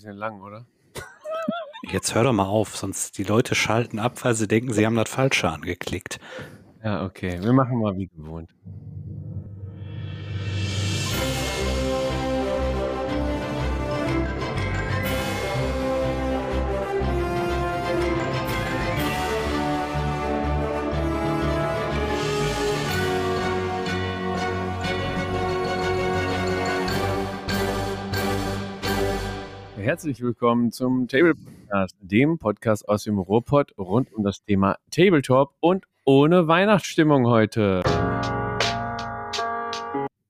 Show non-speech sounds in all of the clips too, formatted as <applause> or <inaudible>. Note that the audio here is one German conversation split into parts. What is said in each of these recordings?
bisschen lang, oder? Jetzt hör doch mal auf, sonst die Leute schalten ab, weil sie denken, sie haben das Falsche angeklickt. Ja, okay. Wir machen mal wie gewohnt. Herzlich willkommen zum Table Podcast, dem Podcast aus dem Ruhrpott rund um das Thema Tabletop und ohne Weihnachtsstimmung heute.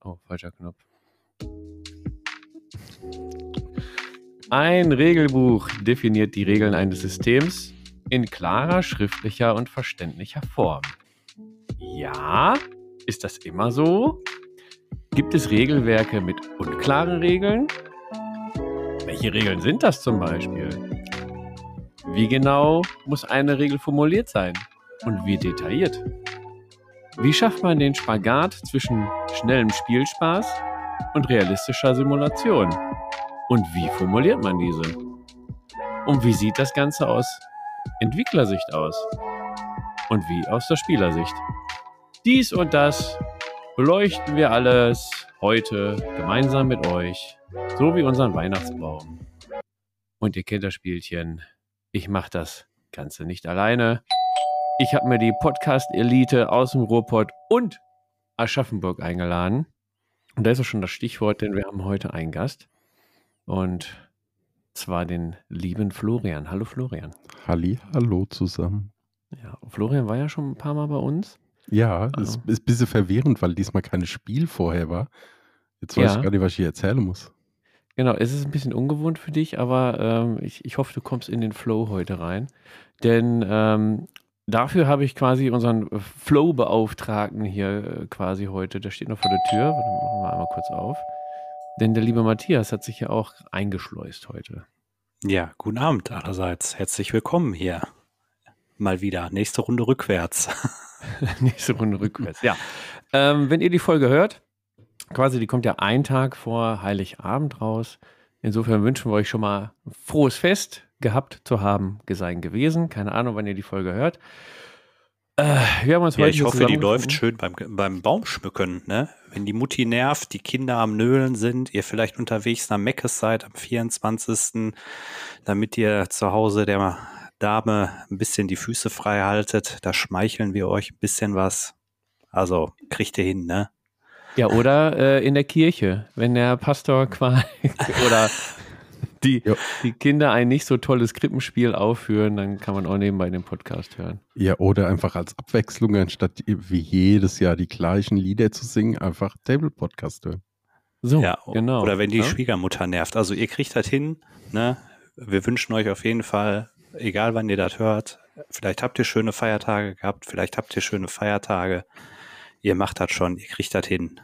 Oh, falscher Knopf. Ein Regelbuch definiert die Regeln eines Systems in klarer, schriftlicher und verständlicher Form. Ja, ist das immer so? Gibt es Regelwerke mit unklaren Regeln? Welche Regeln sind das zum Beispiel? Wie genau muss eine Regel formuliert sein? Und wie detailliert? Wie schafft man den Spagat zwischen schnellem Spielspaß und realistischer Simulation? Und wie formuliert man diese? Und wie sieht das Ganze aus Entwicklersicht aus? Und wie aus der Spielersicht? Dies und das beleuchten wir alles heute gemeinsam mit euch so wie unseren Weihnachtsbaum. Und ihr kennt das Spielchen. Ich mache das Ganze nicht alleine. Ich habe mir die Podcast-Elite aus dem Ruhrpott und Aschaffenburg eingeladen. Und da ist auch schon das Stichwort, denn wir haben heute einen Gast. Und zwar den lieben Florian. Hallo Florian. Halli, hallo zusammen. Ja, Florian war ja schon ein paar Mal bei uns. Ja, es also. ist ein bisschen verwirrend, weil diesmal kein Spiel vorher war. Jetzt weiß ja. ich gar nicht, was ich hier erzählen muss. Genau, es ist ein bisschen ungewohnt für dich, aber ähm, ich, ich hoffe, du kommst in den Flow heute rein. Denn ähm, dafür habe ich quasi unseren Flow-Beauftragten hier äh, quasi heute, der steht noch vor der Tür. Warte, machen wir einmal kurz auf. Denn der liebe Matthias hat sich ja auch eingeschleust heute. Ja, guten Abend allerseits. Herzlich willkommen hier. Mal wieder. Nächste Runde rückwärts. <laughs> Nächste Runde rückwärts, ja. <laughs> Ähm, wenn ihr die Folge hört, quasi, die kommt ja einen Tag vor Heiligabend raus. Insofern wünschen wir euch schon mal frohes Fest gehabt zu haben, sein gewesen. Keine Ahnung, wann ihr die Folge hört. Äh, wir haben uns ja, heute ich hoffe, die läuft schön beim, beim Baumschmücken. Ne? Wenn die Mutti nervt, die Kinder am Nölen sind, ihr vielleicht unterwegs nach Meckes seid am 24., damit ihr zu Hause der Dame ein bisschen die Füße frei haltet, da schmeicheln wir euch ein bisschen was. Also kriegt ihr hin, ne? Ja, oder äh, in der Kirche, wenn der Pastor quasi <laughs> oder die, die Kinder ein nicht so tolles Krippenspiel aufführen, dann kann man auch nebenbei den Podcast hören. Ja, oder einfach als Abwechslung, anstatt wie jedes Jahr die gleichen Lieder zu singen, einfach Table-Podcast hören. So, ja, genau. Oder wenn die ja? Schwiegermutter nervt. Also ihr kriegt das hin, ne? Wir wünschen euch auf jeden Fall, egal wann ihr das hört, vielleicht habt ihr schöne Feiertage gehabt, vielleicht habt ihr schöne Feiertage ihr macht das schon, ihr kriegt das hin.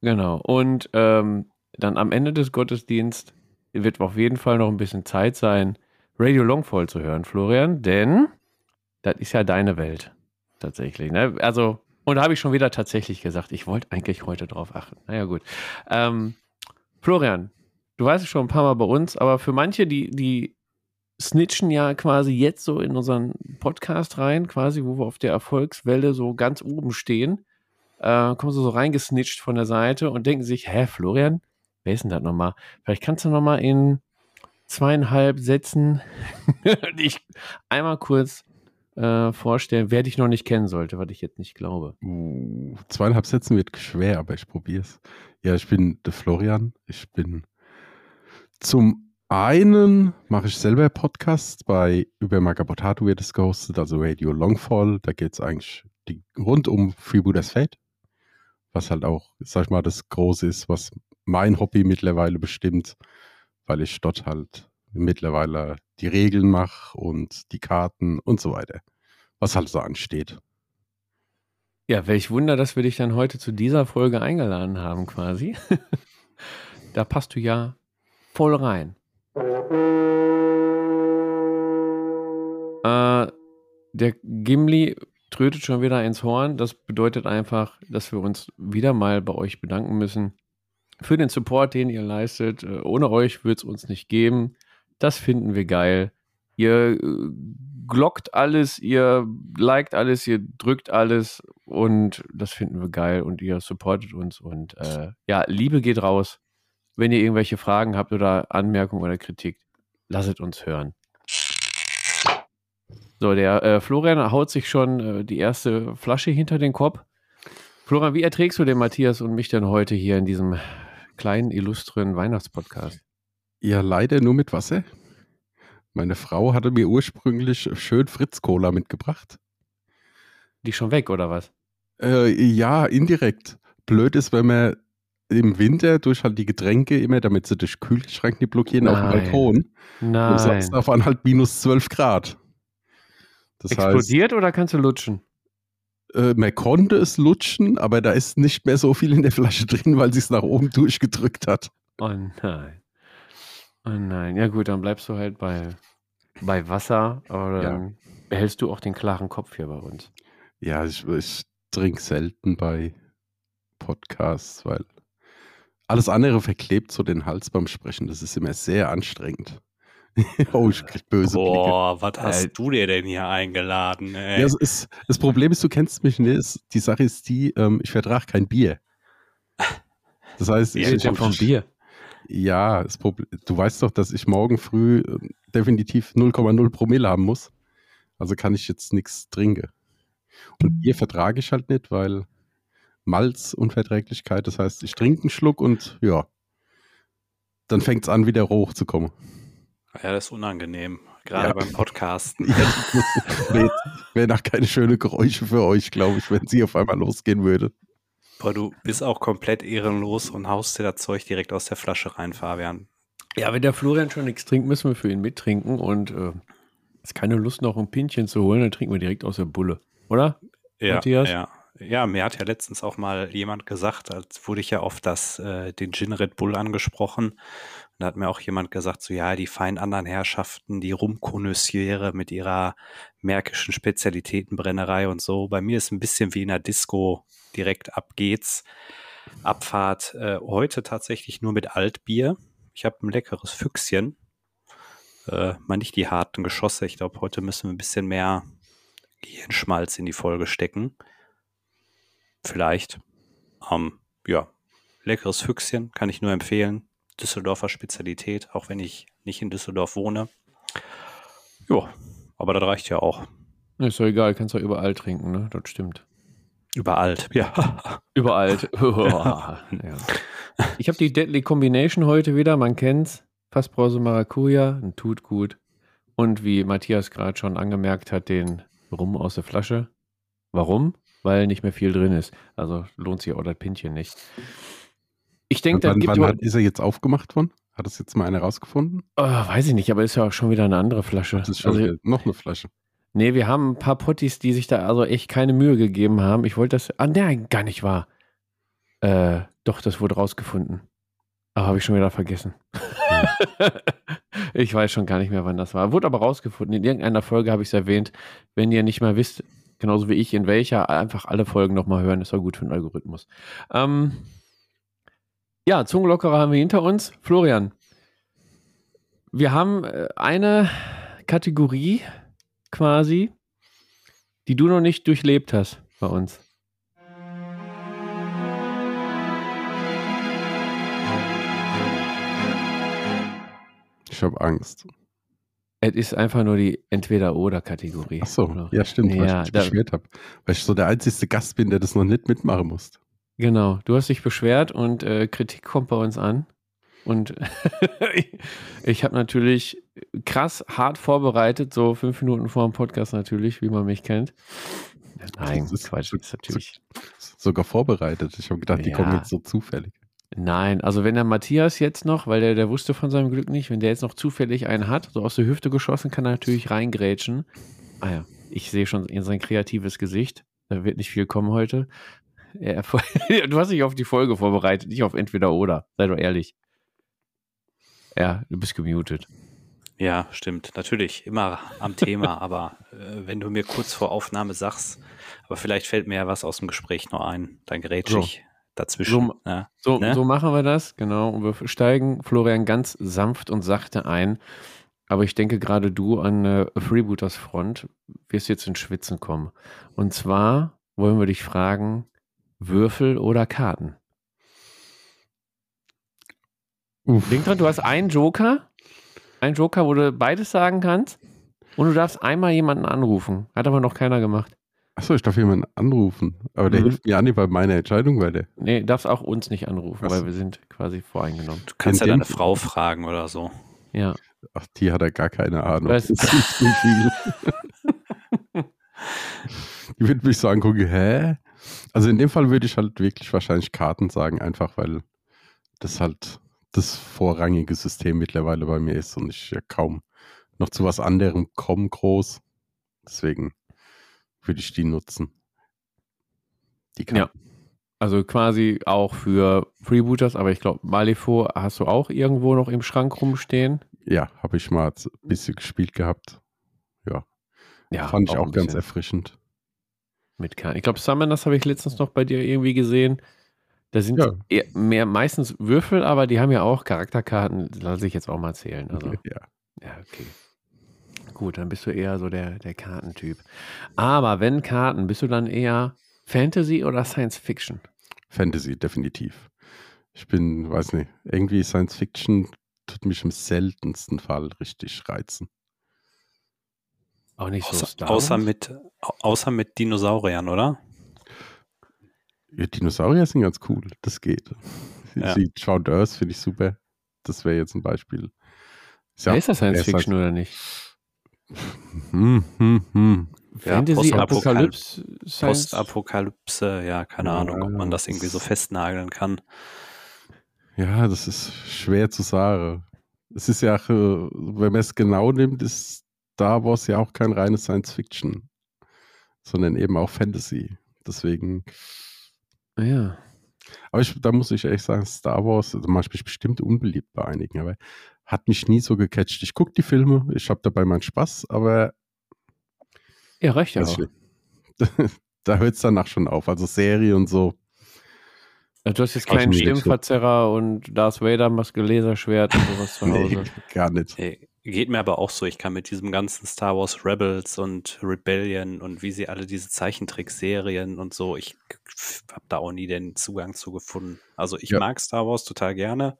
Genau. Und ähm, dann am Ende des Gottesdienstes wird auf jeden Fall noch ein bisschen Zeit sein, Radio Longfall zu hören, Florian, denn das ist ja deine Welt. Tatsächlich. Ne? Also, und da habe ich schon wieder tatsächlich gesagt, ich wollte eigentlich heute drauf achten. Naja, gut. Ähm, Florian, du weißt es schon ein paar Mal bei uns, aber für manche, die, die snitchen ja quasi jetzt so in unseren Podcast rein, quasi, wo wir auf der Erfolgswelle so ganz oben stehen. Äh, kommen sie so reingesnitcht von der Seite und denken sich, hä, Florian, wer ist denn das nochmal? Vielleicht kannst du nochmal in zweieinhalb Sätzen <laughs> dich einmal kurz äh, vorstellen, wer dich noch nicht kennen sollte, was ich jetzt nicht glaube. Uh, zweieinhalb Sätzen wird schwer, aber ich probiere es. Ja, ich bin der Florian. Ich bin zum einen mache ich selber Podcasts bei über Magabotato wird es gehostet, also Radio Longfall. Da geht es eigentlich die, rund um Freebooters Fate, was halt auch, sag ich mal, das Große ist, was mein Hobby mittlerweile bestimmt, weil ich dort halt mittlerweile die Regeln mache und die Karten und so weiter, was halt so ansteht. Ja, welch Wunder, dass wir dich dann heute zu dieser Folge eingeladen haben, quasi. <laughs> da passt du ja voll rein. Äh, der Gimli trötet schon wieder ins Horn. Das bedeutet einfach, dass wir uns wieder mal bei euch bedanken müssen für den Support, den ihr leistet. Äh, ohne euch wird es uns nicht geben. Das finden wir geil. Ihr äh, glockt alles, ihr liked alles, ihr drückt alles und das finden wir geil und ihr supportet uns und äh, ja, Liebe geht raus. Wenn ihr irgendwelche Fragen habt oder Anmerkungen oder Kritik, lasst uns hören. So, der äh, Florian haut sich schon äh, die erste Flasche hinter den Kopf. Florian, wie erträgst du den Matthias und mich denn heute hier in diesem kleinen, illustren Weihnachtspodcast? Ja, leider nur mit Wasser. Meine Frau hatte mir ursprünglich schön Fritz-Cola mitgebracht. Die schon weg, oder was? Äh, ja, indirekt. Blöd ist, wenn man im Winter durch halt die Getränke immer, damit sie durch Kühlschrank nicht blockieren, Nein. auf dem Balkon. Nein. Und sonst man halt minus 12 Grad. Das Explodiert heißt, oder kannst du lutschen? Äh, man konnte es lutschen, aber da ist nicht mehr so viel in der Flasche drin, weil sie es nach oben durchgedrückt hat. Oh nein. Oh nein, ja gut, dann bleibst du halt bei, bei Wasser, aber dann ja. behältst du auch den klaren Kopf hier bei uns. Ja, ich, ich trinke selten bei Podcasts, weil alles andere verklebt so den Hals beim Sprechen. Das ist immer sehr anstrengend. <laughs> oh, ich krieg böse Boah, was hast äh, du dir denn hier eingeladen? Ey? Ja, ist, das Problem ist, du kennst mich nicht. Die Sache ist die, ähm, ich vertrage kein Bier. <laughs> Das heißt, ich, ich, vom Bier. Ja, du weißt doch, dass ich morgen früh äh, definitiv 0,0 Promille haben muss. Also kann ich jetzt nichts trinken. Und Bier vertrage ich halt nicht, weil Malzunverträglichkeit, das heißt, ich trinke einen Schluck und ja, dann fängt es an, wieder hochzukommen. Ja, das ist unangenehm, gerade ja. beim Podcasten. Ja, <laughs> Wäre nach keine schöne Geräusche für euch, glaube ich, wenn sie auf einmal losgehen würde. Boah, du bist auch komplett ehrenlos und haust dir das Zeug direkt aus der Flasche rein, Fabian. Ja, wenn der Florian schon nichts trinkt, müssen wir für ihn mittrinken und äh, ist keine Lust, noch ein Pinchen zu holen, dann trinken wir direkt aus der Bulle, oder? Ja, Matthias? ja. Ja, mir hat ja letztens auch mal jemand gesagt, als wurde ich ja auf das, äh, den Gin Red Bull angesprochen. Da hat mir auch jemand gesagt, so ja, die feinen anderen Herrschaften, die Rumkonnoisseure mit ihrer märkischen Spezialitätenbrennerei und so. Bei mir ist ein bisschen wie in der Disco direkt ab geht's. Abfahrt äh, heute tatsächlich nur mit Altbier. Ich habe ein leckeres Füchschen. Äh, mal nicht die harten Geschosse. Ich glaube, heute müssen wir ein bisschen mehr Gehirnschmalz in die Folge stecken. Vielleicht. Ähm, ja, leckeres Füchschen kann ich nur empfehlen. Düsseldorfer Spezialität, auch wenn ich nicht in Düsseldorf wohne. Ja, aber das reicht ja auch. Ist doch egal, kannst du überall trinken, ne? Das stimmt. Überall, <laughs> ja. Überall. <laughs> Oh, ja. Ich habe die Deadly Combination heute wieder, man kennt's. Fassbrause Maracuja, tut gut. Und wie Matthias gerade schon angemerkt hat, den Rum aus der Flasche. Warum? Weil nicht mehr viel drin ist. Also lohnt sich auch das Pintchen nicht. Ich denke, da gibt wann hat, ist er jetzt aufgemacht worden? Hat das jetzt mal einer rausgefunden? Oh, weiß ich nicht, aber ist ja auch schon wieder eine andere Flasche. Das ist schon also, noch eine Flasche. Nee, wir haben ein paar Potties, die sich da also echt keine Mühe gegeben haben. Ich wollte das. Ah, nein, gar nicht wahr. Äh, doch, das wurde rausgefunden. Aber habe ich schon wieder vergessen. <laughs> ich weiß schon gar nicht mehr, wann das war. Wurde aber rausgefunden. In irgendeiner Folge habe ich es erwähnt. Wenn ihr nicht mal wisst, genauso wie ich, in welcher, einfach alle Folgen nochmal hören. Das war gut für den Algorithmus. Ähm, ja, Zungenlockerer haben wir hinter uns. Florian, wir haben äh, eine Kategorie quasi, die du noch nicht durchlebt hast bei uns. Ich habe Angst. Es ist einfach nur die Entweder-Oder-Kategorie. Ach so, ja, stimmt, weil ja, ich mich beschwert habe. Weil ich so der einzige Gast bin, der das noch nicht mitmachen muss. Genau, du hast dich beschwert und äh, Kritik kommt bei uns an. Und <laughs> ich habe natürlich krass hart vorbereitet, so fünf Minuten vor dem Podcast natürlich, wie man mich kennt. Nein, das ist Quatsch, ist natürlich. Sogar vorbereitet. Ich habe gedacht, ja. die kommen jetzt so zufällig. Nein, also wenn der Matthias jetzt noch, weil der, der wusste von seinem Glück nicht, wenn der jetzt noch zufällig einen hat, so aus der Hüfte geschossen, kann er natürlich reingrätschen. Ah ja, ich sehe schon in sein kreatives Gesicht. Da wird nicht viel kommen heute. Ja, <laughs> du hast dich auf die Folge vorbereitet, nicht auf entweder oder. Sei doch ehrlich. Ja, du bist gemutet. Ja, stimmt. Natürlich, immer am Thema, <laughs> aber äh, wenn du mir kurz vor Aufnahme sagst, aber vielleicht fällt mir ja was aus dem Gespräch noch ein, dann grätsch so. ich dazwischen. So, ja, so, ne? so, machen wir das, genau. Und wir steigen Florian ganz sanft und sachte ein. Aber ich denke gerade du an äh, Freebooters Front wirst jetzt in Schwitzen kommen. Und zwar wollen wir dich fragen, Würfel oder Karten? Uff. Denk dran, du hast einen Joker. Einen Joker, wo du beides sagen kannst. Und du darfst einmal jemanden anrufen. Hat aber noch keiner gemacht. Achso, ich darf jemanden anrufen. Aber der mhm. hilft mir auch nicht bei meiner Entscheidung weiter. Nee, darfst auch uns nicht anrufen, Achso. weil wir sind quasi voreingenommen. Du kannst In ja deine Frau fragen oder so. Ja. Ach, die hat ja gar keine Ahnung. Das ist zu viel. <laughs> die wird mich so angucken, hä? Also in dem Fall würde ich halt wirklich wahrscheinlich Karten sagen, einfach weil das halt das vorrangige System mittlerweile bei mir ist und ich ja kaum noch zu was anderem komme groß. Deswegen würde ich die nutzen. Die kann. Ja. Also quasi auch für Freebooters, aber ich glaube, Malifaux hast du auch irgendwo noch im Schrank rumstehen. Ja, habe ich mal ein bisschen gespielt gehabt. Ja. ja Fand ich auch, ganz erfrischend. Mit Karten. Ich glaube, Summoners habe ich letztens noch bei dir irgendwie gesehen. Da sind ja. mehr meistens Würfel, aber die haben ja auch Charakterkarten. Lasse ich jetzt auch mal zählen. Also. <laughs> Ja. Ja, okay. Gut, dann bist du eher so der, der Kartentyp. Aber wenn Karten, bist du dann eher Fantasy oder Science Fiction? Fantasy, definitiv. Ich bin, weiß nicht, irgendwie Science Fiction tut mich im seltensten Fall richtig reizen. Auch nicht so außer, außer mit Außer mit Dinosauriern, oder? Ja, Dinosaurier sind ganz cool. Das geht. Ja. Die Child Earth finde ich super. Das wäre jetzt ein Beispiel. Ist, ja, ist das Science Fiction oder nicht? Hm, hm, hm. Fantasy, ja, Apokalypse, Postapokalypse, ja, keine ja, Ahnung, ob man das irgendwie so festnageln kann. Ja, das ist schwer zu sagen. Es ist ja, wenn man es genau nimmt, ist Star Wars ja auch kein reines Science Fiction, sondern eben auch Fantasy. Deswegen. Ja. Aber ich, da muss ich ehrlich sagen, Star Wars, also manchmal bestimmt unbeliebt bei einigen, aber hat mich nie so gecatcht. Ich gucke die Filme, ich habe dabei meinen Spaß, aber. Ja, reicht ja auch. <laughs> da hört es danach schon auf. Also Serie und so. Also du hast jetzt keinen Stimmverzerrer und Darth Vader Maske Laserschwert und sowas zu <laughs> Hause. nee, gar nicht. Hey, geht mir aber auch so. Ich kann mit diesem ganzen Star Wars Rebels und Rebellion und wie sie alle diese Zeichentrickserien und so, ich habe da auch nie den Zugang zu gefunden. Also ich ja. mag Star Wars total gerne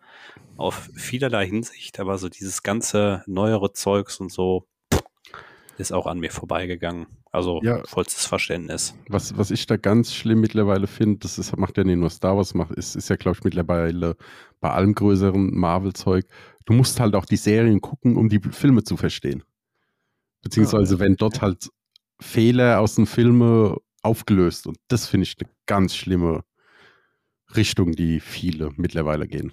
auf vielerlei Hinsicht, aber so dieses ganze neuere Zeugs und so ist auch an mir vorbeigegangen. Also ja, vollstes Verständnis. Was, was ich da ganz schlimm mittlerweile finde, das ist, macht ja nicht nur Star Wars, macht, ist, ist ja, glaube ich, mittlerweile bei allem größeren Marvel-Zeug. Du musst halt auch die Serien gucken, um die Filme zu verstehen. Beziehungsweise, ja, wenn dort halt Fehler aus den Filmen aufgelöst. Und das finde ich eine ganz schlimme Richtung, die viele mittlerweile gehen.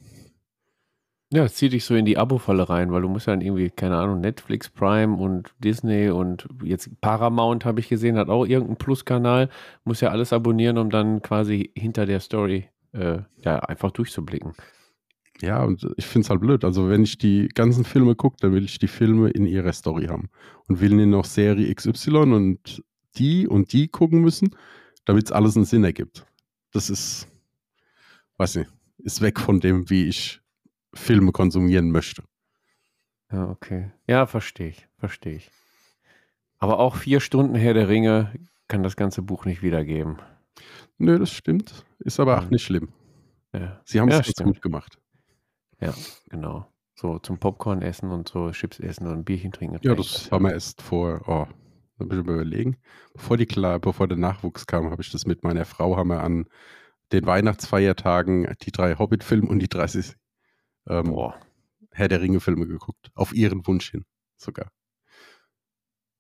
Ja, es zieht dich so in die Abo-Falle rein, weil du musst dann irgendwie, keine Ahnung, Netflix, Prime und Disney und jetzt Paramount habe ich gesehen, hat auch irgendeinen Plus-Kanal, muss ja alles abonnieren, um dann quasi hinter der Story äh, ja, einfach durchzublicken. Ja, und ich finde es halt blöd. Also, wenn ich die ganzen Filme gucke, dann will ich die Filme in ihrer Story haben. Und will nicht noch Serie XY und die und die gucken müssen, damit es alles einen Sinn ergibt. Das ist, weiß nicht, ist weg von dem, wie ich Filme konsumieren möchte. Ja, okay. Ja, verstehe ich, verstehe ich. Aber auch vier Stunden Herr der Ringe kann das ganze Buch nicht wiedergeben. Nö, das stimmt. Ist aber auch hm. nicht schlimm. Ja. Sie haben es ja, gut gemacht. Ja, genau. So zum Popcorn essen und so Chips essen und ein Bierchen trinken. Ja, das haben wir erst vor, oh, da muss ich mal überlegen. Bevor, die, bevor der Nachwuchs kam, habe ich das mit meiner Frau, haben wir an den Weihnachtsfeiertagen die drei Hobbit-Filme und die 30 ähm, Herr der Ringe-Filme geguckt. Auf ihren Wunsch hin sogar.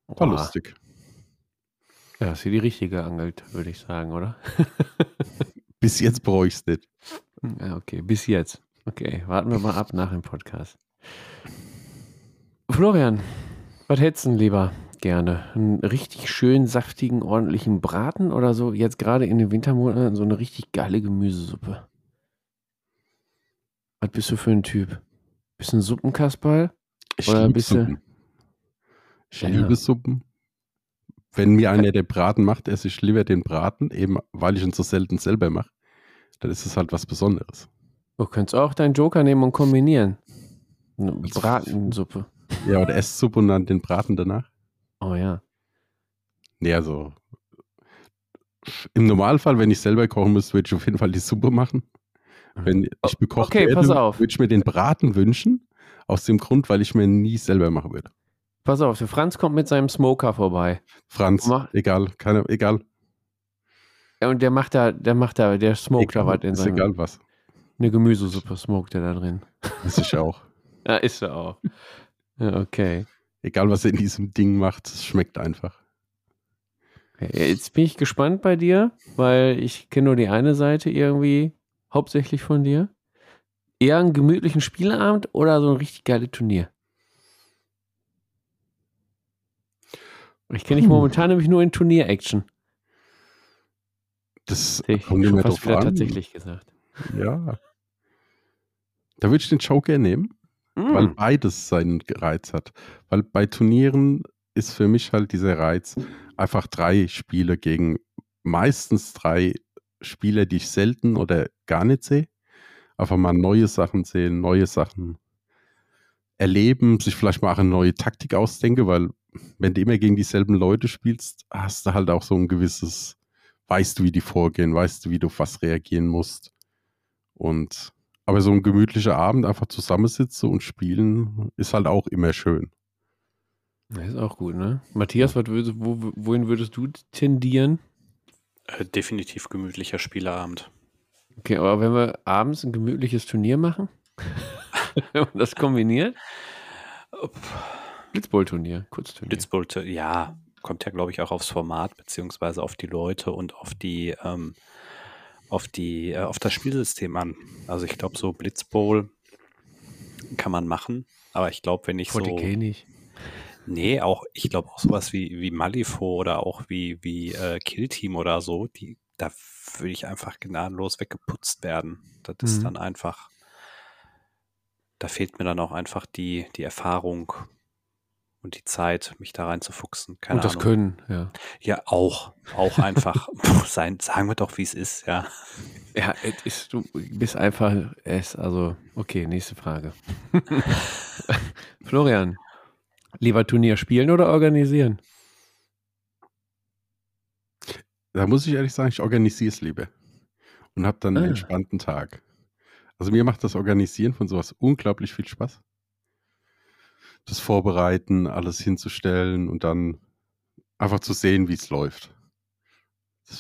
War Boah. lustig. Ja, ist hier die richtige angelt, würde ich sagen, oder? <laughs> bis jetzt brauche ich es nicht. Ja, okay, bis jetzt. Okay, warten wir mal ab nach dem Podcast. Florian, was hättest du lieber gerne? Einen richtig schön saftigen, ordentlichen Braten oder so? Jetzt gerade in den Wintermonaten so eine richtig geile Gemüsesuppe. Was bist du für ein Typ? Bist du ein Suppenkasperl? Ich oder bist Suppen. Ich ja. liebe Suppen. Wenn mir einer der Braten macht, esse ich lieber den Braten, eben weil ich ihn so selten selber mache. dann ist es halt was Besonderes. Du könntest auch deinen Joker nehmen und kombinieren. Eine Bratensuppe. Ja, oder Esssuppe und dann den Braten danach. Oh ja. Nee, also im Normalfall, wenn ich selber kochen müsste, würde ich auf jeden Fall die Suppe machen. Wenn ich bekocht okay, werde, würde ich mir den Braten wünschen. Aus dem Grund, weil ich mir nie selber machen würde. Pass auf, der Franz kommt mit seinem Smoker vorbei. Franz, egal, keine, egal. Ja, und der macht da, der macht da, der smoked da was in seinem. Egal was. Eine Gemüsesuppe smoked er da drin. Das <laughs> ist ja auch. <laughs> ja, ist er auch. Ja, okay. Egal, was er in diesem Ding macht, es schmeckt einfach. Okay, jetzt bin ich gespannt bei dir, weil ich kenne nur die eine Seite irgendwie, hauptsächlich von dir. Eher einen gemütlichen Spieleabend oder so ein richtig geiles Turnier? Ich kenne dich momentan nämlich nur in Turnier-Action. Das ich kommt schon fast wieder an. tatsächlich gesagt. Ja. Da würde ich den Joker nehmen, mm. weil beides seinen Reiz hat. Weil bei Turnieren ist für mich halt dieser Reiz einfach drei Spiele gegen meistens drei Spieler, die ich selten oder gar nicht sehe. Einfach mal neue Sachen sehen, neue Sachen erleben, sich vielleicht mal eine neue Taktik ausdenke, weil wenn du immer gegen dieselben Leute spielst, hast du halt auch so ein gewisses, weißt du, wie die vorgehen, weißt du, wie du auf was reagieren musst. Und aber so ein gemütlicher Abend einfach zusammensitzen und spielen ist halt auch immer schön. Das ist auch gut, ne? Matthias, würdest, wo, wohin würdest du tendieren? Äh, definitiv gemütlicher Spieleabend. Okay, aber wenn wir abends ein gemütliches Turnier machen, <laughs> wenn man das kombiniert? Blitzbowl-Turnier, Kurzturnier. Blitzbowl, ja, kommt ja, glaube ich, auch aufs Format, beziehungsweise auf die Leute und auf die, ähm, auf die, äh, auf das Spielsystem an. Also ich glaube, so Blitzbowl kann man machen, aber ich glaube, wenn ich 40K so. nicht. Nee, auch, ich glaube auch sowas wie, wie Malifo oder auch wie, wie äh, Killteam oder so, die, da würde ich einfach gnadenlos weggeputzt werden. Das mhm. ist dann einfach, da fehlt mir dann auch einfach die, die Erfahrung und die Zeit, mich da reinzufuchsen. Keine und das Ahnung. Können, ja. Ja, auch. Auch einfach. <laughs> sein, sagen wir doch, wie es ist, ja. Ja, ist, du bist einfach es, also, okay, nächste Frage. <laughs> <laughs> Florian, Lieber Turnier spielen oder organisieren? Da muss ich ehrlich sagen, ich organisiere es lieber. Und habe dann ah. einen entspannten Tag. Also mir macht das Organisieren von sowas unglaublich viel Spaß. Das Vorbereiten, alles hinzustellen und dann einfach zu sehen, wie es läuft.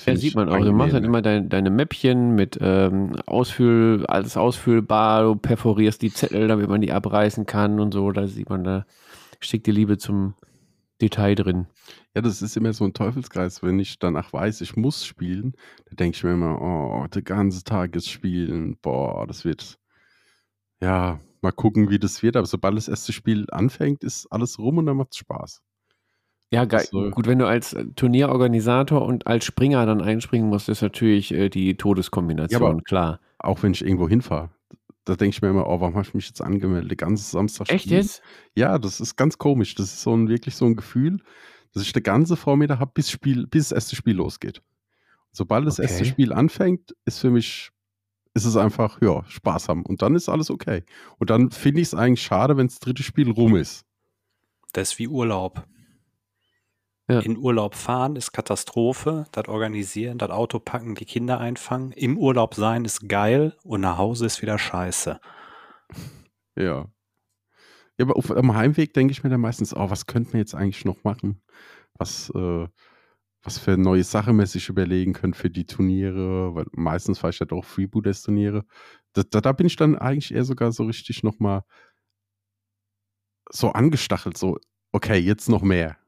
Ja, sieht man auch. Du machst halt immer dein, deine Mäppchen mit ähm, Ausfüll, alles ausfüllbar, du perforierst die Zettel, damit man die abreißen kann und so. Da sieht man da steckt die Liebe zum Detail drin. Ja, das ist immer so ein Teufelskreis. Wenn ich danach weiß, ich muss spielen, dann denke ich mir immer, oh, der ganze Tag ist Spielen, boah, das wird, ja, mal gucken, wie das wird. Aber sobald das erste Spiel anfängt, ist alles rum und dann macht es Spaß. Ja, geil. So. Gut, wenn du als Turnierorganisator und als Springer dann einspringen musst, ist natürlich äh, die Todeskombination, ja, klar. Auch wenn ich irgendwo hinfahre da denke ich mir immer, oh, warum habe ich mich jetzt angemeldet? Ganz Samstag. Echt jetzt? Ja, das ist ganz komisch. Das ist so ein, wirklich so ein Gefühl, dass ich der ganze Vormittag habe, bis, Spiel, bis das erste Spiel losgeht. Sobald das okay. erste Spiel anfängt, ist für mich, ist es einfach, ja, Spaß haben. Und dann ist alles okay. Und dann finde ich es eigentlich schade, wenn das dritte Spiel rum ist. Das ist wie Urlaub. Ja. In Urlaub fahren ist Katastrophe, das organisieren, das Auto packen, die Kinder einfangen. Im Urlaub sein ist geil und nach Hause ist wieder scheiße. Ja. Ja, aber auf, am Heimweg denke ich mir dann meistens, oh, was könnten wir jetzt eigentlich noch machen? Was, äh, was für eine neue Sache man sich überlegen können für die Turniere, weil meistens fahre ich ja doch Freebooters-Turniere. Da, da, da, bin ich dann eigentlich eher sogar so richtig nochmal so angestachelt, so, okay, jetzt noch mehr.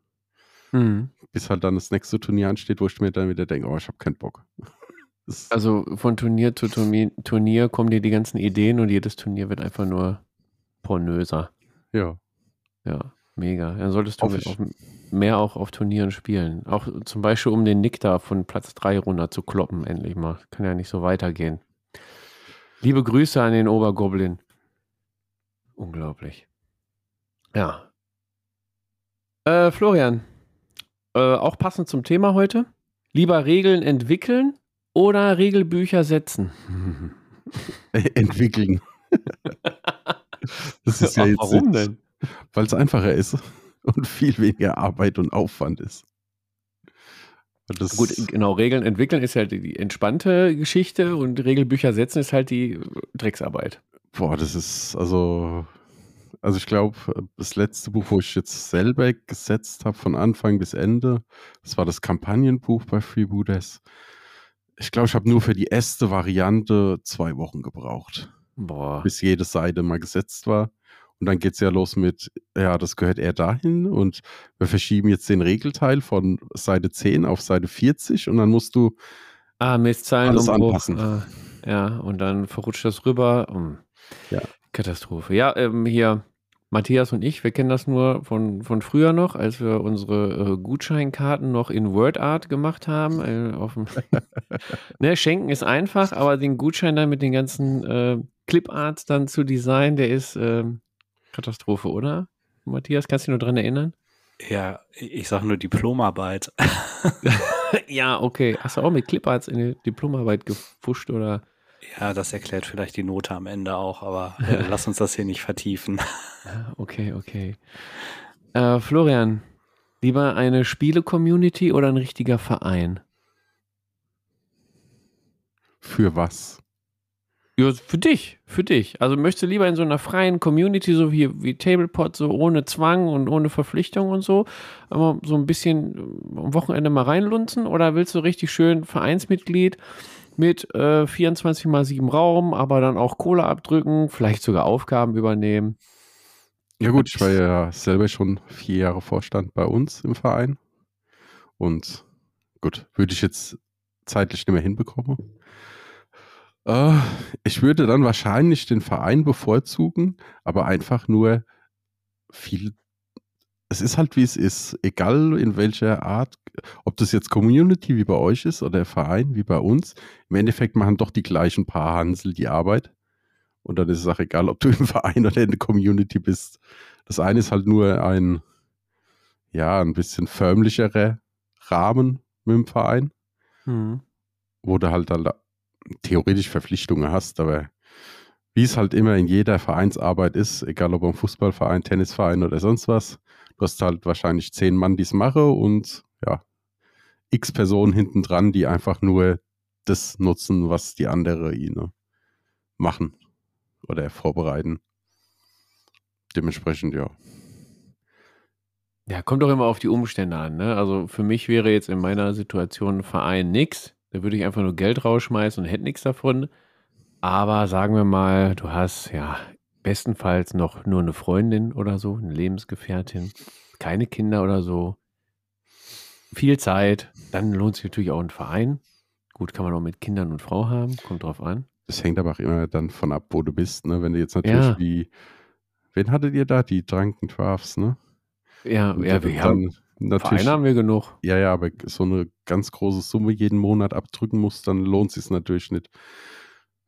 Mhm. Bis halt dann das nächste Turnier ansteht, wo ich mir dann wieder denke, oh, ich habe keinen Bock. <laughs> also von Turnier zu Turnier, Turnier kommen dir die ganzen Ideen und jedes Turnier wird einfach nur pornöser. Ja. Ja, mega. Dann solltest du auch mehr auch auf Turnieren spielen. Auch zum Beispiel, um den Nick da von Platz 3 runter zu kloppen, endlich mal. Kann ja nicht so weitergehen. Liebe Grüße an den Obergoblin. Unglaublich. Ja. Äh, Florian, äh, auch passend zum Thema heute. Lieber Regeln entwickeln oder Regelbücher setzen? <laughs> Entwickeln. das ist ja jetzt Warum denn? Weil es einfacher ist und viel weniger Arbeit und Aufwand ist. Das Gut, genau, Regeln entwickeln ist halt die entspannte Geschichte und Regelbücher setzen ist halt die Drecksarbeit. Boah, das ist also, also ich glaube, das letzte Buch, wo ich jetzt selber gesetzt habe, von Anfang bis Ende, das war das Kampagnenbuch bei Freebooters. Ich glaube, ich habe nur für die erste Variante zwei Wochen gebraucht. Boah. Bis jede Seite mal gesetzt war. Und dann geht es ja los mit, ja, das gehört eher dahin und wir verschieben jetzt den Regelteil von Seite 10 auf Seite 40 und dann musst du ah, Mistzahlen alles anpassen. Ah, ja, und dann verrutscht das rüber. Um, ja. Katastrophe. Ja, ähm, hier, Matthias und ich, wir kennen das nur von, von früher noch, als wir unsere äh, Gutscheinkarten noch in WordArt gemacht haben. Äh, <laughs> ne, schenken ist einfach, aber den Gutschein dann mit den ganzen äh, Cliparts dann zu designen, der ist ähm, Katastrophe, oder? Matthias, kannst du dich nur dran erinnern? Ja, ich sage nur Diplomarbeit. <laughs> ja, okay. Hast du auch mit Cliparts in die Diplomarbeit gefuscht oder? Ja, das erklärt vielleicht die Note am Ende auch, aber äh, <laughs> lass uns das hier nicht vertiefen. okay, okay. Äh, Florian, lieber eine Spiele-Community oder ein richtiger Verein? Für was? Ja, für dich, für dich. Also möchtest du lieber in so einer freien Community, so wie, wie Tablepot, so ohne Zwang und ohne Verpflichtung und so, aber so ein bisschen am Wochenende mal reinlunzen oder willst du richtig schön Vereinsmitglied mit äh, 24 mal 7 Raum, aber dann auch Kohle abdrücken, vielleicht sogar Aufgaben übernehmen? Ja gut, ich war ja selber schon vier Jahre Vorstand bei uns im Verein und gut, würde ich jetzt zeitlich nicht mehr hinbekommen. Äh, ich würde dann wahrscheinlich den Verein bevorzugen, aber einfach nur viel. Es ist halt wie es ist, egal in welcher Art, ob das jetzt Community wie bei euch ist oder Verein wie bei uns. Im Endeffekt machen doch die gleichen paar Hansel die Arbeit. Und dann ist es auch egal, ob du im Verein oder in der Community bist. Das eine ist halt nur ein, ja, ein bisschen förmlicherer Rahmen mit dem Verein, mhm. wo du halt, halt theoretisch Verpflichtungen hast, aber wie es halt immer in jeder Vereinsarbeit ist, egal ob ein Fußballverein, Tennisverein oder sonst was, du hast halt wahrscheinlich zehn Mann, die es machen und ja, x Personen hinten dran, die einfach nur das nutzen, was die andere ihnen machen oder vorbereiten. Dementsprechend, ja. Ja, kommt doch immer auf die Umstände an. Ne? Also für mich wäre jetzt in meiner Situation ein Verein nichts. Da würde ich einfach nur Geld rausschmeißen und hätte nichts davon. Aber sagen wir mal, du hast ja bestenfalls noch nur eine Freundin oder so, eine Lebensgefährtin, keine Kinder oder so, viel Zeit, dann lohnt sich natürlich auch ein Verein. Gut, kann man auch mit Kindern und Frau haben, kommt drauf an. Das hängt aber auch immer dann von ab, wo du bist, ne? Wenn du jetzt natürlich ja. wie, wen hattet ihr da? Die Drunken Drafts, ne? Ja, ja, wir haben, natürlich. Verein haben wir genug. Ja, ja, aber so eine ganz große Summe jeden Monat abdrücken musst, dann lohnt es sich natürlich nicht.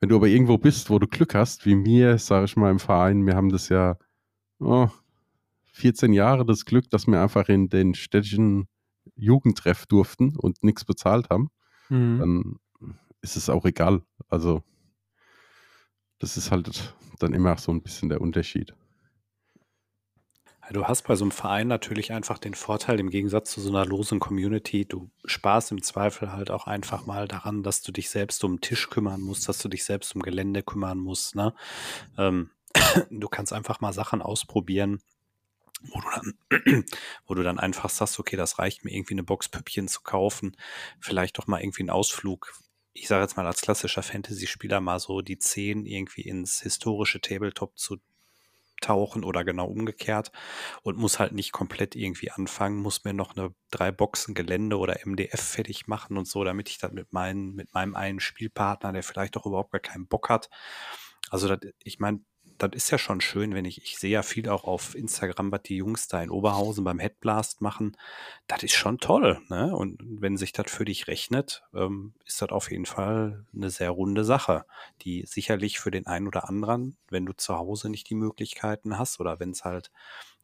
Wenn du aber irgendwo bist, wo du Glück hast, wie mir, sage ich mal, im Verein, wir haben das ja oh, 14 Jahre das Glück, dass wir einfach in den städtischen Jugendtreff durften und nichts bezahlt haben, mhm. dann ist es auch egal. Also, das ist halt dann immer so ein bisschen der Unterschied. Du hast bei so einem Verein natürlich einfach den Vorteil, im Gegensatz zu so einer losen Community, du sparst im Zweifel halt auch einfach mal daran, dass du dich selbst um den Tisch kümmern musst, dass du dich selbst um Gelände kümmern musst. Ne? Ähm, <clears throat> du kannst einfach mal Sachen ausprobieren, wo du dann, <clears throat> wo du dann einfach sagst, okay, das reicht mir irgendwie eine Box Püppchen zu kaufen, vielleicht doch mal irgendwie einen Ausflug. Ich sage jetzt mal als klassischer Fantasy-Spieler mal so die 10 irgendwie ins historische Tabletop zu tauchen oder genau umgekehrt und muss halt nicht komplett irgendwie anfangen, muss mir noch eine drei Boxen Gelände oder MDF fertig machen und so, damit ich dann mit, meinen, mit meinem einen Spielpartner, der vielleicht auch überhaupt gar keinen Bock hat. Also das, ich meine, das ist ja schon schön, wenn ich, ich sehe ja viel auch auf Instagram, was die Jungs da in Oberhausen beim Headblast machen. Das ist schon toll. Ne? Und wenn sich das für dich rechnet, ähm, ist das auf jeden Fall eine sehr runde Sache, die sicherlich für den einen oder anderen, wenn du zu Hause nicht die Möglichkeiten hast oder wenn es halt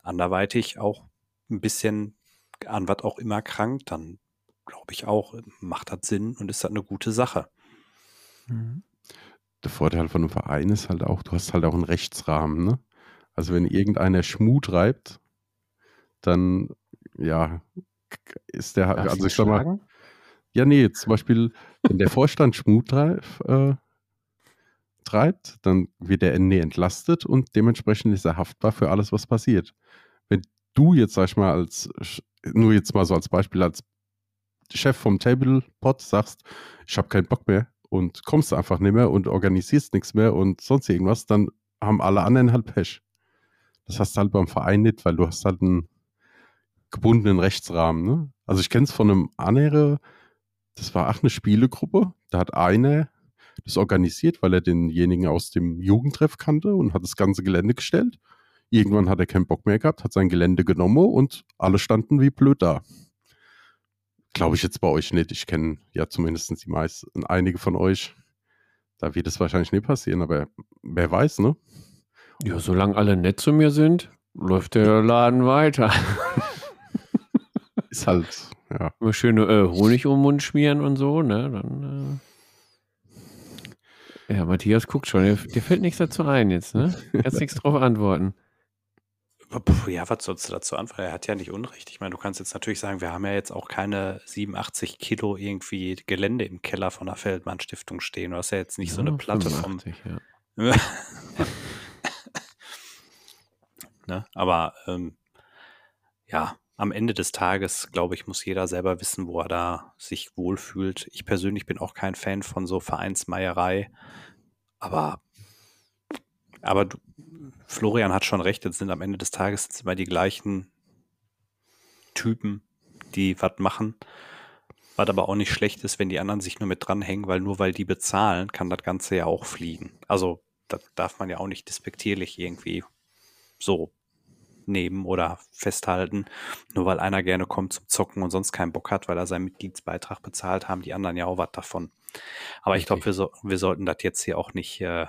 anderweitig auch ein bisschen an was auch immer krankt, dann glaube ich auch, macht das Sinn und ist das eine gute Sache. Mhm. Der Vorteil von einem Verein ist halt auch, du hast halt auch einen Rechtsrahmen, ne? Also wenn irgendeiner Schmut treibt, dann ja, ist der, Darf also ich sag mal, ja, nee, zum Beispiel, wenn der Vorstand Schmut treib, äh, treibt, dann wird der ND entlastet und dementsprechend ist er haftbar für alles, was passiert. Wenn du jetzt, sag ich mal, als, nur jetzt mal so als Beispiel, als Chef vom Tablepot sagst, ich habe keinen Bock mehr und kommst einfach nicht mehr und organisierst nichts mehr und sonst irgendwas, dann haben alle anderen halt Pech. Das hast du halt beim Verein nicht, weil du hast halt einen gebundenen Rechtsrahmen. Ne? Also ich kenne es von einem anderen, das war auch eine Spielegruppe, da hat einer das organisiert, weil er denjenigen aus dem Jugendtreff kannte und hat das ganze Gelände gestellt. Irgendwann hat er keinen Bock mehr gehabt, hat sein Gelände genommen und alle standen wie blöd da. Glaube ich jetzt bei euch nicht. Ich kenne ja zumindest die meisten, einige von euch. Da wird es wahrscheinlich nicht passieren, aber wer weiß, ne? Ja, solange alle nett zu mir sind, läuft der Laden weiter. Ist halt, ja. Immer schöne äh, Honig um den Mund schmieren und so, ne? Dann, äh ja, Matthias guckt schon, dir, dir fällt nichts dazu ein jetzt, ne? Kannst nichts drauf antworten. Ja, was sollst du dazu antworten? Er hat ja nicht Unrecht. Ich meine, du kannst jetzt natürlich sagen, wir haben ja jetzt auch keine 87 Kilo irgendwie Gelände im Keller von der Feldmann-Stiftung stehen. Du hast ja jetzt nicht ja, so eine Platte 85, vom. Ja. <laughs> ne? Aber ähm, ja, am Ende des Tages, glaube ich, muss jeder selber wissen, wo er da sich wohlfühlt. Ich persönlich bin auch kein Fan von so Vereinsmeierei. Aber, aber du, Florian hat schon recht, es sind am Ende des Tages immer die gleichen Typen, die was machen. Was aber auch nicht schlecht ist, wenn die anderen sich nur mit dranhängen, weil nur weil die bezahlen, kann das Ganze ja auch fliegen. Also, das darf man ja auch nicht despektierlich irgendwie so nehmen oder festhalten. Nur weil einer gerne kommt zum Zocken und sonst keinen Bock hat, weil er seinen Mitgliedsbeitrag bezahlt, haben die anderen ja auch was davon. Aber ich glaube, wir, so, wir sollten das jetzt hier auch nicht äh,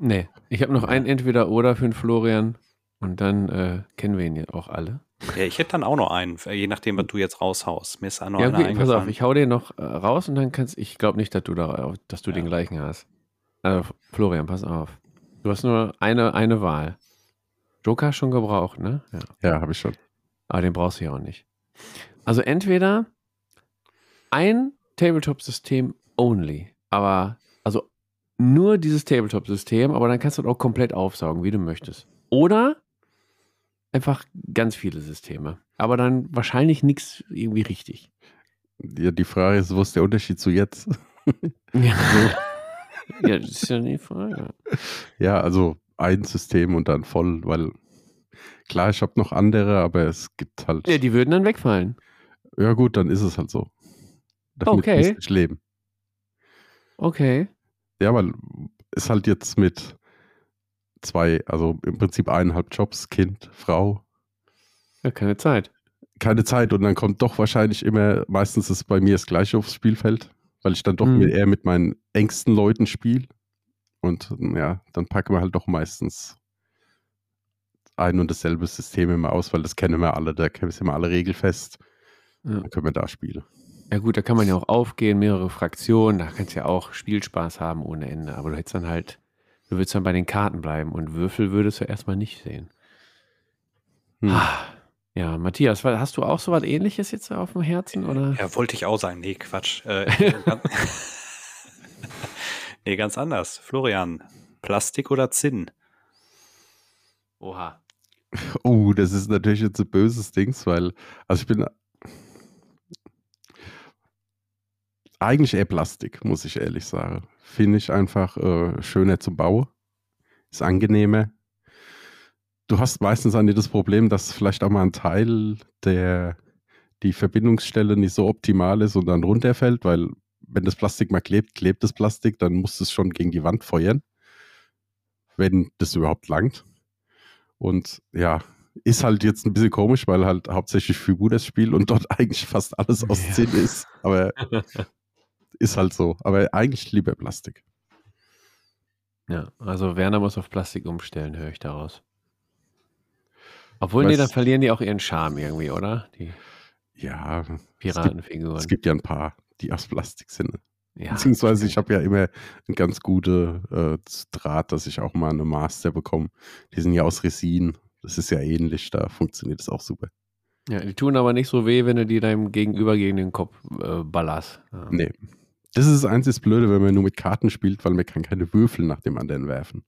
Nee, ich habe noch ein Entweder-Oder für den Florian und dann äh, kennen wir ihn ja auch alle. Ja, ich hätte dann auch noch einen, je nachdem, was du jetzt raushaust. Mir ist auch noch ja, okay, pass auf, ich hau den noch äh, raus und dann kannst ich glaube nicht, dass du da, dass du ja. den gleichen hast. Also, Florian, pass auf. Du hast nur eine, eine Wahl. Joker schon gebraucht, ne? Ja, ja habe ich schon. Aber den brauchst du ja auch nicht. Also entweder ein Tabletop-System only, aber also nur dieses Tabletop-System, aber dann kannst du das auch komplett aufsaugen, wie du möchtest. Oder einfach ganz viele Systeme. Aber dann wahrscheinlich nichts irgendwie richtig. Ja, die Frage ist, wo ist der Unterschied zu jetzt? ja. <laughs> <laughs> ja, das ist ja die Frage. Ja, also ein System und dann voll, weil klar, ich habe noch andere, aber es gibt halt. Ja, die würden dann wegfallen. Ja, gut, dann ist es halt so. Damit okay. muss ich leben. Okay. Ja, weil es halt jetzt mit zwei, also im Prinzip eineinhalb Jobs, Kind, Frau. Ja, keine Zeit. Keine Zeit und dann kommt doch wahrscheinlich immer, meistens ist bei mir das gleiche aufs Spielfeld, weil ich dann doch mhm. eher mit meinen engsten Leuten spiele. Und ja, dann packen wir halt doch meistens ein und dasselbe System immer aus, weil das kennen wir alle, da kennen wir alle regelfest. Ja. Dann können wir da spielen. Ja gut, da kann man ja auch aufgehen, mehrere Fraktionen, da kannst du ja auch Spielspaß haben ohne Ende. Aber du hättest dann halt, du würdest dann bei den Karten bleiben und Würfel würdest du erstmal nicht sehen. Hm. Ah, ja, Matthias, hast du auch so was ähnliches jetzt auf dem Herzen? Oder? Ja, wollte ich auch sagen. Nee, Quatsch. Äh, <laughs> <laughs> nee, ganz anders. Florian, Plastik oder Zinn? Oha. Oh, das ist natürlich jetzt ein böses Ding, weil, also ich bin eigentlich eher Plastik, muss ich ehrlich sagen. Finde ich einfach äh, schöner zum Bauen. Ist angenehmer. Du hast meistens an dir das Problem, dass vielleicht auch mal ein Teil der die Verbindungsstelle nicht so optimal ist und dann runterfällt, weil wenn das Plastik mal klebt, klebt das Plastik, dann muss es schon gegen die Wand feuern, wenn das überhaupt langt. Und ja, ist halt jetzt ein bisschen komisch, weil halt hauptsächlich Figur das Spiel und dort <laughs> eigentlich fast alles aus. Zinn ist. Aber <laughs> ist halt so. Aber eigentlich lieber Plastik. Ja, also Werner muss auf Plastik umstellen, höre ich daraus. Obwohl, Was, nee, dann verlieren die auch ihren Charme irgendwie, oder? Die Ja, Piratenfiguren. Es gibt, es gibt ja ein paar, die aus Plastik sind. Ja, Beziehungsweise ich habe ja immer ein ganz gute äh, Draht, dass ich auch mal eine Master bekomme. Die sind ja aus Resin. Das ist ja ähnlich, da funktioniert das auch super. Ja, die tun aber nicht so weh, wenn du die deinem Gegenüber gegen den Kopf äh, ballerst. Ja. Nee. Das ist das einzige Blöde, wenn man nur mit Karten spielt, weil man kann keine Würfel nach dem anderen werfen.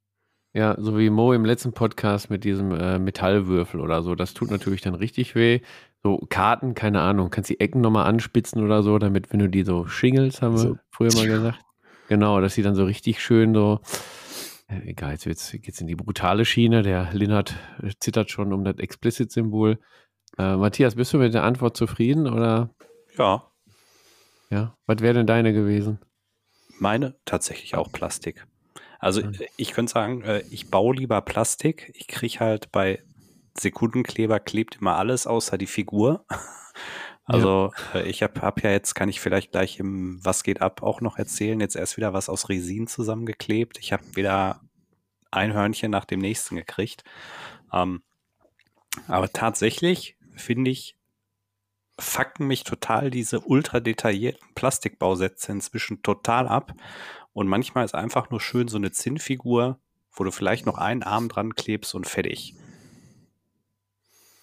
Ja, so wie Mo im letzten Podcast mit diesem äh, Metallwürfel oder so. Das tut natürlich dann richtig weh. So Karten, keine Ahnung, kannst die Ecken nochmal anspitzen oder so, damit, wenn du die so schingelst, haben wir so. früher mal gesagt. Genau, dass sie dann so richtig schön so. Äh, egal, jetzt wird's, geht's in die brutale Schiene. Der Linhard zittert schon um das Explicit-Symbol. Äh, Matthias, bist du mit der Antwort zufrieden oder? Ja. Ja. Was wäre denn deine gewesen? Meine tatsächlich auch Plastik. Also mhm. ich könnte sagen, äh, ich baue lieber Plastik. Ich kriege halt bei Sekundenkleber klebt immer alles außer die Figur. <laughs> Also ja. Äh, ich habe hab ja jetzt, kann ich vielleicht gleich im Was geht ab auch noch erzählen, jetzt erst wieder was aus Resin zusammengeklebt. Ich habe wieder ein Hörnchen nach dem nächsten gekriegt. Ähm, aber tatsächlich finde ich, fucken mich total diese ultra detaillierten Plastikbausätze inzwischen total ab. Und manchmal ist einfach nur schön so eine Zinnfigur, wo du vielleicht noch einen Arm dran klebst und fertig.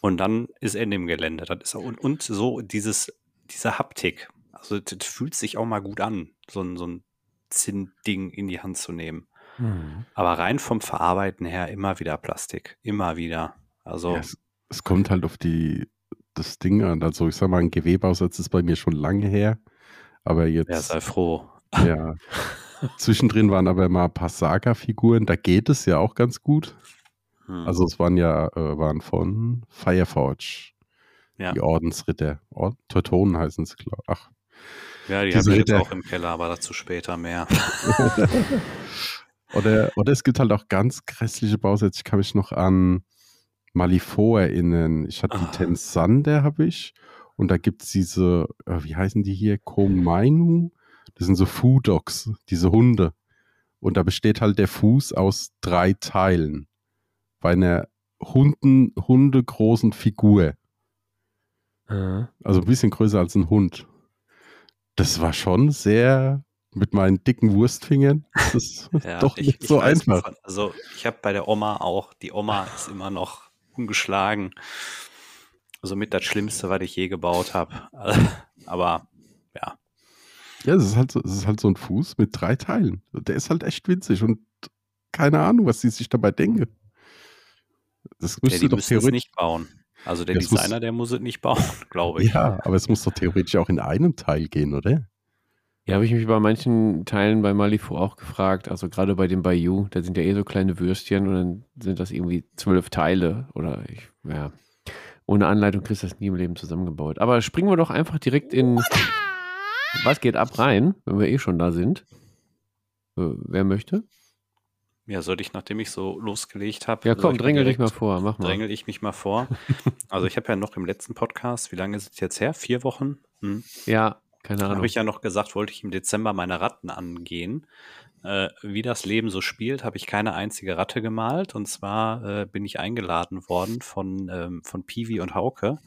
Und dann ist Ende im Gelände. Das ist und, und so dieses, diese Haptik. Also das fühlt sich auch mal gut an, so ein, so ein Zinnding in die Hand zu nehmen. Mhm. Aber rein vom Verarbeiten her immer wieder Plastik. Immer wieder. Also. Ja, es, es, kommt halt auf die, das Ding an. Also ich sag mal, ein Gewebeausatz ist bei mir schon lange her. Aber jetzt. Ja, sei froh. <laughs> Ja. Zwischendrin waren aber mal ein paar Saga-Figuren, da geht es ja auch ganz gut. Hm. Also es waren ja äh, waren von Fireforge. Ja. Die Ordensritter. Ord Teutonen heißen es, glaube ich. Ach. Ja, die habe ich jetzt auch im Keller, aber dazu später mehr. <laughs> oder, oder es gibt halt auch ganz grässliche Bausätze. Ich kann mich noch an Malifaux erinnern. Ich hatte ah. die Tensander, habe ich. Und da gibt es diese, äh, wie heißen die hier? Komainu? Das sind so Fudogs, diese Hunde. Und da besteht halt der Fuß aus drei Teilen. Bei einer Hunden, hundegroßen Figur. Mhm. Also ein bisschen größer als ein Hund. Das war schon sehr mit meinen dicken Wurstfingern. Das ist <laughs> ja, doch nicht ich, so einfach. Von, also ich habe bei der Oma auch, die Oma ist immer noch ungeschlagen. Somit das Schlimmste, was ich je gebaut habe. <laughs> Aber ja, ja, es ist halt so, es ist halt so ein Fuß mit drei Teilen. Der ist halt echt winzig und keine Ahnung, was die sich dabei denken. Das müsste ja, doch theoretisch nicht bauen. Also der Designer, muss, der muss es nicht bauen, <laughs> glaube ich. Ja, aber es muss doch theoretisch auch in einem Teil gehen, oder? Ja, habe ich mich bei manchen Teilen bei Malifu auch gefragt. Also gerade bei dem Bayou, da sind ja eh so kleine Würstchen und dann sind das irgendwie zwölf Teile oder ich, ja. Ohne Anleitung kriegst du das nie im Leben zusammengebaut. Aber springen wir doch einfach direkt in was geht ab rein, wenn wir eh schon da sind? Äh, wer möchte? Ja, sollte ich, nachdem ich so losgelegt habe. Ja, komm, drängel dich mal vor, mach mal. Drängel ich mich mal vor. also, ich habe ja noch im letzten Podcast, wie lange ist es jetzt her? Vier Wochen? Hm. Ja, keine Ahnung. Habe ich ja noch gesagt, wollte ich im Dezember meine Ratten angehen. Äh, wie das Leben so spielt, habe ich keine einzige Ratte gemalt. Und zwar äh, bin ich eingeladen worden von, ähm, von Piwi und Hauke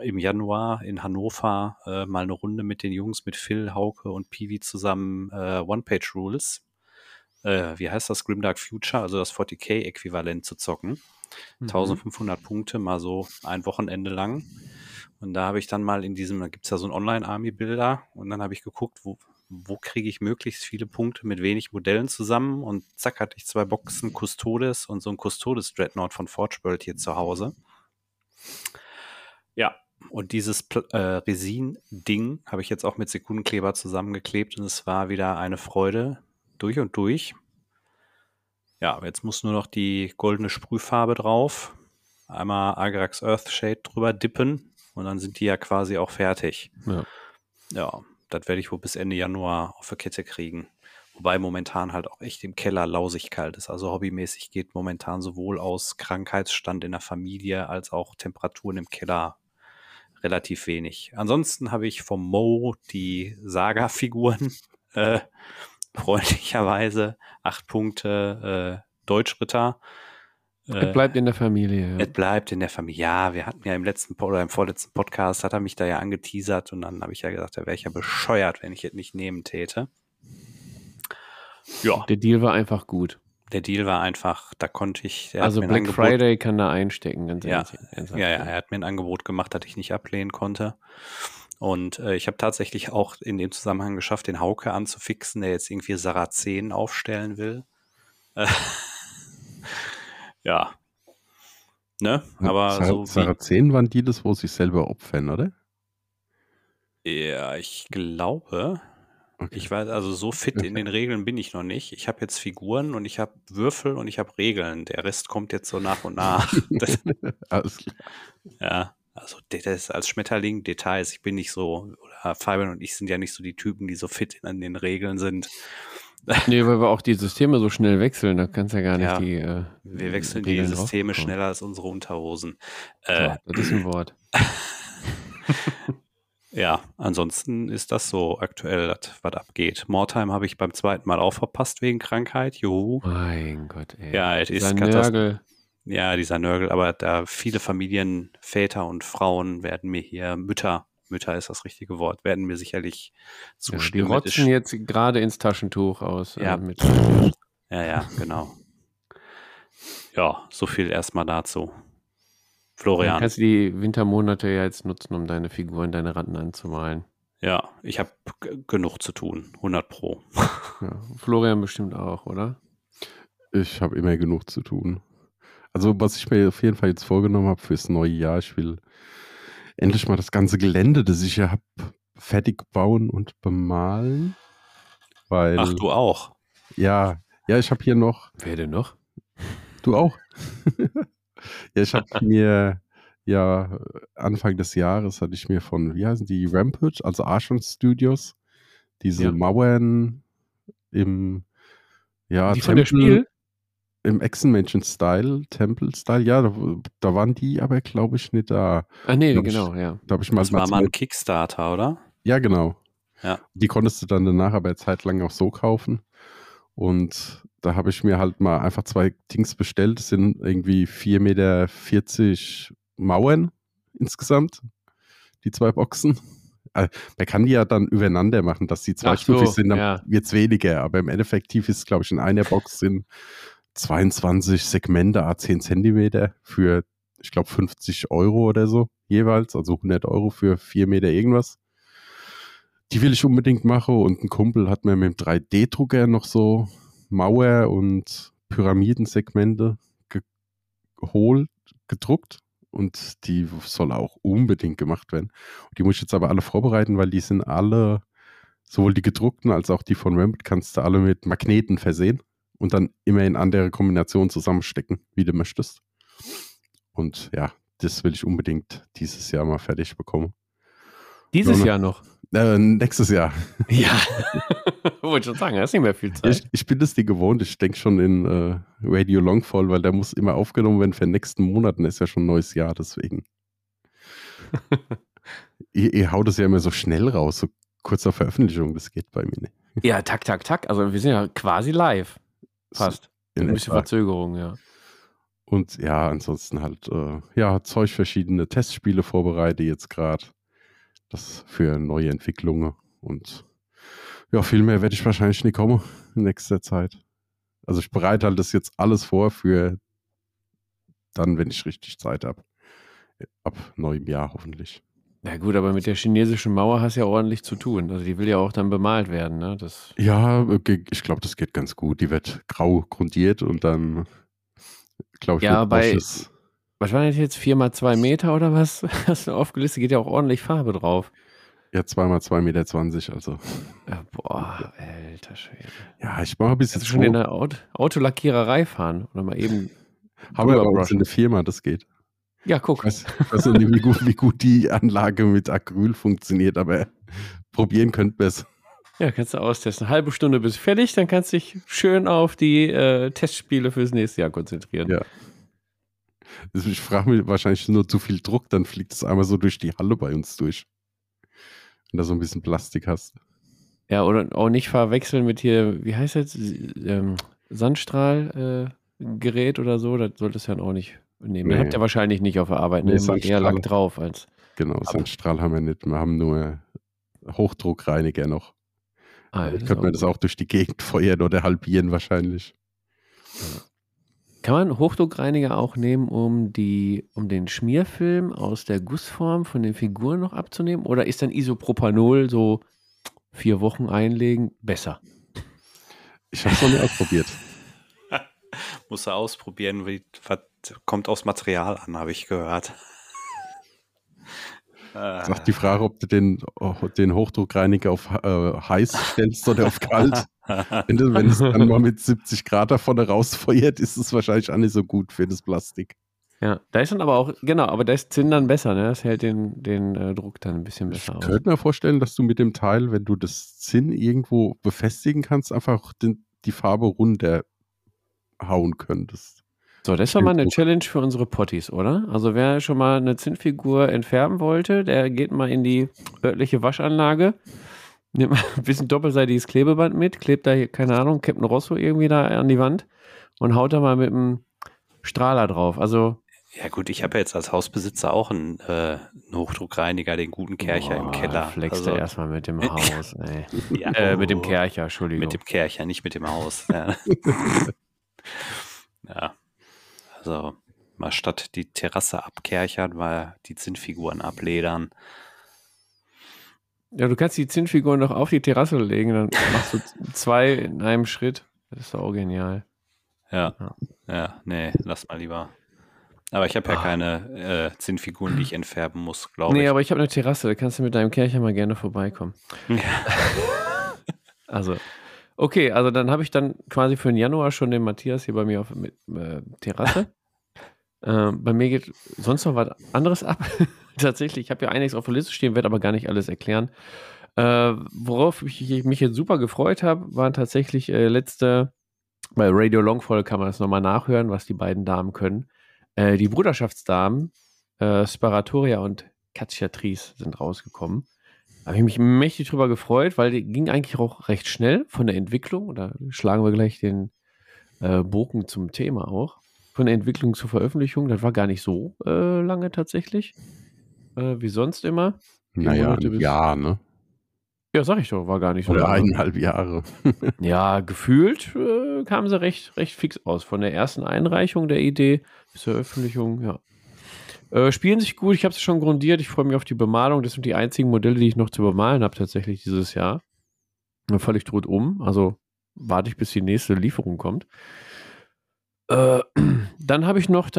im Januar in Hannover äh, mal eine Runde mit den Jungs, mit Phil, Hauke und Piwi zusammen äh, One-Page-Rules. Äh, wie heißt das? Grimdark Future, also das 40k-Äquivalent zu zocken. Mhm. 1500 Punkte, mal so ein Wochenende lang. Und da habe ich dann mal in diesem, da gibt es ja so ein Online-Army-Bilder und dann habe ich geguckt, wo, wo kriege ich möglichst viele Punkte mit wenig Modellen zusammen und zack hatte ich zwei Boxen Custodes und so ein Custodes Dreadnought von Forge World hier zu Hause. Ja, und dieses äh, Resin-Ding habe ich jetzt auch mit Sekundenkleber zusammengeklebt und es war wieder eine Freude durch und durch. Ja, jetzt muss nur noch die goldene Sprühfarbe drauf. Einmal Agrax Earthshade drüber dippen und dann sind die ja quasi auch fertig. Ja, ja das werde ich wohl bis Ende Januar auf der Kette kriegen. Wobei momentan halt auch echt im Keller lausig kalt ist. Also hobbymäßig geht momentan sowohl aus Krankheitsstand in der Familie als auch Temperaturen im Keller relativ wenig. Ansonsten habe ich vom Mo die Saga-Figuren <laughs> äh, freundlicherweise acht Punkte äh, Deutschritter. Es bleibt in der Familie. Es bleibt in der Familie. Ja, wir hatten ja im letzten oder im vorletzten Podcast hat er mich da ja angeteasert und dann habe ich ja gesagt, da wäre ich ja bescheuert, wenn ich es nicht nehmen täte. Ja. Der Deal war einfach gut. Der Deal war einfach, da konnte ich. Also Black Angebot, Friday kann da einstecken, ganz ja, ehrlich. Ja, ja, er hat mir ein Angebot gemacht, das ich nicht ablehnen konnte. Und äh, ich habe tatsächlich auch in dem Zusammenhang geschafft, den Hauke anzufixen, der jetzt irgendwie Sarazen aufstellen will. Ja. Ne? Aber Sar so. Sarazen waren die das, wo sie selber opfern, oder? Ja, ich glaube. Okay. Ich weiß, also so fit in den Regeln bin ich noch nicht. Ich habe jetzt Figuren und ich habe Würfel und ich habe Regeln. Der Rest kommt jetzt so nach und nach. <laughs> das, Alles klar. Ja, also das als Schmetterling Details. Ich bin nicht so, oder Fabian und ich sind ja nicht so die Typen, die so fit in den Regeln sind. Nee, weil wir auch die Systeme so schnell wechseln, da kannst du ja gar nicht ja, die. Äh, wir wechseln die, die Systeme schneller als unsere Unterhosen. Äh, das ist ein <clears throat> Wort. Ja, ansonsten ist das so aktuell, was abgeht. Mordheim habe ich beim zweiten Mal auch verpasst wegen Krankheit. Juhu. Mein Gott, ey. Ja, es ist Nörgel. Ja, dieser Nörgel, aber da viele Familien, Väter und Frauen werden mir hier, Mütter, Mütter ist das richtige Wort, werden mir sicherlich zustimmen. Ja, die rotzen jetzt gerade ins Taschentuch aus. Äh, ja. <laughs> Ja, ja, genau. Ja, so viel erstmal dazu. Florian. Dann kannst du die Wintermonate ja jetzt nutzen, um deine Figuren, deine Ratten anzumalen. Ja, ich habe genug zu tun. 100 Pro. <laughs> Ja, Florian bestimmt auch, oder? Ich habe immer genug zu tun. Also, was ich mir auf jeden Fall jetzt vorgenommen habe fürs neue Jahr, ich will endlich mal das ganze Gelände, das ich ja habe, fertig bauen und bemalen. Weil, Ach, du auch? Ja, ja, ich habe hier noch. Wer denn noch? Du auch. <laughs> Ja, ich habe <laughs> mir ja Anfang des Jahres hatte ich mir von, wie heißen die, Rampage, also Archon Studios, diese ja. Mauern im ja, die Tempel, von der Spiel? Im Echsenmenschen-Style, Temple-Style, ja, da, da, waren die aber, glaube ich, nicht da. Ah, nee, genau, ich, ja. Da ich mal das war mal ein Kickstarter, oder? Ja, genau. Ja. Die konntest du dann danach aber zeitlang auch so kaufen. Und da habe ich mir halt mal einfach zwei Dings bestellt. Das sind irgendwie 4,40 Meter Mauern insgesamt, die zwei Boxen. Äh, man kann die ja dann übereinander machen, dass die zweistufig so, sind, dann ja. wird es weniger. Aber im Endeffekt ist es, glaube ich, in einer Box sind 22 Segmente, a 10 Zentimeter für, ich glaube, 50 Euro oder so jeweils. Also 100 Euro für 4 Meter irgendwas. Die will ich unbedingt machen und ein Kumpel hat mir mit dem 3D-Drucker noch so Mauer- und Pyramidensegmente geholt, gedruckt und die soll auch unbedingt gemacht werden. Und die muss ich jetzt aber alle vorbereiten, weil die sind alle, sowohl die gedruckten als auch die von Rambit, kannst du alle mit Magneten versehen und dann immer in andere Kombinationen zusammenstecken, wie du möchtest. Und ja, das will ich unbedingt dieses Jahr mal fertig bekommen. Dieses Jahr noch? Äh, nächstes Jahr. <laughs> Ja, <laughs> wollte schon sagen, da ist nicht mehr viel Zeit. Ich, ich bin das die gewohnt. Ich denke schon in äh, Radio Longfall, weil der muss immer aufgenommen werden für den nächsten Monaten. Ist ja schon ein neues Jahr, deswegen. ihr, ihr haut es ja immer so schnell raus, so kurz vor Veröffentlichung. Das geht bei mir nicht. Ja, tak, tak, tak. Also wir sind ja quasi live. Fast. Ein bisschen Verzögerung, ja. Und ja, ansonsten halt, äh, ja, Zeug verschiedene Testspiele vorbereite jetzt gerade. Das für neue Entwicklungen und ja, viel mehr werde ich wahrscheinlich nicht kommen in nächster Zeit. Also ich bereite halt das jetzt alles vor für dann, wenn ich richtig Zeit habe. Ab neuem Jahr hoffentlich. Ja gut, aber mit der chinesischen Mauer hast du ja ordentlich zu tun. Also die will ja auch dann bemalt werden, ne? Das ja, ich glaube, das geht ganz gut. Die wird grau grundiert und dann, glaube ich, ja, bei, was waren das jetzt? 4 mal 2 Meter oder was? <laughs> Hast du aufgelistet? Geht ja auch ordentlich Farbe drauf. Ja, 2 mal 2,20 Meter, also. Ja, boah, alter Schwede. Ja, ich mache ein bisschen. Kannst du schon in der Auto Autolackiererei fahren? Oder mal eben. Haben wir aber in der Firma, das geht. Ja, guck. Ich weiß, weiß nicht, wie gut, wie gut die Anlage mit Acryl funktioniert, aber probieren könnt besser. Ja, kannst du austesten. Eine halbe Stunde bis fertig, dann kannst du dich schön auf die äh, Testspiele fürs nächste Jahr konzentrieren. Ja. Ich frage mich wahrscheinlich nur zu viel Druck, dann fliegt es einmal so durch die Halle bei uns durch. Wenn du so ein bisschen Plastik hast. Ja, oder auch nicht verwechseln mit hier, wie heißt das? Ähm, Sandstrahl, Gerät oder so, das sollte es ja auch nicht nehmen. Nee. Den habt ihr wahrscheinlich nicht auf der Arbeit, ne? Nee, eher Lack drauf als. Genau, Sandstrahl haben wir nicht. Wir haben nur Hochdruckreiniger noch. Ah, ja, könnte man das auch durch die Gegend <laughs> feuern oder halbieren wahrscheinlich. Kann man Hochdruckreiniger auch nehmen, um, die, um den Schmierfilm aus der Gussform von den Figuren noch abzunehmen? Oder ist dann Isopropanol so vier Wochen einlegen besser? Ich habe es noch nicht ausprobiert. <laughs> Muss er ausprobieren, wie, was kommt aus Material an, habe ich gehört. <laughs> Sagt die Frage, ob du den, den Hochdruckreiniger auf äh, heiß stellst oder auf kalt. <laughs> wenn, du, wenn es dann mal mit 70 Grad davon rausfeuert, ist es wahrscheinlich auch nicht so gut für das Plastik. Ja, da ist dann aber auch, genau, aber da ist Zinn dann besser, ne? Das hält den, den äh, Druck dann ein bisschen besser aus. Ich könnte mir vorstellen, dass du mit dem Teil, wenn du das Zinn irgendwo befestigen kannst, einfach den, die Farbe runterhauen könntest. So, das war mal eine Challenge für unsere Potties, oder? Also wer schon mal eine Zinnfigur entfärben wollte, der geht mal in die örtliche Waschanlage, nimmt mal ein bisschen doppelseitiges Klebeband mit, klebt da, hier, keine Ahnung, Captain Rosso irgendwie da an die Wand und haut da mal mit einem Strahler drauf. Also ja gut, ich habe ja jetzt als Hausbesitzer auch einen, äh, einen Hochdruckreiniger, den guten Kercher Boah, im Keller. Flex also, erstmal mit dem <laughs> Haus, ey. ja, äh, mit dem Kercher, Entschuldigung. Mit dem Kercher, nicht mit dem Haus. ja. <laughs> ja. Also mal statt die Terrasse abkerchern, mal die Zinnfiguren abledern. Ja, du kannst die Zinnfiguren noch auf die Terrasse legen, dann machst du <laughs> zwei in einem Schritt. Das ist auch genial. Ja, ja, ja nee, lass mal lieber. Aber ich habe ja ah. keine äh, Zinnfiguren, die ich entfärben muss, glaube nee, ich. Nee, aber ich habe eine Terrasse, da kannst du mit deinem Kercher mal gerne vorbeikommen. Ja. <laughs> also, Okay, also dann habe ich dann quasi für den Januar schon den Matthias hier bei mir auf äh, Terrasse. <laughs> äh, bei mir geht sonst noch was anderes ab. <laughs> Tatsächlich, ich habe ja einiges auf der Liste stehen, werde aber gar nicht alles erklären. Äh, worauf ich mich jetzt super gefreut habe, waren tatsächlich äh, letzte, bei Radio Longfall kann man das nochmal nachhören, was die beiden Damen können. Äh, die Bruderschaftsdamen, äh, Sparatoria und Katjatrice sind rausgekommen habe ich mich mächtig drüber gefreut, weil die ging eigentlich auch recht schnell von der Entwicklung. Da schlagen wir gleich den äh, Bogen zum Thema auch. Von der Entwicklung zur Veröffentlichung, das war gar nicht so äh, lange tatsächlich. Äh, wie sonst immer. Naja, ein Jahr, ne? Ja, sag ich doch, war gar nicht so Oder lange. eineinhalb Jahre. <laughs> ja, gefühlt äh, kamen sie recht, recht fix aus. Von der ersten Einreichung der Idee bis zur Veröffentlichung, ja. Äh, spielen sich gut, ich habe es schon grundiert, ich freue mich auf die Bemalung. Das sind die einzigen Modelle, die ich noch zu bemalen habe tatsächlich dieses Jahr. Ich tot um, also warte ich, bis die nächste Lieferung kommt. Äh, <clears throat> dann habe ich noch,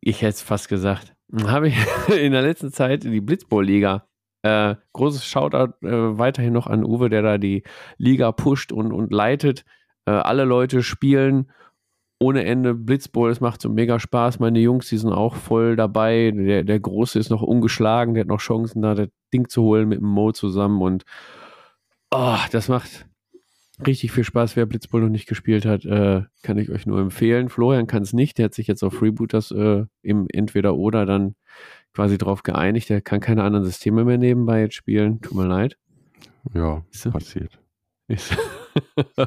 ich hätte es fast gesagt, habe ich <laughs> in der letzten Zeit die Blitzball-Liga äh, großes Shoutout äh, weiterhin noch an Uwe, der da die Liga pusht und, und leitet. Äh, alle Leute spielen ohne Ende Blitzball, es macht so mega Spaß. Meine Jungs, die sind auch voll dabei. Der, der Große ist noch ungeschlagen, der hat noch Chancen, da das Ding zu holen mit dem Mo zusammen. Und oh, das macht richtig viel Spaß. Wer Blitzball noch nicht gespielt hat, äh, kann ich euch nur empfehlen. Florian kann es nicht, der hat sich jetzt auf Freebooters äh, im Entweder-Oder dann quasi drauf geeinigt. Der kann keine anderen Systeme mehr nebenbei jetzt spielen. Tut mir leid. Ja, passiert. <laughs>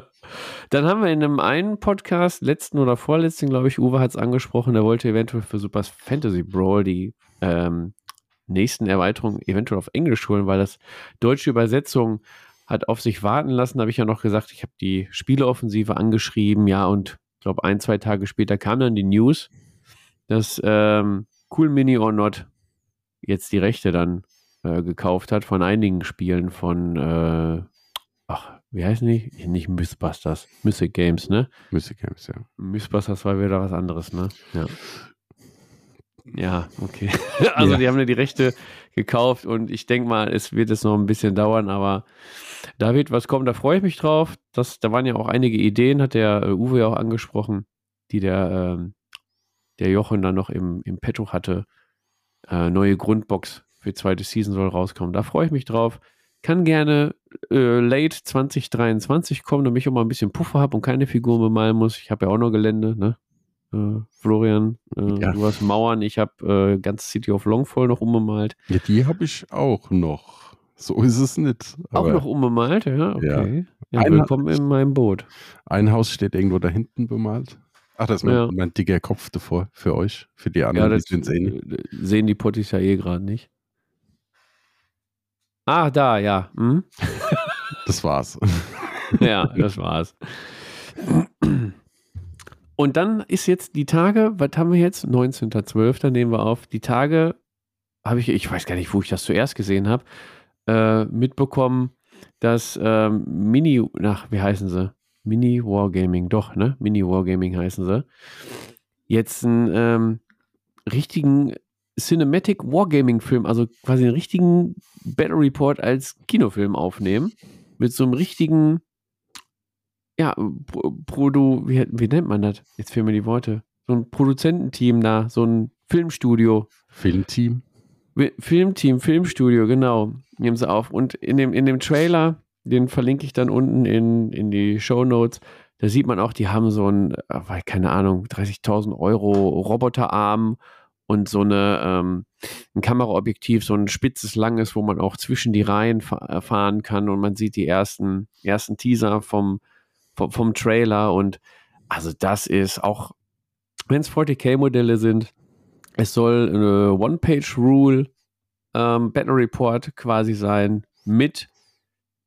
Dann haben wir in einem einen Podcast, letzten oder vorletzten, glaube ich, Uwe hat es angesprochen, der wollte eventuell für Super Fantasy Brawl die ähm, nächsten Erweiterungen eventuell auf Englisch holen, weil das deutsche Übersetzung hat auf sich warten lassen. Da habe ich ja noch gesagt, ich habe die Spieleoffensive angeschrieben, ja, und ich glaube, ein, zwei Tage später kam dann die News, dass ähm, Cool Mini or Not jetzt die Rechte dann äh, gekauft hat von einigen Spielen von, äh, wie heißen die? Nicht Mythbusters, Mythic Games, ne? Mythic Games, ja. Mythbusters war wieder was anderes, ne? Ja. Ja, okay. <laughs> also ja. die haben ja die Rechte gekauft und ich denke mal, es wird es noch ein bisschen dauern, aber da wird was kommen, da freue ich mich drauf. Das, da waren ja auch einige Ideen, hat der äh, Uwe ja auch angesprochen, die der, ähm, der Jochen dann noch im, im Petto hatte. Äh, neue Grundbox für zweite Season soll rauskommen. Da freue ich mich drauf. Kann gerne äh, late 2023 kommen, damit ich auch mal ein bisschen Puffer habe und keine Figuren bemalen muss. Ich habe ja auch noch Gelände, ne? Äh, Florian, äh, ja. du hast Mauern, ich habe äh, ganz City of Longfall noch umbemalt. Ja, die habe ich auch noch. So ist es nicht. auch noch umbemalt, ja, okay. Ja. Ja, willkommen in meinem Boot. Ein Haus steht irgendwo da hinten bemalt. Ach, das ist mein, mein dicker Kopf davor für euch, für die anderen, ja, das die sehen. Sehen die Potties ja eh gerade nicht. Ah, da, ja. Hm? Das war's. <laughs> ja, das war's. Und dann ist jetzt die Tage, was haben wir jetzt? 19.12. nehmen wir auf. Die Tage habe ich, ich weiß gar nicht, wo ich das zuerst gesehen habe, äh, mitbekommen, dass ähm, Mini, nach, wie heißen sie? Mini Wargaming, doch, ne? Mini Wargaming heißen sie. Jetzt einen ähm, richtigen Cinematic Wargaming-Film, also quasi einen richtigen Battle Report als Kinofilm aufnehmen. Mit so einem richtigen, ja, Produ, wie, wie nennt man das? Jetzt fehlen mir die Worte. So ein Produzententeam da, so ein Filmstudio. Filmteam? Filmteam, Filmstudio, genau. Nehmen sie auf. Und in dem, in dem Trailer, den verlinke ich dann unten in, in die Show Notes, da sieht man auch, die haben so ein, äh, keine Ahnung, 30.000 Euro Roboterarm und so eine, ähm, ein Kameraobjektiv, so ein spitzes, langes, wo man auch zwischen die Reihen äh, fahren kann und man sieht die ersten, ersten Teaser vom, vom, vom Trailer und also das ist auch, wenn es 40k-Modelle sind, es soll eine One-Page-Rule ähm, Battle Report quasi sein mit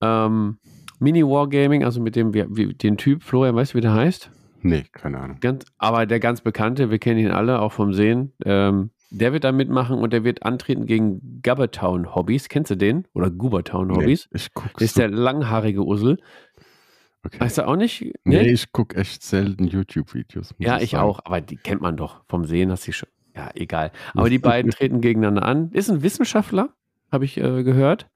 ähm, Mini-Wargaming, also mit dem, wie, den Typ, Florian, weißt du, wie der heißt? Nee, keine Ahnung. Ganz, aber der ganz bekannte, wir kennen ihn alle, auch vom Sehen, ähm, der wird da mitmachen und der wird antreten gegen Gubbertown Hobbys. Kennst du den? Oder Gubertown Hobbys? Nee, ich guck's. Das ist der langhaarige Ussel. Okay. Weißt du auch nicht? Nee, nee ich gucke echt selten YouTube-Videos. Ja, ich, ich auch, aber die kennt man doch. Vom Sehen hast du schon. Ja, egal. Aber die beiden <laughs> treten gegeneinander an. Ist ein Wissenschaftler, habe ich äh, gehört,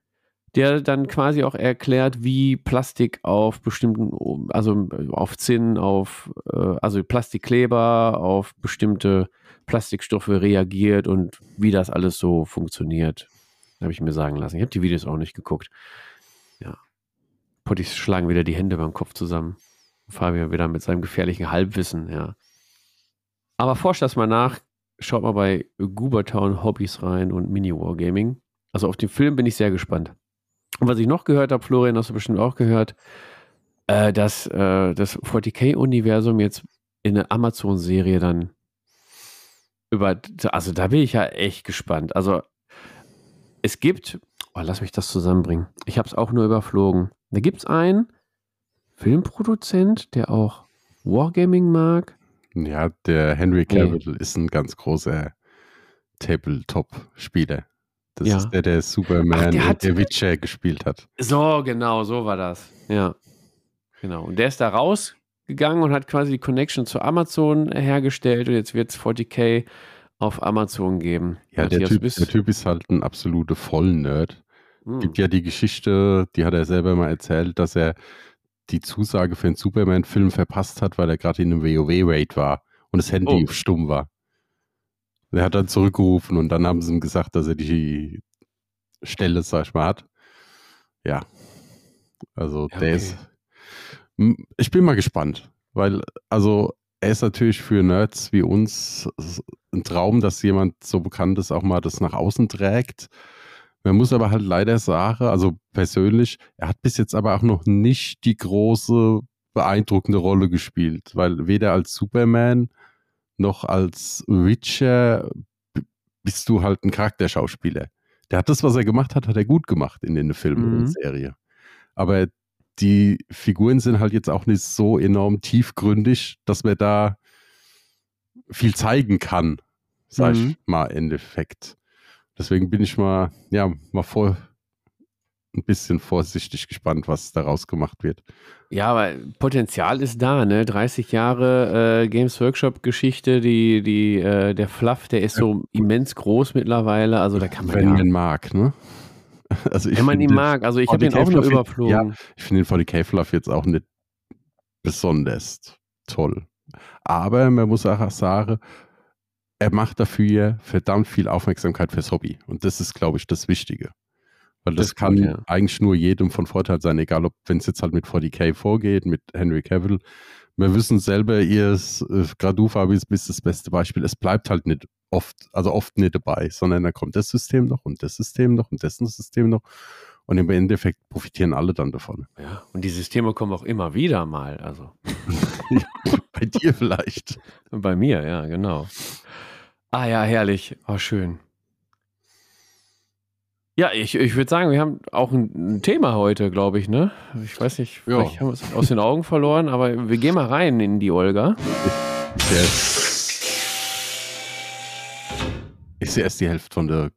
der dann quasi auch erklärt, wie Plastik auf bestimmten, also auf Zinn, auf, äh, also Plastikkleber, auf bestimmte Plastikstoffe reagiert und wie das alles so funktioniert. Habe ich mir sagen lassen. Ich habe die Videos auch nicht geguckt. Ja. Potties schlagen wieder die Hände beim Kopf zusammen. Fabian wieder mit seinem gefährlichen Halbwissen, ja. Aber forscht das mal nach, schaut mal bei Goobertown Hobbys rein und Mini Wargaming. Also auf den Film bin ich sehr gespannt. Und was ich noch gehört habe, Florian, hast du bestimmt auch gehört, äh, dass äh, das 40k-Universum jetzt in eine Amazon-Serie dann über, also da bin ich ja echt gespannt. Also es gibt, oh, lass mich das zusammenbringen. Ich habe es auch nur überflogen. Da gibt es einen Filmproduzent, der auch Wargaming mag ja, der Henry Cavill nee. ist ein ganz großer Tabletop-Spieler. Das ja. ist der, der Superman Ach, der und der Witcher gespielt hat. So, genau, so war das. Ja. Genau. Und der ist da rausgegangen und hat quasi die Connection zu Amazon hergestellt und jetzt wird es 40k auf Amazon geben. Ja, der typ, der typ, ist halt ein absoluter Vollnerd. Hm. Gibt ja die Geschichte, die hat er selber mal erzählt, dass er die Zusage für einen Superman-Film verpasst hat, weil er gerade in einem WoW-Raid war und das Handy oh. stumm war. Er hat dann zurückgerufen und dann haben sie ihm gesagt, dass er die Stelle, sag ich mal, hat. Ja. Also ja, der okay. ist. Ich bin mal gespannt, weil, also er ist natürlich für Nerds wie uns ein Traum, dass jemand so bekannt ist, auch mal das nach außen trägt. Man muss aber halt leider sagen, also persönlich, er hat bis jetzt aber auch noch nicht die große, beeindruckende Rolle gespielt, weil weder als Superman noch als Witcher bist du halt ein Charakterschauspieler. Der hat das, was er gemacht hat, hat er gut gemacht in den Filmen mhm. und Serie. Aber die Figuren sind halt jetzt auch nicht so enorm tiefgründig, dass man da viel zeigen kann, sag mhm. ich mal, im Endeffekt. Deswegen bin ich mal, ja, mal voll ein bisschen vorsichtig gespannt, was daraus gemacht wird. Ja, aber Potenzial ist da, ne? 30 Jahre äh, Games Workshop-Geschichte, die, die, äh, der Fluff, der ist so immens groß mittlerweile. Also da kann man Wenn ja, man mag, ne? <laughs> Also Wenn man ihn mag, also ich habe ihn auch nur überflogen. Ja, ich finde den 40k Fluff jetzt auch nicht besonders toll. Aber man muss auch sagen, er macht dafür verdammt viel Aufmerksamkeit fürs Hobby. Und das ist, glaube ich, das Wichtige. Weil das, das kann gut, ja. eigentlich nur jedem von Vorteil sein, egal ob, wenn es jetzt halt mit 40k vorgeht, mit Henry Cavill. Wir wissen selber, ihr äh, gerade du, Fabi, bist das beste Beispiel. Es bleibt halt nicht oft, also oft nicht dabei, sondern da kommt das System noch und das System noch und dessen System noch. Und im Endeffekt profitieren alle dann davon. Ja, und die Systeme kommen auch immer wieder mal. Also. <laughs> Bei dir vielleicht. Bei mir, ja, genau. Ah ja, herrlich. Oh, schön. Ja, ich, ich würde sagen, wir haben auch ein, ein Thema heute, glaube ich, ne? Ich weiß nicht, vielleicht ja. haben wir es aus den Augen verloren, aber wir gehen mal rein in die Olga. Ich sehe erst die Hälfte von der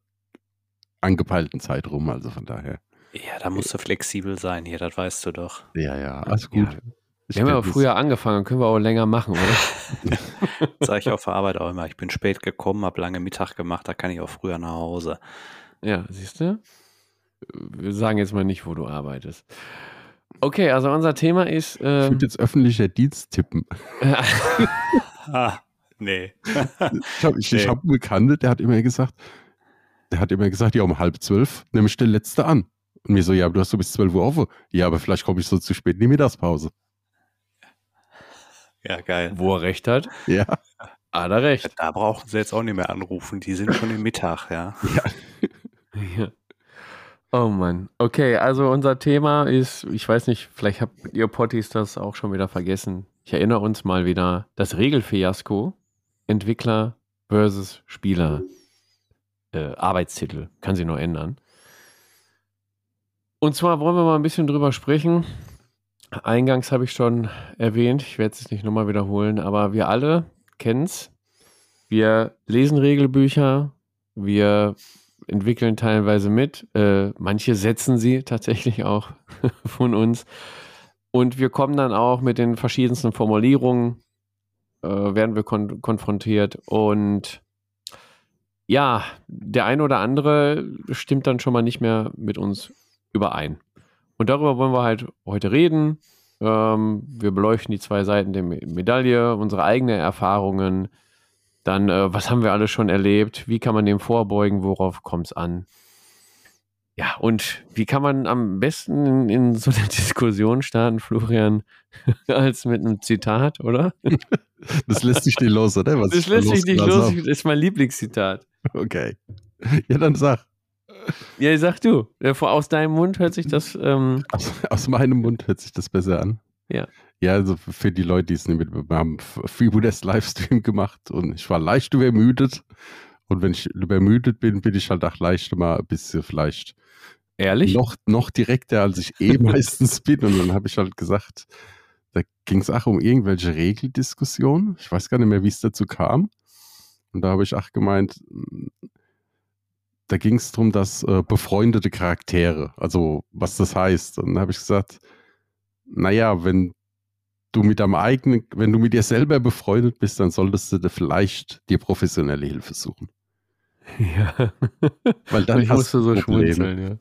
angepeilten Zeit rum, also von daher. Ja, da musst du flexibel sein hier, das weißt du doch. Ja, ja, alles gut. Ja. Wir haben aber früher angefangen, können wir auch länger machen, oder? <laughs> Sag ich auf der Arbeit auch immer. Ich bin spät gekommen, habe lange Mittag gemacht, da kann ich auch früher nach Hause. Ja, siehst du? Wir sagen jetzt mal nicht, wo du arbeitest. Okay, also unser Thema ist. Ähm, ich würde jetzt öffentlicher Dienst tippen. <laughs> ah, nee. ich habe nee. hab einen Bekannten, der hat immer gesagt, der hat immer gesagt, ja, um halb zwölf nehme ich den letzte an. Und mir so, ja, aber du hast so bis zwölf Uhr offen. Ja, aber vielleicht komme ich so zu spät in die Mittagspause. Ja, geil. Wo er recht hat. Ja. Hat er recht. Da brauchen sie jetzt auch nicht mehr anrufen. Die sind schon im Mittag, ja. <laughs> Ja. Ja. Oh Mann. Okay, also unser Thema ist, ich weiß nicht, vielleicht habt ihr Potties das auch schon wieder vergessen. Ich erinnere uns mal wieder, das Regelfiasko, Entwickler versus Spieler. Äh, Arbeitstitel, kann sie nur ändern. Und zwar wollen wir mal ein bisschen drüber sprechen. Eingangs habe ich schon erwähnt, ich werde es nicht nochmal wiederholen, aber wir alle kennen es. Wir lesen Regelbücher, wir entwickeln teilweise mit. Äh, manche setzen sie tatsächlich auch <laughs> von uns. Und wir kommen dann auch mit den verschiedensten Formulierungen, äh, werden wir kon konfrontiert. Und ja, der eine oder andere stimmt dann schon mal nicht mehr mit uns überein. Und darüber wollen wir halt heute reden. Ähm, wir beleuchten die zwei Seiten der Medaille, unsere eigenen Erfahrungen, dann, äh, was haben wir alles schon erlebt? Wie kann man dem vorbeugen? Worauf kommt es an? Ja, und wie kann man am besten in, in so eine <laughs> Diskussion starten, Florian, <laughs> als mit einem Zitat, oder? <laughs> Das lässt sich nicht los, oder? Was das lässt sich nicht los, das ist mein Lieblingszitat. Okay. Ja, dann sag. Ja, sag du. Aus deinem Mund hört sich das. Ähm aus, aus meinem Mund hört sich das besser an. Ja. Ja, also für die Leute, die es nicht mitbekommen haben, Fibonacci Livestream gemacht und ich war leicht übermüdet. Und wenn ich übermüdet bin, bin ich halt auch leicht mal ein bisschen vielleicht Ehrlich? Noch, noch direkter, als ich eh <laughs> meistens bin. Und dann habe ich halt gesagt, da ging es auch um irgendwelche Regeldiskussionen. Ich weiß gar nicht mehr, wie es dazu kam. Und da habe ich auch gemeint, da ging es darum, dass äh, befreundete Charaktere, also was das heißt. Und dann habe ich gesagt, naja, wenn du mit deinem eigenen, wenn du mit dir selber befreundet bist, dann solltest du vielleicht dir professionelle Hilfe suchen. <laughs> Ja. Weil dann ich hast musste so schmunzeln, ja.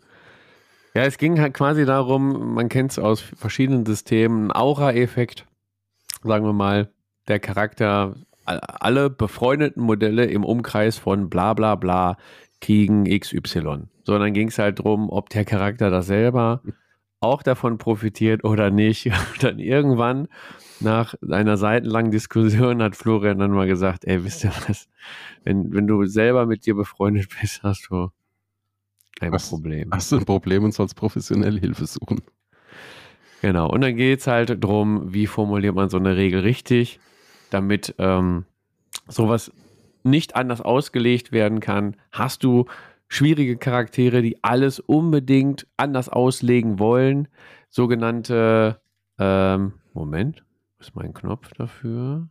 Ja, es ging halt quasi darum, man kennt es aus verschiedenen Systemen, ein Aura-Effekt, sagen wir mal, der Charakter, alle befreundeten Modelle im Umkreis von bla bla bla kriegen XY. So, dann ging es halt darum, ob der Charakter das selber <laughs> auch davon profitiert oder nicht. <laughs> Und dann irgendwann nach einer seitenlangen Diskussion hat Florian dann mal gesagt, ey, wisst ihr was, wenn, wenn du selber mit dir befreundet bist, hast du ein hast, Problem. Hast du ein Problem und sollst professionelle Hilfe suchen. Genau, und dann geht es halt darum, wie formuliert man so eine Regel richtig, damit ähm, sowas nicht anders ausgelegt werden kann. Hast du schwierige Charaktere, die alles unbedingt anders auslegen wollen. Sogenannte, ähm, Moment, ist mein Knopf dafür?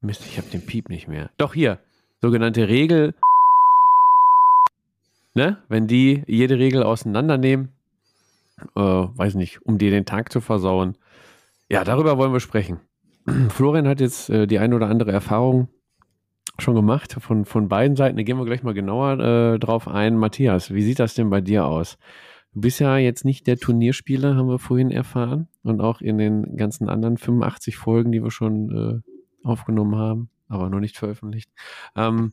Mist, ich habe den Piep nicht mehr. Doch hier, sogenannte Regel. Ne? Wenn die jede Regel auseinandernehmen, äh, weiß nicht, um dir den Tag zu versauen. Ja, darüber wollen wir sprechen. <clears throat> Florian hat jetzt äh, die ein oder andere Erfahrung schon gemacht von, von beiden Seiten. Da gehen wir gleich mal genauer äh, drauf ein. Matthias, wie sieht das denn bei dir aus? Du bist ja jetzt nicht der Turnierspieler, haben wir vorhin erfahren. Und auch in den ganzen anderen 85 Folgen, die wir schon äh, aufgenommen haben, aber noch nicht veröffentlicht. Ähm,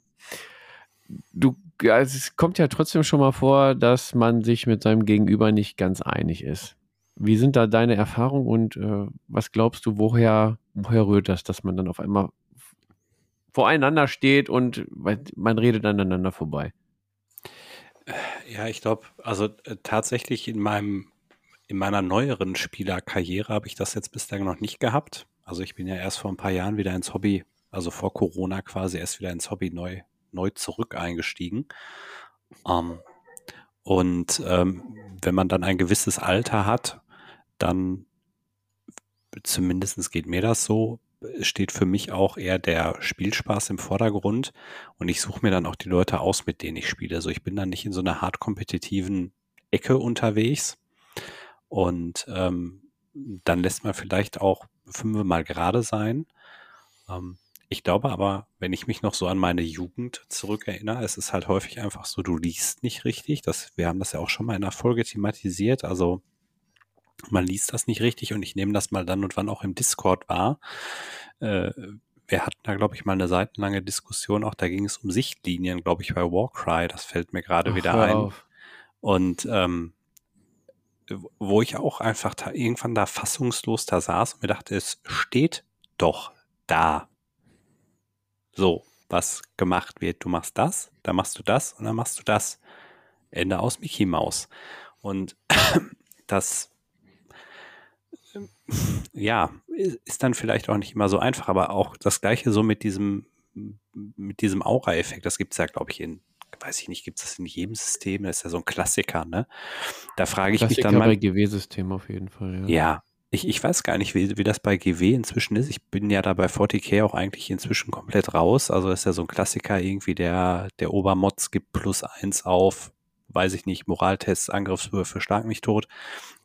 du, ja, es kommt ja trotzdem schon mal vor, dass man sich mit seinem Gegenüber nicht ganz einig ist. Wie sind da deine Erfahrungen und äh, was glaubst du, woher, woher rührt das, dass man dann auf einmal voreinander steht und man redet aneinander vorbei. Ja, ich glaube, also äh, tatsächlich in meinem, in meiner neueren Spielerkarriere habe ich das jetzt bislang noch nicht gehabt. Also ich bin ja erst vor ein paar Jahren wieder ins Hobby, also vor Corona quasi erst wieder ins Hobby neu, neu zurück eingestiegen. Ähm, und ähm, wenn man dann ein gewisses Alter hat, dann zumindest geht mir das so, steht für mich auch eher der Spielspaß im Vordergrund und ich suche mir dann auch die Leute aus, mit denen ich spiele. Also ich bin dann nicht in so einer hart kompetitiven Ecke unterwegs und ähm, dann lässt man vielleicht auch fünfmal gerade sein. Ähm, ich glaube aber, wenn ich mich noch so an meine Jugend zurückerinnere, es ist halt häufig einfach so, du liest nicht richtig. Das, wir haben das ja auch schon mal in der Folge thematisiert. Also man liest das nicht richtig und ich nehme das mal dann und wann auch im Discord wahr. Äh, wir hatten da, glaube ich, mal eine seitenlange Diskussion, auch da ging es um Sichtlinien, glaube ich, bei Warcry. Das fällt mir gerade wieder ein. Auf. Und ähm, wo ich auch einfach da irgendwann da fassungslos da saß und mir dachte, es steht doch da. So, was gemacht wird. Du machst das, dann machst du das und dann machst du das. Ende aus Mickey Maus. Und <clears throat> das ja, ist dann vielleicht auch nicht immer so einfach, aber auch das gleiche so mit diesem, mit diesem Aura-Effekt, das gibt es ja, glaube ich, in, weiß ich nicht, gibt es das in jedem System, das ist ja so ein Klassiker, ne? Da frage ich Klassiker mich dann mal. bei GW-System auf jeden Fall, ja. Ja, ich, ich weiß gar nicht, wie, wie das bei GW inzwischen ist. Ich bin ja da bei 40k auch eigentlich inzwischen komplett raus. Also ist ja so ein Klassiker irgendwie, der, der Obermods gibt plus eins auf, weiß ich nicht, Moraltests, Angriffswürfe, stark mich tot.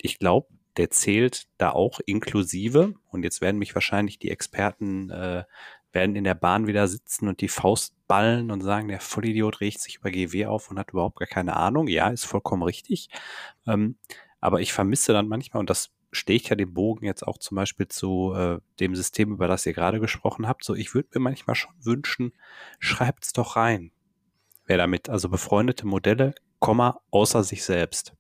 Ich glaube, der zählt da auch inklusive. Und jetzt werden mich wahrscheinlich die Experten äh, werden in der Bahn wieder sitzen und die Faust ballen und sagen, der Vollidiot regt sich über GW auf und hat überhaupt gar keine Ahnung. Ja, ist vollkommen richtig. Ähm, aber ich vermisse dann manchmal, und das stehe ich ja den Bogen jetzt auch zum Beispiel zu äh, dem System, über das ihr gerade gesprochen habt. So, ich würde mir manchmal schon wünschen, schreibt's doch rein. Wer damit, also befreundete Modelle, Komma, außer sich selbst.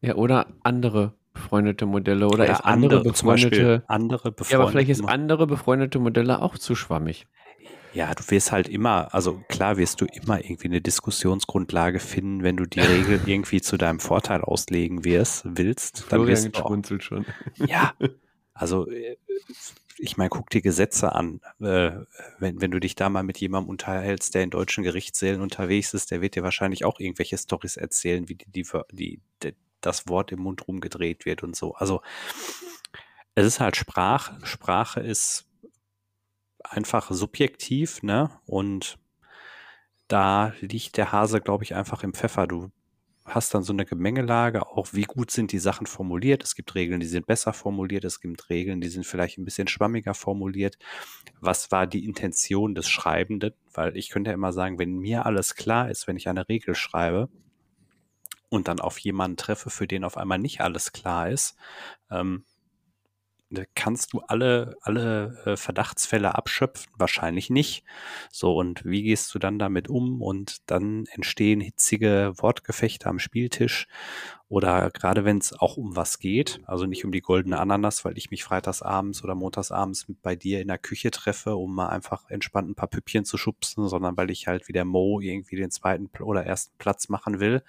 Ja, oder andere befreundete Modelle oder ja, ist andere, andere befreundete andere befreundete Ja, aber vielleicht ist andere befreundete Modelle auch zu schwammig. Ja, du wirst halt immer, also klar wirst du immer irgendwie eine Diskussionsgrundlage finden, wenn du die <laughs> Regel irgendwie zu deinem Vorteil auslegen wirst, willst. Dann Florian wirst du auch, schon. Ja, <laughs> also äh, ich meine, guck dir Gesetze an. Äh, wenn, wenn du dich da mal mit jemandem unterhältst, der in deutschen Gerichtssälen unterwegs ist, der wird dir wahrscheinlich auch irgendwelche Stories erzählen, wie die, die, die das Wort im Mund rumgedreht wird und so. Also es ist halt Sprache. Sprache ist einfach subjektiv, ne? Und da liegt der Hase, glaube ich, einfach im Pfeffer. Du hast dann so eine Gemengelage, auch wie gut sind die Sachen formuliert. Es gibt Regeln, die sind besser formuliert, es gibt Regeln, die sind vielleicht ein bisschen schwammiger formuliert. Was war die Intention des Schreibenden? Weil ich könnte ja immer sagen, wenn mir alles klar ist, wenn ich eine Regel schreibe, und dann auf jemanden treffe, für den auf einmal nicht alles klar ist, ähm, kannst du alle, alle äh, Verdachtsfälle abschöpfen? Wahrscheinlich nicht. So, und wie gehst du dann damit um? Und dann entstehen hitzige Wortgefechte am Spieltisch. Oder gerade wenn es auch um was geht, also nicht um die goldene Ananas, weil ich mich freitagsabends oder montagsabends bei dir in der Küche treffe, um mal einfach entspannt ein paar Püppchen zu schubsen, sondern weil ich halt wie der Mo irgendwie den zweiten oder ersten Platz machen will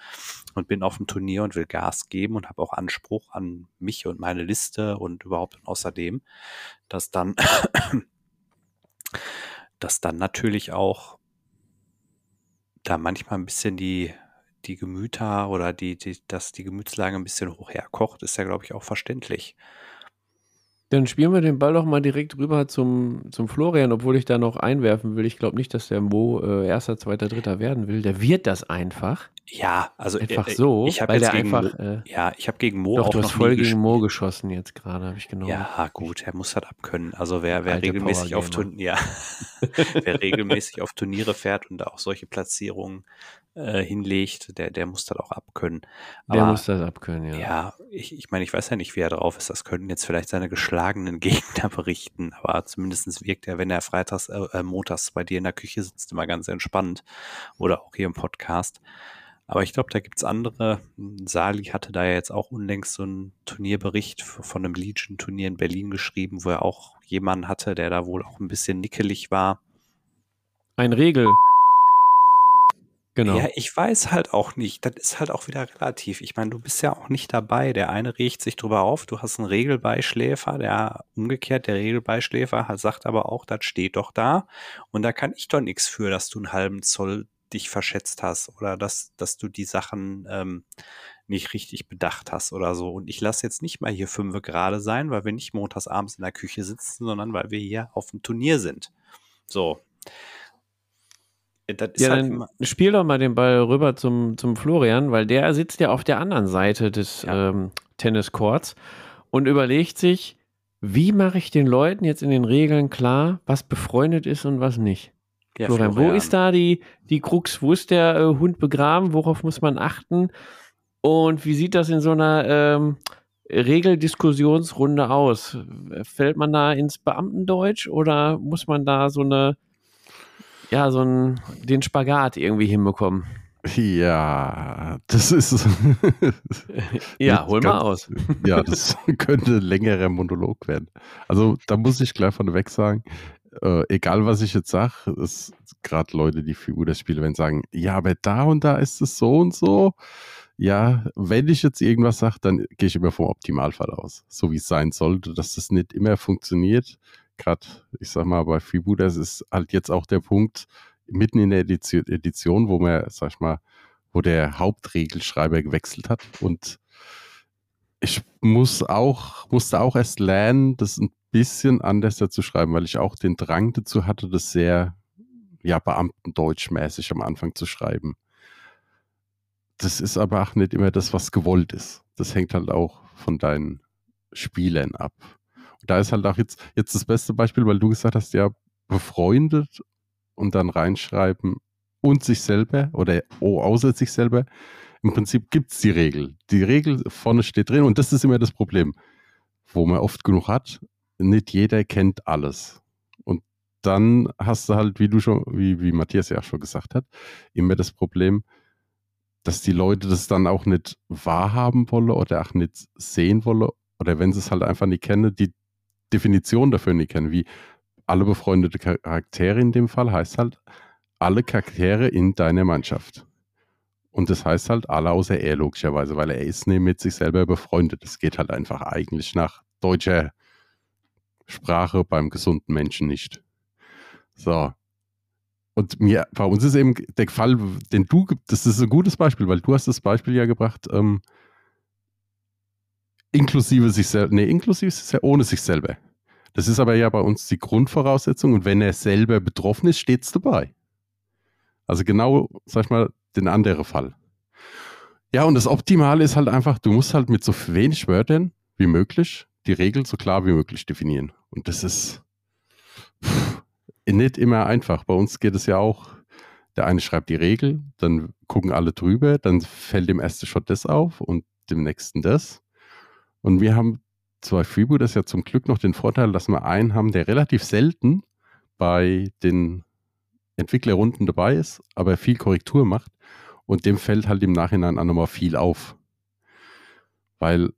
und bin auf dem Turnier und will Gas geben und habe auch Anspruch an mich und meine Liste und überhaupt und außerdem, dass dann, <coughs> dass dann natürlich auch da manchmal ein bisschen die die Gemüter oder die, die, dass die Gemütslage ein bisschen hoch herkocht, ist ja, glaube ich, auch verständlich. Dann spielen wir den Ball doch mal direkt rüber zum, zum Florian, obwohl ich da noch einwerfen will. Ich glaube nicht, dass der Mo äh, erster, zweiter, dritter werden will. Der wird das einfach. Ja, also einfach äh, so, ich habe jetzt gegen, einfach, äh, ja, ich habe gegen Mo doch, auch du hast voll gegen Mo geschossen jetzt gerade, habe ich genommen. Ja, gut, er muss halt abkönnen. Also wer, wer regelmäßig auf Turniere, ja, <laughs> wer regelmäßig auf Turniere fährt und auch solche Platzierungen äh, hinlegt, der, der muss das auch abkönnen. Aber, der muss das abkönnen, ja. Ja, ich, ich meine, ich weiß ja nicht, wie er drauf ist. Das könnten jetzt vielleicht seine geschlagenen <laughs> Gegner berichten, aber zumindest wirkt er, wenn er freitags, äh, äh, montags bei dir in der Küche sitzt, immer ganz entspannt. Oder auch hier im Podcast. Aber ich glaube, da gibt's andere. Sali hatte da ja jetzt auch unlängst so einen Turnierbericht von einem Legion-Turnier in Berlin geschrieben, wo er auch jemanden hatte, der da wohl auch ein bisschen nickelig war. Ein Regel Genau. Ja, ich weiß halt auch nicht. Das ist halt auch wieder relativ. Ich meine, du bist ja auch nicht dabei. Der eine regt sich drüber auf. Du hast einen Regelbeischläfer, der umgekehrt, der Regelbeischläfer sagt aber auch, das steht doch da. Und da kann ich doch nichts für, dass du einen halben Zoll dich verschätzt hast oder dass, dass du die Sachen ähm, nicht richtig bedacht hast oder so. Und ich lasse jetzt nicht mal hier fünf gerade sein, weil wir nicht montags abends in der Küche sitzen, sondern weil wir hier auf dem Turnier sind. So. Das ja, halt dann spiel doch mal den Ball rüber zum, zum Florian, weil der sitzt ja auf der anderen Seite des ja. ähm, Tenniscourts und überlegt sich, wie mache ich den Leuten jetzt in den Regeln klar, was befreundet ist und was nicht. Ja, Florian, Florian, wo ist da die, die Krux? Wo ist der äh, Hund begraben? Worauf muss man achten? Und wie sieht das in so einer ähm, Regeldiskussionsrunde aus? Fällt man da ins Beamtendeutsch oder muss man da so eine ja, so einen, den Spagat irgendwie hinbekommen. Ja, das ist. <laughs> ja, hol mal aus. <laughs> ja, das könnte ein längerer Monolog werden. Also, da muss ich gleich von weg sagen, äh, egal was ich jetzt sage, ist gerade Leute, die Figur das Spiel, wenn sagen, ja, aber da und da ist es so und so. Ja, wenn ich jetzt irgendwas sage, dann gehe ich immer vom Optimalfall aus, so wie es sein sollte, dass das nicht immer funktioniert gerade, ich sag mal, bei Freebooters ist halt jetzt auch der Punkt, mitten in der Edition, wo man, sag ich mal, wo der Hauptregelschreiber gewechselt hat und ich muss auch, musste auch erst lernen, das ein bisschen anders zu schreiben, weil ich auch den Drang dazu hatte, das sehr, ja, Beamtendeutschmäßig am Anfang zu schreiben. Das ist aber auch nicht immer das, was gewollt ist. Das hängt halt auch von deinen Spielern ab da ist halt auch jetzt, jetzt das beste Beispiel, weil du gesagt hast, ja, befreundet und dann reinschreiben und sich selber oder oh, außer sich selber. Im Prinzip gibt es die Regel. Die Regel vorne steht drin und das ist immer das Problem, wo man oft genug hat. Nicht jeder kennt alles. Und dann hast du halt, wie du schon, wie, wie Matthias ja auch schon gesagt hat, immer das Problem, dass die Leute das dann auch nicht wahrhaben wollen oder auch nicht sehen wollen oder wenn sie es halt einfach nicht kennen, die Definition dafür nicht kennen, wie alle befreundete Charaktere in dem Fall heißt halt alle Charaktere in deiner Mannschaft. Und das heißt halt alle außer er logischerweise, weil er ist nicht mit sich selber befreundet. Das geht halt einfach eigentlich nach deutscher Sprache beim gesunden Menschen nicht. So. Und mir, bei uns ist eben der Fall, den du, das ist ein gutes Beispiel, weil du hast das Beispiel ja gebracht, ähm, Inklusive sich selber, nee, inklusive sich ohne sich selber. Das ist aber ja bei uns die Grundvoraussetzung und wenn er selber betroffen ist, steht es dabei. Also genau, sag ich mal, den anderen Fall. Ja, und das Optimale ist halt einfach, du musst halt mit so wenig Wörtern wie möglich die Regel so klar wie möglich definieren. Und das ist pff, nicht immer einfach. Bei uns geht es ja auch, der eine schreibt die Regel, dann gucken alle drüber, dann fällt dem ersten Shot das auf und dem nächsten das. Und wir haben zwar Freeboot ist ja zum Glück noch den Vorteil, dass wir einen haben, der relativ selten bei den Entwicklerrunden dabei ist, aber viel Korrektur macht. Und dem fällt halt im Nachhinein auch nochmal viel auf. Weil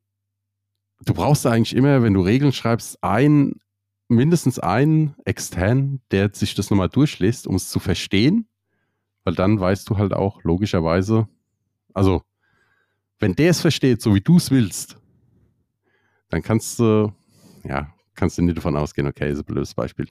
du brauchst eigentlich immer, wenn du Regeln schreibst, einen, mindestens einen extern, der sich das nochmal durchliest, um es zu verstehen. Weil dann weißt du halt auch logischerweise, also wenn der es versteht, so wie du es willst, dann kannst du, ja, kannst du nicht davon ausgehen, okay, ist ein blödes Beispiel.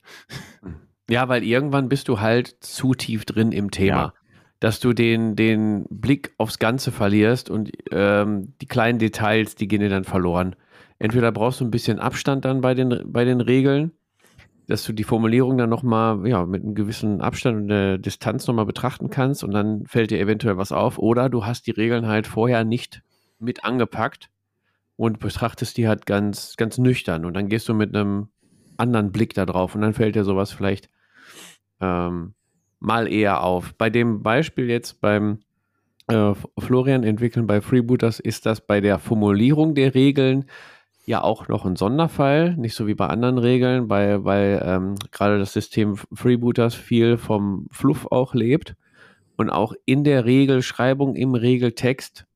Ja, weil irgendwann bist du halt zu tief drin im Thema. Ja. Dass du den, den Blick aufs Ganze verlierst und ähm, die kleinen Details, die gehen dir dann verloren. Entweder brauchst du ein bisschen Abstand dann bei den, bei den Regeln, dass du die Formulierung dann nochmal ja, mit einem gewissen Abstand und der Distanz nochmal betrachten kannst und dann fällt dir eventuell was auf. Oder du hast die Regeln halt vorher nicht mit angepackt und betrachtest die halt ganz, ganz nüchtern und dann gehst du mit einem anderen Blick da drauf und dann fällt dir sowas vielleicht ähm, mal eher auf. Bei dem Beispiel jetzt beim äh, Florian entwickeln bei Freebooters ist das bei der Formulierung der Regeln ja auch noch ein Sonderfall, nicht so wie bei anderen Regeln, weil, weil ähm, gerade das System Freebooters viel vom Fluff auch lebt und auch in der Regelschreibung, im Regeltext,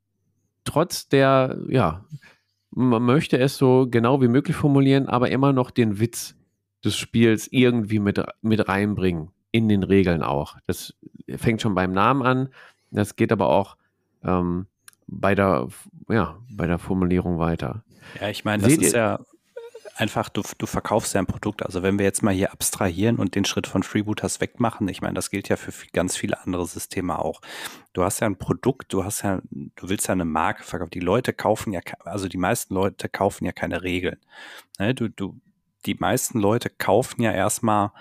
trotz der, ja, man möchte es so genau wie möglich formulieren, aber immer noch den Witz des Spiels irgendwie mit, mit reinbringen. In den Regeln auch. Das fängt schon beim Namen an. Das geht aber auch ähm, bei, der, ja, bei der Formulierung weiter. Ja, ich meine, das Seht ist ja einfach, du, du verkaufst ja ein Produkt. Also wenn wir jetzt mal hier abstrahieren und den Schritt von Freebooters wegmachen, ich meine, das gilt ja für ganz viele andere Systeme auch. Du hast ja ein Produkt, du hast ja, du willst ja eine Marke verkaufen. Die Leute kaufen ja, also die meisten Leute kaufen ja keine Regeln. Ne? Du, du, die meisten Leute kaufen ja erstmal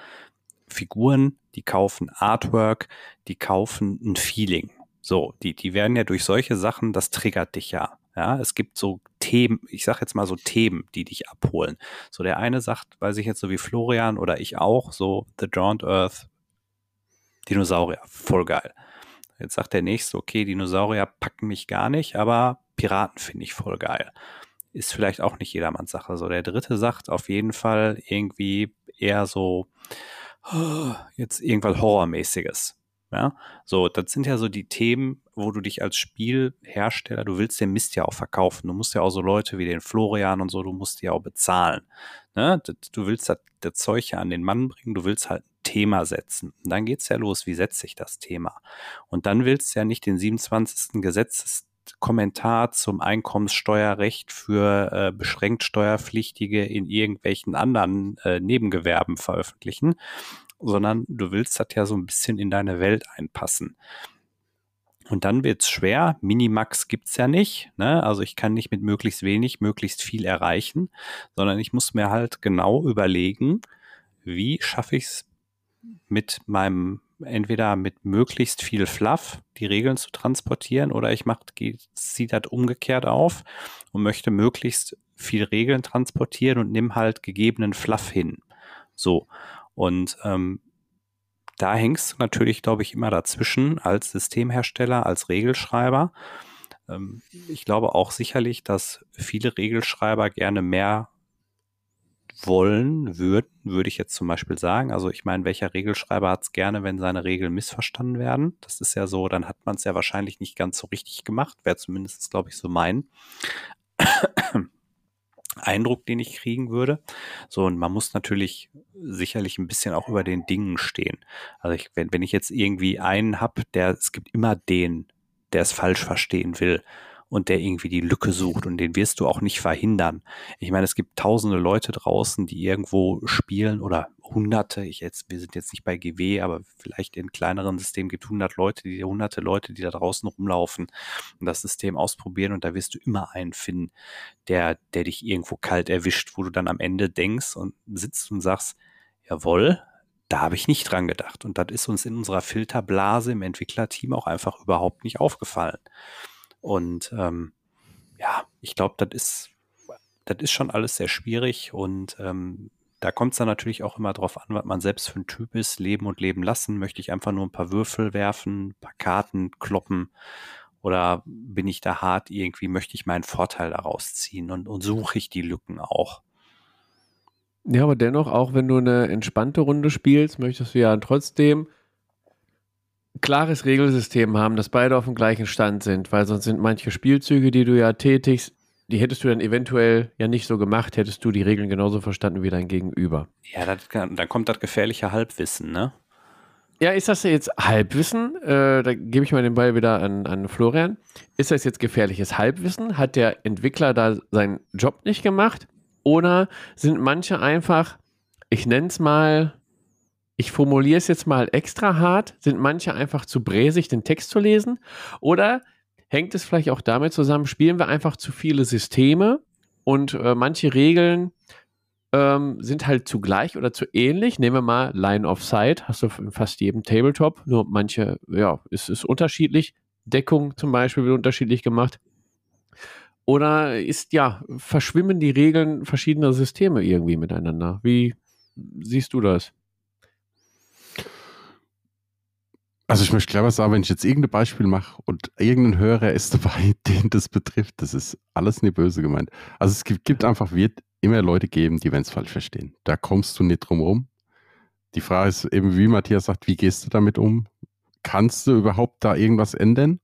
Figuren, die kaufen Artwork, die kaufen ein Feeling. So, die, die werden ja durch solche Sachen, das triggert dich ja. Ja, es gibt so Themen, ich sag jetzt mal so Themen, die dich abholen. So der eine sagt, weiß ich jetzt so wie Florian oder ich auch, so The Drowned Earth, Dinosaurier, voll geil. Jetzt sagt der nächste, okay, Dinosaurier packen mich gar nicht, aber Piraten finde ich voll geil. Ist vielleicht auch nicht jedermanns Sache. So der dritte sagt auf jeden Fall irgendwie eher so, oh, jetzt irgendwas Horrormäßiges. Ja, so, das sind ja so die Themen, wo du dich als Spielhersteller, du willst den Mist ja auch verkaufen. Du musst ja auch so Leute wie den Florian und so, du musst die auch bezahlen. Ne? Du willst das, das Zeug ja an den Mann bringen, du willst halt ein Thema setzen. Und dann geht's ja los, wie setze ich das Thema? Und dann willst du ja nicht den 27. Gesetzeskommentar zum Einkommenssteuerrecht für äh, beschränkt Steuerpflichtige in irgendwelchen anderen äh, Nebengewerben veröffentlichen, sondern du willst das ja so ein bisschen in deine Welt einpassen. Und dann wird es schwer. Minimax gibt es ja nicht. Ne? Also ich kann nicht mit möglichst wenig möglichst viel erreichen, sondern ich muss mir halt genau überlegen, wie schaffe ich es mit meinem, entweder mit möglichst viel Fluff die Regeln zu transportieren oder ich mache, ziehe das umgekehrt auf und möchte möglichst viel Regeln transportieren und nimm halt gegebenen Fluff hin. So. Und ähm, da hängst du natürlich, glaube ich, immer dazwischen als Systemhersteller, als Regelschreiber. Ähm, ich glaube auch sicherlich, dass viele Regelschreiber gerne mehr wollen würden, würde ich jetzt zum Beispiel sagen. Also ich meine, welcher Regelschreiber hat es gerne, wenn seine Regeln missverstanden werden? Das ist ja so, dann hat man es ja wahrscheinlich nicht ganz so richtig gemacht, wäre zumindest, glaube ich, so mein. Eindruck, den ich kriegen würde. So, und man muss natürlich sicherlich ein bisschen auch über den Dingen stehen. Also ich, wenn, wenn ich jetzt irgendwie einen habe, der, es gibt immer den, der es falsch verstehen will und der irgendwie die Lücke sucht und den wirst du auch nicht verhindern. Ich meine, es gibt tausende Leute draußen, die irgendwo spielen oder hunderte, ich jetzt, wir sind jetzt nicht bei GW, aber vielleicht in kleineren Systemen gibt hundert Leute, die hunderte Leute, die da draußen rumlaufen und das System ausprobieren und da wirst du immer einen finden, der, der dich irgendwo kalt erwischt, wo du dann am Ende denkst und sitzt und sagst, jawohl, da habe ich nicht dran gedacht. Und das ist uns in unserer Filterblase im Entwicklerteam auch einfach überhaupt nicht aufgefallen. Und ähm, ja, ich glaube, das ist, das ist schon alles sehr schwierig und ähm, da kommt es dann natürlich auch immer drauf an, was man selbst für ein Typ ist. Leben und leben lassen. Möchte ich einfach nur ein paar Würfel werfen, ein paar Karten kloppen oder bin ich da hart irgendwie, möchte ich meinen Vorteil daraus ziehen und, und suche ich die Lücken auch. Ja, aber dennoch, auch wenn du eine entspannte Runde spielst, möchtest du ja trotzdem klares Regelsystem haben, dass beide auf dem gleichen Stand sind, weil sonst sind manche Spielzüge, die du ja tätigst, die hättest du dann eventuell ja nicht so gemacht, hättest du die Regeln genauso verstanden wie dein Gegenüber. Ja, das dann kommt das gefährliche Halbwissen, ne? Ja, ist das jetzt Halbwissen? Äh, da gebe ich mal den Ball wieder an, an Florian. Ist das jetzt gefährliches Halbwissen? Hat der Entwickler da seinen Job nicht gemacht? Oder sind manche einfach, ich nenne es mal, ich formuliere es jetzt mal extra hart, sind manche einfach zu bräsig, den Text zu lesen? Oder hängt es vielleicht auch damit zusammen, spielen wir einfach zu viele Systeme und äh, manche Regeln ähm, sind halt zugleich oder zu ähnlich. Nehmen wir mal Line of Sight, hast du in fast jedem Tabletop, nur manche, ja, es ist unterschiedlich. Deckung zum Beispiel wird unterschiedlich gemacht. Oder ist, ja, verschwimmen die Regeln verschiedener Systeme irgendwie miteinander? Wie siehst du das? Also ich möchte klar was sagen, wenn ich jetzt irgendein Beispiel mache und irgendein Hörer ist dabei, <laughs> den das betrifft, das ist alles nicht böse gemeint. Also es gibt, gibt einfach, wird immer Leute geben, die werden es falsch verstehen. Da kommst du nicht drum rum. Die Frage ist eben, wie Matthias sagt, wie gehst du damit um? Kannst du überhaupt da irgendwas ändern?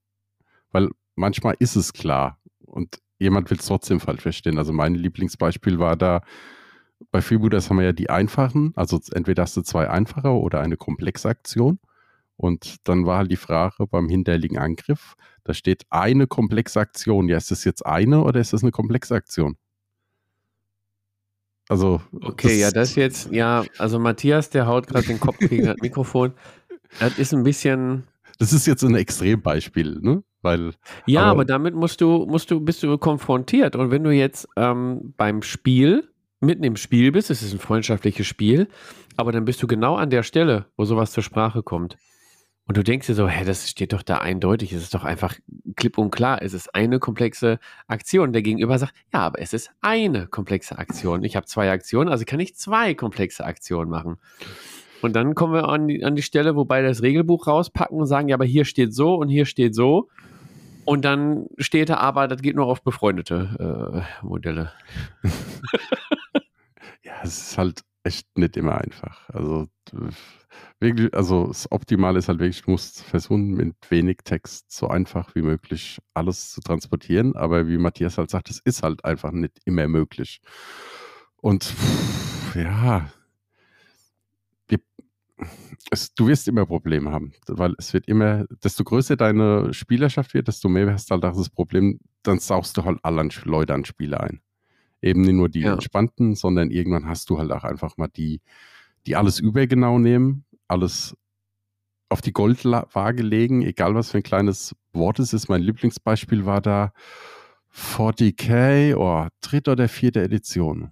Weil manchmal ist es klar und jemand will es trotzdem falsch verstehen. Also mein Lieblingsbeispiel war da, bei Freebooters haben wir ja die einfachen, also entweder hast du zwei einfache oder eine komplexe Aktion. Und dann war halt die Frage beim hinterliegen Angriff, da steht eine komplexe Aktion. Ja, ist das jetzt eine oder ist das eine komplexe Aktion? Also. Okay, das ja, das jetzt, ja, also Matthias, der haut gerade den Kopf gegen das Mikrofon. Das ist ein bisschen. Das ist jetzt ein Extrembeispiel, ne? Weil, ja, aber, aber, damit musst du, musst du, bist du konfrontiert. Und wenn du jetzt ähm, beim Spiel, mitten im Spiel bist, es ist ein freundschaftliches Spiel, aber dann bist du genau an der Stelle, wo sowas zur Sprache kommt. Und du denkst dir so, hä, das steht doch da eindeutig, es ist doch einfach klipp und klar, es ist eine komplexe Aktion. Der Gegenüber sagt, ja, aber es ist eine komplexe Aktion. Ich habe zwei Aktionen, also kann ich zwei komplexe Aktionen machen. Und dann kommen wir an die, an die Stelle, wo beide das Regelbuch rauspacken und sagen, ja, aber hier steht so und hier steht so. Und dann steht da aber, das geht nur auf befreundete äh, Modelle. <laughs> ja, es ist halt echt nicht immer einfach. Also wirklich, also das Optimale ist halt wirklich, du musst versuchen, mit wenig Text so einfach wie möglich alles zu transportieren. Aber wie Matthias halt sagt, es ist halt einfach nicht immer möglich. Und ja, es, du wirst immer Probleme haben, weil es wird immer, desto größer deine Spielerschaft wird, desto mehr hast du halt das Problem, dann saugst du halt alle Leute an Spiele ein. Eben nicht nur die ja. entspannten, sondern irgendwann hast du halt auch einfach mal die, die alles übergenau nehmen, alles auf die Goldwaage legen, egal was für ein kleines Wort es ist. Mein Lieblingsbeispiel war da 40k, oh, dritte oder vierte Edition.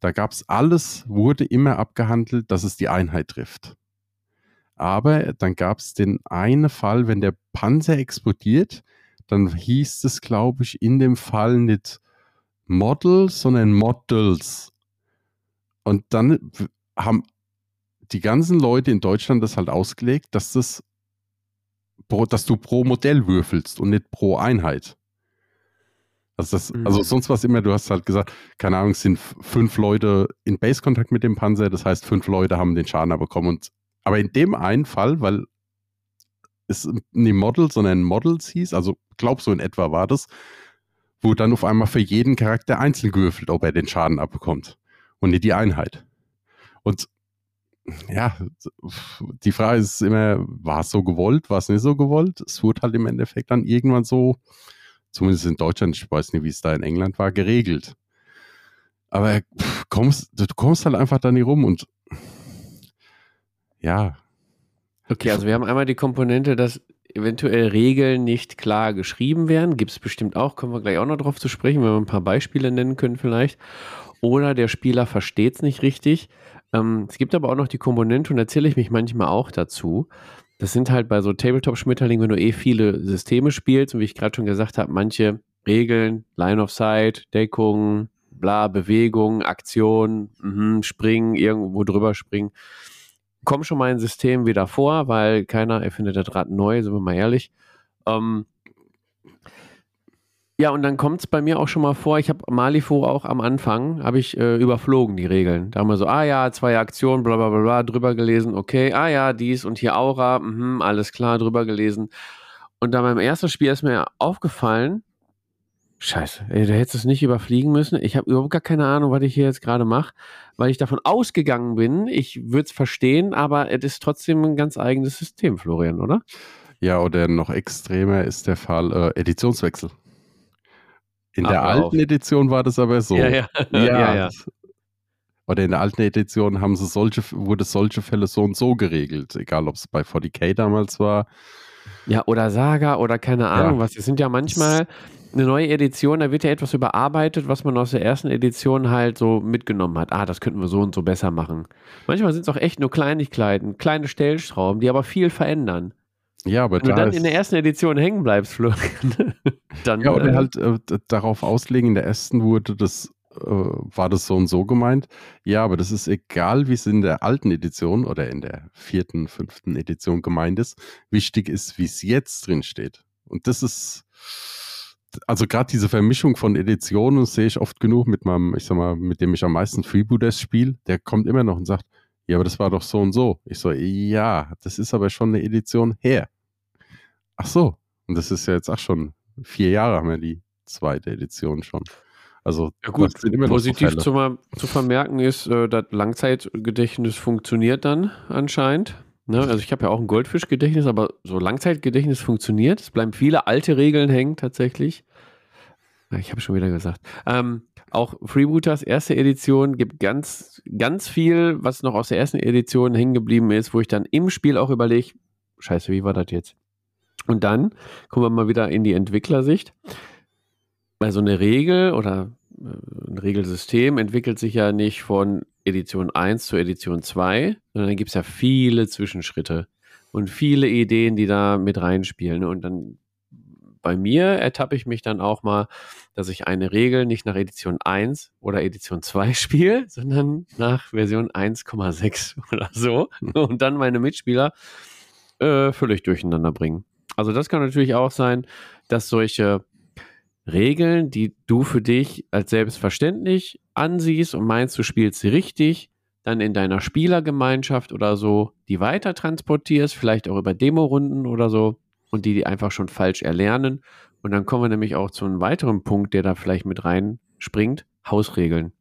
Da gab es alles, wurde immer abgehandelt, dass es die Einheit trifft. Aber dann gab es den einen Fall, wenn der Panzer explodiert, dann hieß es, glaube ich, in dem Fall nicht Model, sondern Models. Und dann haben die ganzen Leute in Deutschland das halt ausgelegt, dass das dass du pro Modell würfelst und nicht pro Einheit. Also, das, mhm. also sonst was immer, du hast halt gesagt, keine Ahnung, es sind fünf Leute in Base-Kontakt mit dem Panzer, das heißt, fünf Leute haben den Schaden bekommen. Und aber in dem einen Fall, weil es nicht Model, sondern Models hieß, also glaub so in etwa war das, wo dann auf einmal für jeden Charakter einzeln gewürfelt, ob er den Schaden abbekommt und nicht die Einheit. Und ja, die Frage ist immer, war es so gewollt, war es nicht so gewollt? Es wurde halt im Endeffekt dann irgendwann so, zumindest in Deutschland, ich weiß nicht, wie es da in England war, geregelt. Aber kommst, du kommst halt einfach da nicht rum und ja. Okay, also wir haben einmal die Komponente, dass eventuell Regeln nicht klar geschrieben werden. Gibt es bestimmt auch, kommen wir gleich auch noch drauf zu sprechen, wenn wir ein paar Beispiele nennen können vielleicht. Oder der Spieler versteht es nicht richtig. Ähm, es gibt aber auch noch die Komponente, und erzähle ich mich manchmal auch dazu. Das sind halt bei so Tabletop-Schmetterlingen, wenn du eh viele Systeme spielst, und wie ich gerade schon gesagt habe, manche Regeln, Line of Sight, Deckung, bla, Bewegung, Aktion, mh, springen, irgendwo drüber springen kommen schon mal in Systemen wieder vor, weil keiner erfindet das Rad neu, sind wir mal ehrlich. Ähm, ja, und dann kommt es bei mir auch schon mal vor, ich habe Malifo auch am Anfang, habe ich äh, überflogen die Regeln. Da haben wir so, ah ja, zwei Aktionen, bla bla bla, bla drüber gelesen, okay, ah ja, dies und hier Aura, mh, alles klar, drüber gelesen. Und dann beim ersten Spiel ist mir aufgefallen, Scheiße, ey, du hättest es nicht überfliegen müssen. Ich habe überhaupt gar keine Ahnung, was ich hier jetzt gerade mache, weil ich davon ausgegangen bin, ich würde es verstehen, aber es ist trotzdem ein ganz eigenes System, Florian, oder? Ja, oder noch extremer ist der Fall äh, Editionswechsel. In Ach, der alten auf. Edition war das aber so. Ja, ja. <laughs> ja, ja, ja. Oder in der alten Edition haben sie solche, wurde solche Fälle so und so geregelt, egal ob es bei 40k damals war. Ja, oder Saga oder keine Ahnung ja. was. Es sind ja manchmal eine neue Edition, da wird ja etwas überarbeitet, was man aus der ersten Edition halt so mitgenommen hat. Ah, das könnten wir so und so besser machen. Manchmal sind es auch echt nur Kleinigkeiten, kleine Stellschrauben, die aber viel verändern. Ja, aber Wenn da du dann in der ersten Edition hängen bleibst, Florian, <laughs> dann. Ja, oder äh, halt äh, darauf auslegen, in der ersten wurde das, äh, war das so und so gemeint. Ja, aber das ist egal, wie es in der alten Edition oder in der vierten, fünften Edition gemeint ist. Wichtig ist, wie es jetzt drin steht. Und das ist also gerade diese Vermischung von Editionen sehe ich oft genug mit meinem, ich sag mal, mit dem ich am meisten Freebooters spiele. Der kommt immer noch und sagt, ja, aber das war doch so und so. Ich so, ja, das ist aber schon eine Edition her. Ach so, und das ist ja jetzt auch schon vier Jahre haben wir die zweite Edition schon. Also ja gut, positiv zu, zu, vermerken ist, äh, das Langzeitgedächtnis funktioniert dann anscheinend. Ne? Also ich habe ja auch ein Goldfischgedächtnis, aber so Langzeitgedächtnis funktioniert. Es bleiben viele alte Regeln hängen tatsächlich. Ich habe schon wieder gesagt. Ähm, auch Freebooters erste Edition gibt ganz, ganz viel, was noch aus der ersten Edition hängen geblieben ist, wo ich dann im Spiel auch überlege, scheiße, wie war das jetzt? Und dann kommen wir mal wieder in die Entwicklersicht. Weil so eine Regel oder äh, ein Regelsystem entwickelt sich ja nicht von Edition 1 zu Edition 2, sondern dann gibt es ja viele Zwischenschritte und viele Ideen, die da mit reinspielen. Und dann bei mir ertappe ich mich dann auch mal, dass ich eine Regel nicht nach Edition 1 oder Edition 2 <laughs> spiele, sondern nach Version 1,6 <laughs> oder so. Und dann meine Mitspieler äh, völlig durcheinander bringen. Also das kann natürlich auch sein, dass solche Regeln, die du für dich als selbstverständlich ansiehst und meinst, du spielst sie richtig, dann in deiner Spielergemeinschaft oder so, die weiter transportierst, vielleicht auch über Demorunden oder so, und die die einfach schon falsch erlernen. Und dann kommen wir nämlich auch zu einem weiteren Punkt, der da vielleicht mit reinspringt: Hausregeln.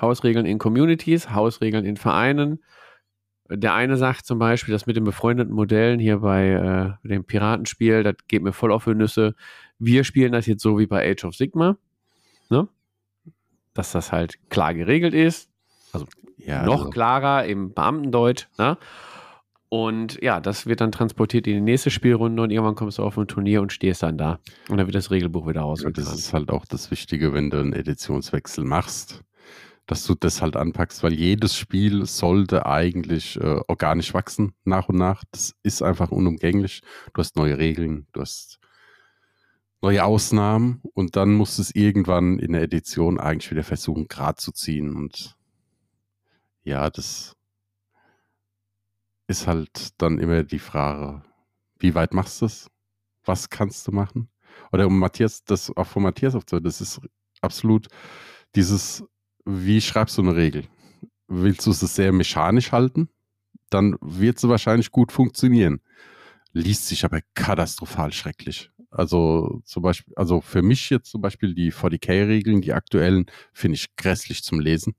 Hausregeln in Communities, Hausregeln in Vereinen. Der eine sagt zum Beispiel, das mit den befreundeten Modellen hier bei äh, dem Piratenspiel, das geht mir voll auf die Nüsse. Wir spielen das jetzt so wie bei Age of Sigma, ne? dass das halt klar geregelt ist. Also ja, noch also. klarer im Beamtendeutsch. Ne? Und ja, das wird dann transportiert in die nächste Spielrunde und irgendwann kommst du auf ein Turnier und stehst dann da. Und dann wird das Regelbuch wieder ausgetragen. Ja, das ist halt auch das Wichtige, wenn du einen Editionswechsel machst, dass du das halt anpackst, weil jedes Spiel sollte eigentlich äh, organisch wachsen nach und nach. Das ist einfach unumgänglich. Du hast neue Regeln, du hast neue Ausnahmen und dann musst du es irgendwann in der Edition eigentlich wieder versuchen, gerade zu ziehen. Und ja, das ist halt dann immer die Frage, wie weit machst du es? Was kannst du machen? Oder um Matthias, das auch von Matthias aufzuhören, das ist absolut dieses, wie schreibst du eine Regel? Willst du es sehr mechanisch halten? Dann wird sie wahrscheinlich gut funktionieren. Liest sich aber katastrophal schrecklich. Also zum Beispiel, also für mich jetzt zum Beispiel die 40k-Regeln, die aktuellen, finde ich grässlich zum Lesen.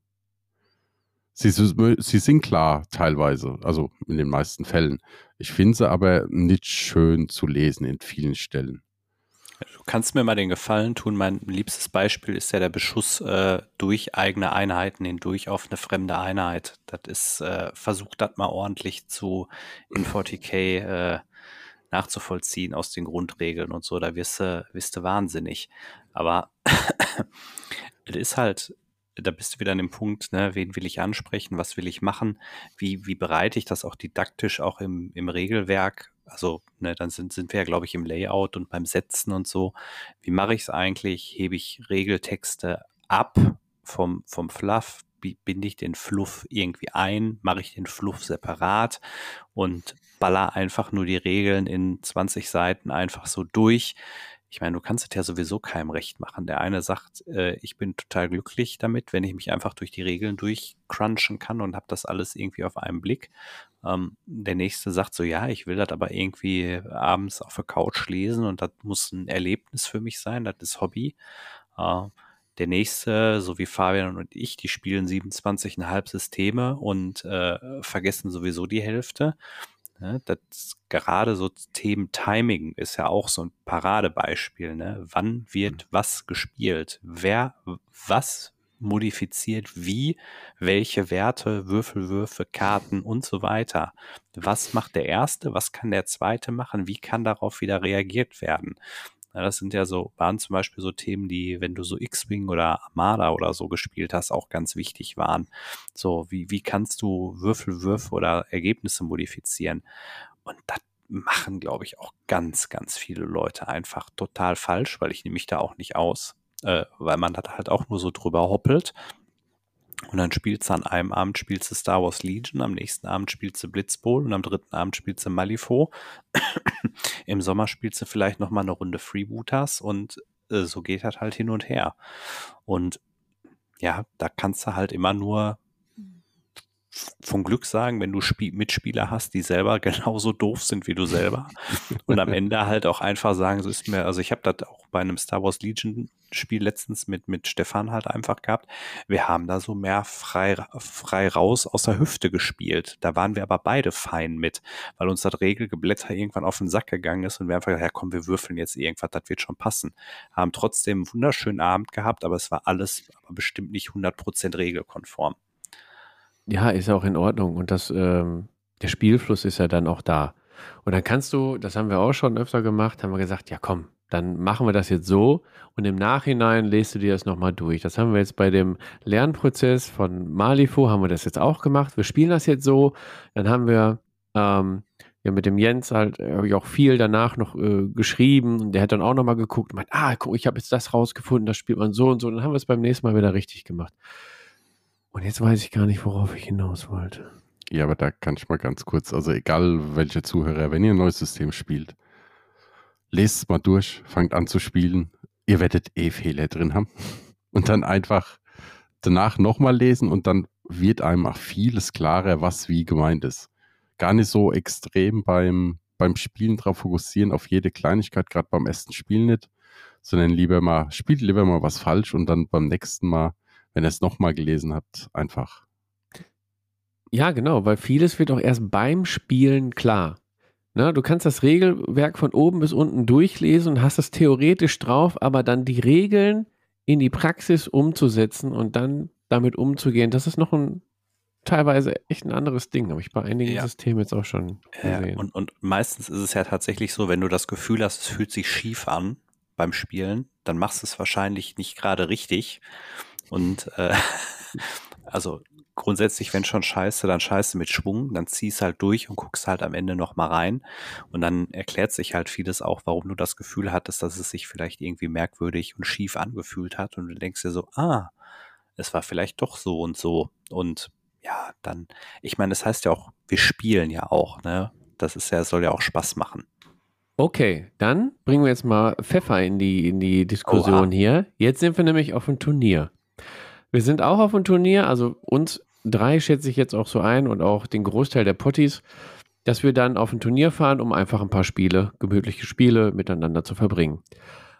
Sie, sie sind klar teilweise, also in den meisten Fällen. Ich finde sie aber nicht schön zu lesen in vielen Stellen. Du kannst mir mal den Gefallen tun. Mein liebstes Beispiel ist ja der Beschuss äh, durch eigene Einheiten hindurch auf eine fremde Einheit. Das ist, äh, versucht das mal ordentlich zu in 40k äh, nachzuvollziehen aus den Grundregeln und so. Da wirst du, wirst du wahnsinnig. Aber <coughs> es ist halt da bist du wieder an dem Punkt, ne, wen will ich ansprechen, was will ich machen, wie, wie bereite ich das auch didaktisch auch im, im Regelwerk, also ne, dann sind, sind wir ja, glaube ich, im Layout und beim Setzen und so. Wie mache ich es eigentlich? Hebe ich Regeltexte ab vom, vom Fluff? Binde ich den Fluff irgendwie ein? Mache ich den Fluff separat und baller einfach nur die Regeln in 20 Seiten einfach so durch? ich meine, du kannst es ja sowieso keinem recht machen. Der eine sagt, äh, ich bin total glücklich damit, wenn ich mich einfach durch die Regeln durchcrunchen kann und habe das alles irgendwie auf einen Blick. Ähm, der nächste sagt so, ja, ich will das aber irgendwie abends auf der Couch lesen und das muss ein Erlebnis für mich sein, das ist Hobby. Äh, der nächste, so wie Fabian und ich, die spielen 27,5 Systeme und äh, vergessen sowieso die Hälfte. Ne? Das gerade so Themen Timing ist ja auch so ein Paradebeispiel. Ne? Wann wird mhm. was gespielt? Wer was modifiziert wie, welche Werte, Würfelwürfe, Karten und so weiter. Was macht der Erste? Was kann der Zweite machen? Wie kann darauf wieder reagiert werden? Ja, das sind ja so, waren zum Beispiel so Themen, die, wenn du so X-Wing oder Armada oder so gespielt hast, auch ganz wichtig waren. So, wie, wie kannst du Würfelwürfe oder Ergebnisse modifizieren? Und das machen, glaube ich, auch ganz, ganz viele Leute einfach total falsch, weil ich nehme mich da auch nicht aus, äh, weil man das halt auch nur so drüber hoppelt und dann spielst du an einem Abend spielst du Star Wars Legion, am nächsten Abend spielst du Blitzbowl und am dritten Abend spielst du Malifaux. <coughs> Im Sommer spielst du vielleicht noch mal eine Runde Freebooters und äh, so geht das halt hin und her. Und ja, da kannst du halt immer nur von Glück sagen, wenn du Spie Mitspieler hast, die selber <laughs> genauso doof sind wie du selber. und am Ende halt auch einfach sagen, so ist mir, also ich habe das auch bei einem Star Wars Legion Spiel letztens mit, mit Stefan halt einfach gehabt. Wir haben da so mehr frei, frei raus aus der Hüfte gespielt. Da waren wir aber beide fein mit, weil uns das Regelgeblätter irgendwann auf den Sack gegangen ist und wir einfach gesagt, ja komm, wir würfeln jetzt irgendwas, das wird schon passen. Haben trotzdem einen wunderschönen Abend gehabt, aber es war alles aber bestimmt nicht 100% regelkonform. Ja, ist auch in Ordnung. Und das, ähm, der Spielfluss ist ja dann auch da. Und dann kannst du, das haben wir auch schon öfter gemacht, haben wir gesagt, ja komm, dann machen wir das jetzt so und im Nachhinein lest du dir das nochmal durch. Das haben wir jetzt bei dem Lernprozess von Malifo, haben wir das jetzt auch gemacht. Wir spielen das jetzt so. Dann haben wir ähm, ja mit dem Jens halt habe ich auch viel danach noch äh, geschrieben und der hat dann auch nochmal geguckt und meint, ah, guck, ich habe jetzt das rausgefunden, das spielt man so und so. Dann haben wir es beim nächsten Mal wieder richtig gemacht. Und jetzt weiß ich gar nicht, worauf ich hinaus wollte. Ja, aber da kann ich mal ganz kurz, also egal welcher Zuhörer, wenn ihr ein neues System spielt, lest es mal durch, fangt an zu spielen. Ihr werdet eh Fehler drin haben. <laughs> Und dann einfach danach nochmal lesen und dann wird einem auch vieles klarer, was wie gemeint ist. Gar nicht so extrem beim, beim Spielen drauf fokussieren, auf jede Kleinigkeit, gerade beim ersten Spiel nicht, sondern lieber mal, spielt lieber mal was falsch und dann beim nächsten Mal wenn ihr es nochmal gelesen habt, einfach. Ja, genau, weil vieles wird auch erst beim Spielen klar. Na, du kannst das Regelwerk von oben bis unten durchlesen und hast es theoretisch drauf, aber dann die Regeln in die Praxis umzusetzen und dann damit umzugehen, das ist noch ein teilweise echt ein anderes Ding, habe ich bei einigen ja. Systemen jetzt auch schon gesehen. Ja, und, und meistens ist es ja tatsächlich so, wenn du das Gefühl hast, es fühlt sich schief an beim Spielen, dann machst du es wahrscheinlich nicht gerade richtig. Und äh, <laughs> also grundsätzlich, wenn schon scheiße, dann scheiße mit Schwung, dann ziehst halt durch und guckst halt am Ende nochmal rein. Und dann erklärt sich halt vieles auch, warum du das Gefühl hattest, dass es sich vielleicht irgendwie merkwürdig und schief angefühlt hat. Und du denkst dir so, ah, es war vielleicht doch so und so. Und ja, dann, ich meine, das heißt ja auch, wir spielen ja auch, ne? Das ist ja, soll ja auch Spaß machen. Okay, dann bringen wir jetzt mal Pfeffer in die, in die Diskussion Oha. hier. Jetzt sind wir nämlich auf dem Turnier. Wir sind auch auf dem Turnier, also uns drei schätze ich jetzt auch so ein und auch den Großteil der Potties, dass wir dann auf ein Turnier fahren, um einfach ein paar Spiele, gemütliche Spiele miteinander zu verbringen.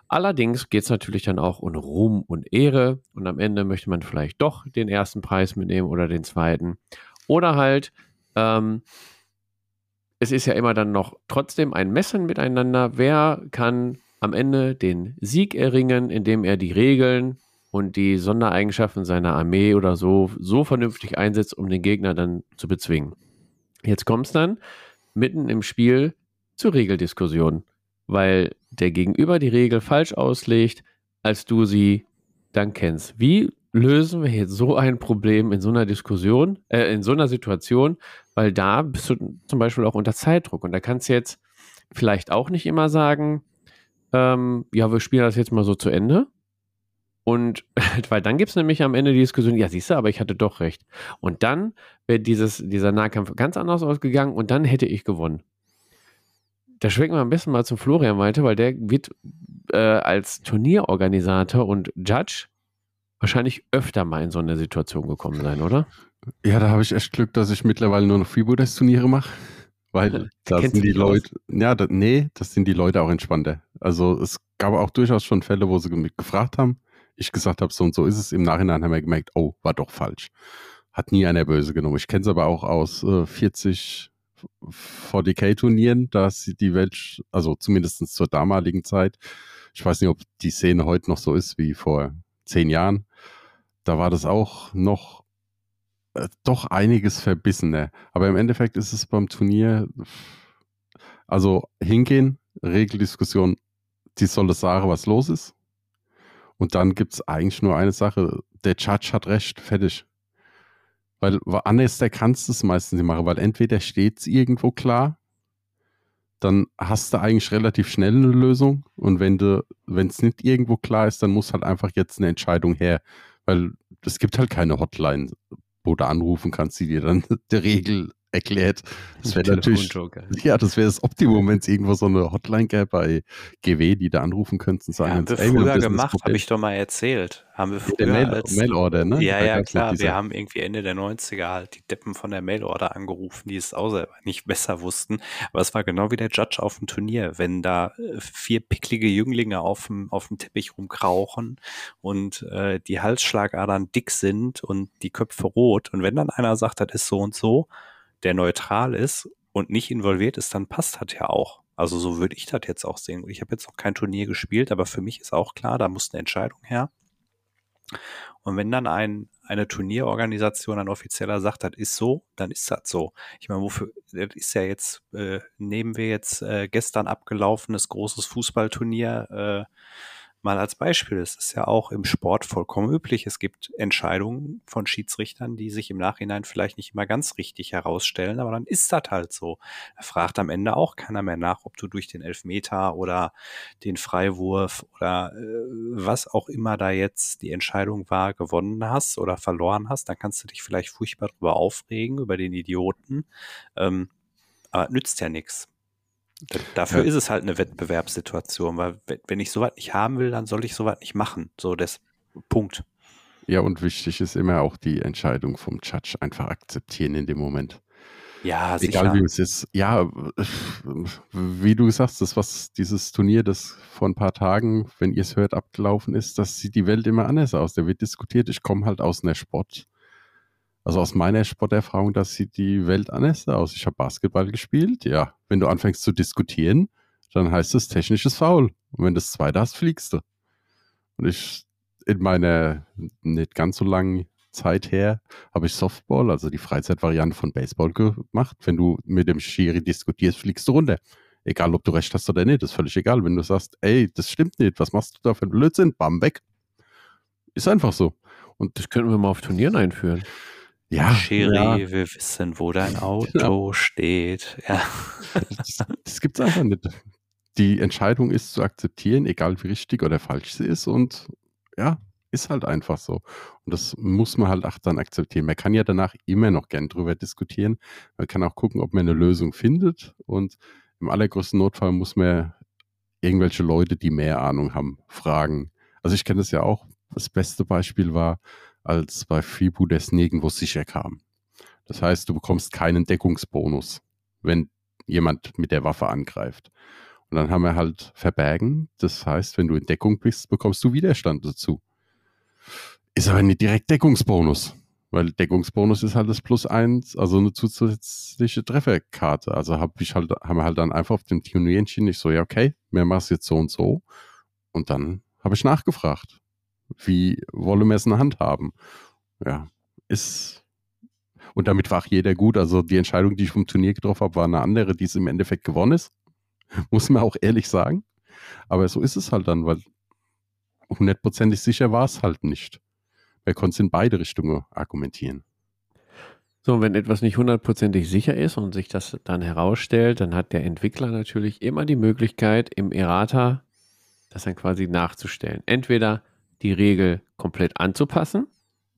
Allerdings geht es natürlich dann auch um Ruhm und Ehre und am Ende möchte man vielleicht doch den ersten Preis mitnehmen oder den zweiten. Oder halt, ähm, es ist ja immer dann noch trotzdem ein Messen miteinander. Wer kann am Ende den Sieg erringen, indem er die Regeln und die Sondereigenschaften seiner Armee oder so so vernünftig einsetzt, um den Gegner dann zu bezwingen. Jetzt kommt es dann mitten im Spiel zur Regeldiskussion, weil der Gegenüber die Regel falsch auslegt, als du sie dann kennst. Wie lösen wir jetzt so ein Problem in so einer Diskussion, äh, in so einer Situation, weil da bist du zum Beispiel auch unter Zeitdruck und da kannst du jetzt vielleicht auch nicht immer sagen, ähm, ja, wir spielen das jetzt mal so zu Ende, und <laughs> weil dann gibt es nämlich am Ende die Diskussion, ja, siehst du, aber ich hatte doch recht. Und dann wäre dieser Nahkampf ganz anders ausgegangen und dann hätte ich gewonnen. Da schwenken wir am besten mal zum Florian weiter, weil der wird äh, als Turnierorganisator und Judge wahrscheinlich öfter mal in so eine Situation gekommen sein, oder? Ja, da habe ich echt Glück, dass ich mittlerweile nur noch Freebooters-Turniere mache. Weil <laughs> da sind die Leute, ja, da, nee, das sind die Leute auch entspannter. Also es gab auch durchaus schon Fälle, wo sie mich gefragt haben, ich gesagt habe, so und so ist es. Im Nachhinein haben wir gemerkt, oh, war doch falsch. Hat nie einer böse genommen. Ich kenne es aber auch aus äh, 40 40k-Turnieren, dass die Welt, also zumindest zur damaligen Zeit, ich weiß nicht, ob die Szene heute noch so ist wie vor zehn Jahren, da war das auch noch äh, doch einiges verbissener. Aber im Endeffekt ist es beim Turnier, also hingehen, Regeldiskussion, die soll sagen, was los ist. Und dann gibt es eigentlich nur eine Sache. Der Judge hat recht, fertig. Weil anders der kannst du es meistens nicht machen, weil entweder steht es irgendwo klar, dann hast du eigentlich relativ schnell eine Lösung. Und wenn du, wenn es nicht irgendwo klar ist, dann muss halt einfach jetzt eine Entscheidung her. Weil es gibt halt keine Hotline, wo du anrufen kannst, die dir dann <laughs> die Regel erklärt. Das wäre natürlich, ja, das wäre das Optimum, wenn es irgendwo so eine Hotline gäbe bei GW, die da anrufen könnten sagen, ja, haben wir früher gemacht, habe ich doch mal erzählt. Haben wir früher Mail, als, Mailorder, ne? Ja, ja, klar. Wir haben irgendwie Ende der 90er halt die Deppen von der Mailorder angerufen, die es auch selber nicht <laughs> besser wussten. Aber es war genau wie der Judge auf dem Turnier, wenn da äh, vier picklige Jünglinge auf dem, auf dem Teppich rumkrauchen und äh, die Halsschlagadern dick sind und die Köpfe rot. Und wenn dann einer sagt, das ist so und so, der neutral ist und nicht involviert ist, dann passt das ja auch. Also so würde ich das jetzt auch sehen. Ich habe jetzt noch kein Turnier gespielt, aber für mich ist auch klar, da muss eine Entscheidung her. Und wenn dann ein, eine Turnierorganisation, ein offizieller sagt, das ist so, dann ist das so. Ich meine, wofür, das ist ja jetzt, äh, nehmen wir jetzt äh, gestern abgelaufenes großes Fußballturnier, äh, mal als Beispiel. Es ist ja auch im Sport vollkommen üblich. Es gibt Entscheidungen von Schiedsrichtern, die sich im Nachhinein vielleicht nicht immer ganz richtig herausstellen, aber dann ist das halt so. Er fragt am Ende auch keiner mehr nach, ob du durch den Elfmeter oder den Freiwurf oder äh, was auch immer da jetzt die Entscheidung war, gewonnen hast oder verloren hast. Dann kannst du dich vielleicht furchtbar darüber aufregen, über den Idioten. Ähm, aber nützt ja nichts. Dafür ja. ist es halt eine Wettbewerbssituation, weil wenn ich sowas nicht haben will, dann soll ich sowas nicht machen. So, das Punkt. Ja, und wichtig ist immer auch die Entscheidung vom Judge einfach akzeptieren in dem Moment. Ja, sicher. Egal wie es ist. Ja, wie du sagst, das was dieses Turnier, das vor ein paar Tagen, wenn ihr es hört, abgelaufen ist, das sieht die Welt immer anders aus. Da wird diskutiert. Ich komme halt aus einer Sport, also aus meiner Sporterfahrung, das sieht die Welt anders aus. Ich habe Basketball gespielt, ja. Wenn du anfängst zu diskutieren, dann heißt es technisches Foul. Und wenn du das zweite hast, fliegst du. Und ich in meiner nicht ganz so langen Zeit her habe ich Softball, also die Freizeitvariante von Baseball gemacht. Wenn du mit dem Schiri diskutierst, fliegst du runter. Egal, ob du recht hast oder nicht, ist völlig egal. Wenn du sagst, ey, das stimmt nicht, was machst du da für ein Blödsinn? Bam, weg. Ist einfach so. Und das könnten wir mal auf Turnieren einführen. Ja, Schiri, ja. wir wissen, wo dein <laughs> Auto genau. steht. Ja. Das, das gibt es einfach nicht. Die Entscheidung ist zu akzeptieren, egal wie richtig oder falsch sie ist. Und ja, ist halt einfach so. Und das muss man halt auch dann akzeptieren. Man kann ja danach immer noch gern drüber diskutieren. Man kann auch gucken, ob man eine Lösung findet. Und im allergrößten Notfall muss man irgendwelche Leute, die mehr Ahnung haben, fragen. Also ich kenne das ja auch. Das beste Beispiel war, als bei Fibu das nirgendwo sicher kam. Das heißt, du bekommst keinen Deckungsbonus, wenn jemand mit der Waffe angreift. Und dann haben wir halt Verbergen. Das heißt, wenn du in Deckung bist, bekommst du Widerstand dazu. Ist aber nicht direkt Deckungsbonus. Weil Deckungsbonus ist halt das Plus eins, also eine zusätzliche Trefferkarte. Also hab ich halt, haben wir halt dann einfach auf dem Turnier entschieden, ich so, ja, okay, mehr machst jetzt so und so. Und dann habe ich nachgefragt wie wollen wir es in der Hand haben? Ja, ist. Und damit war auch jeder gut. Also die Entscheidung, die ich vom Turnier getroffen habe, war eine andere, die es im Endeffekt gewonnen ist. <laughs> Muss man auch ehrlich sagen. Aber so ist es halt dann, weil hundertprozentig sicher war es halt nicht. Man konnte es in beide Richtungen argumentieren. So, wenn etwas nicht hundertprozentig sicher ist und sich das dann herausstellt, dann hat der Entwickler natürlich immer die Möglichkeit, im Errata das dann quasi nachzustellen. Entweder die Regel komplett anzupassen,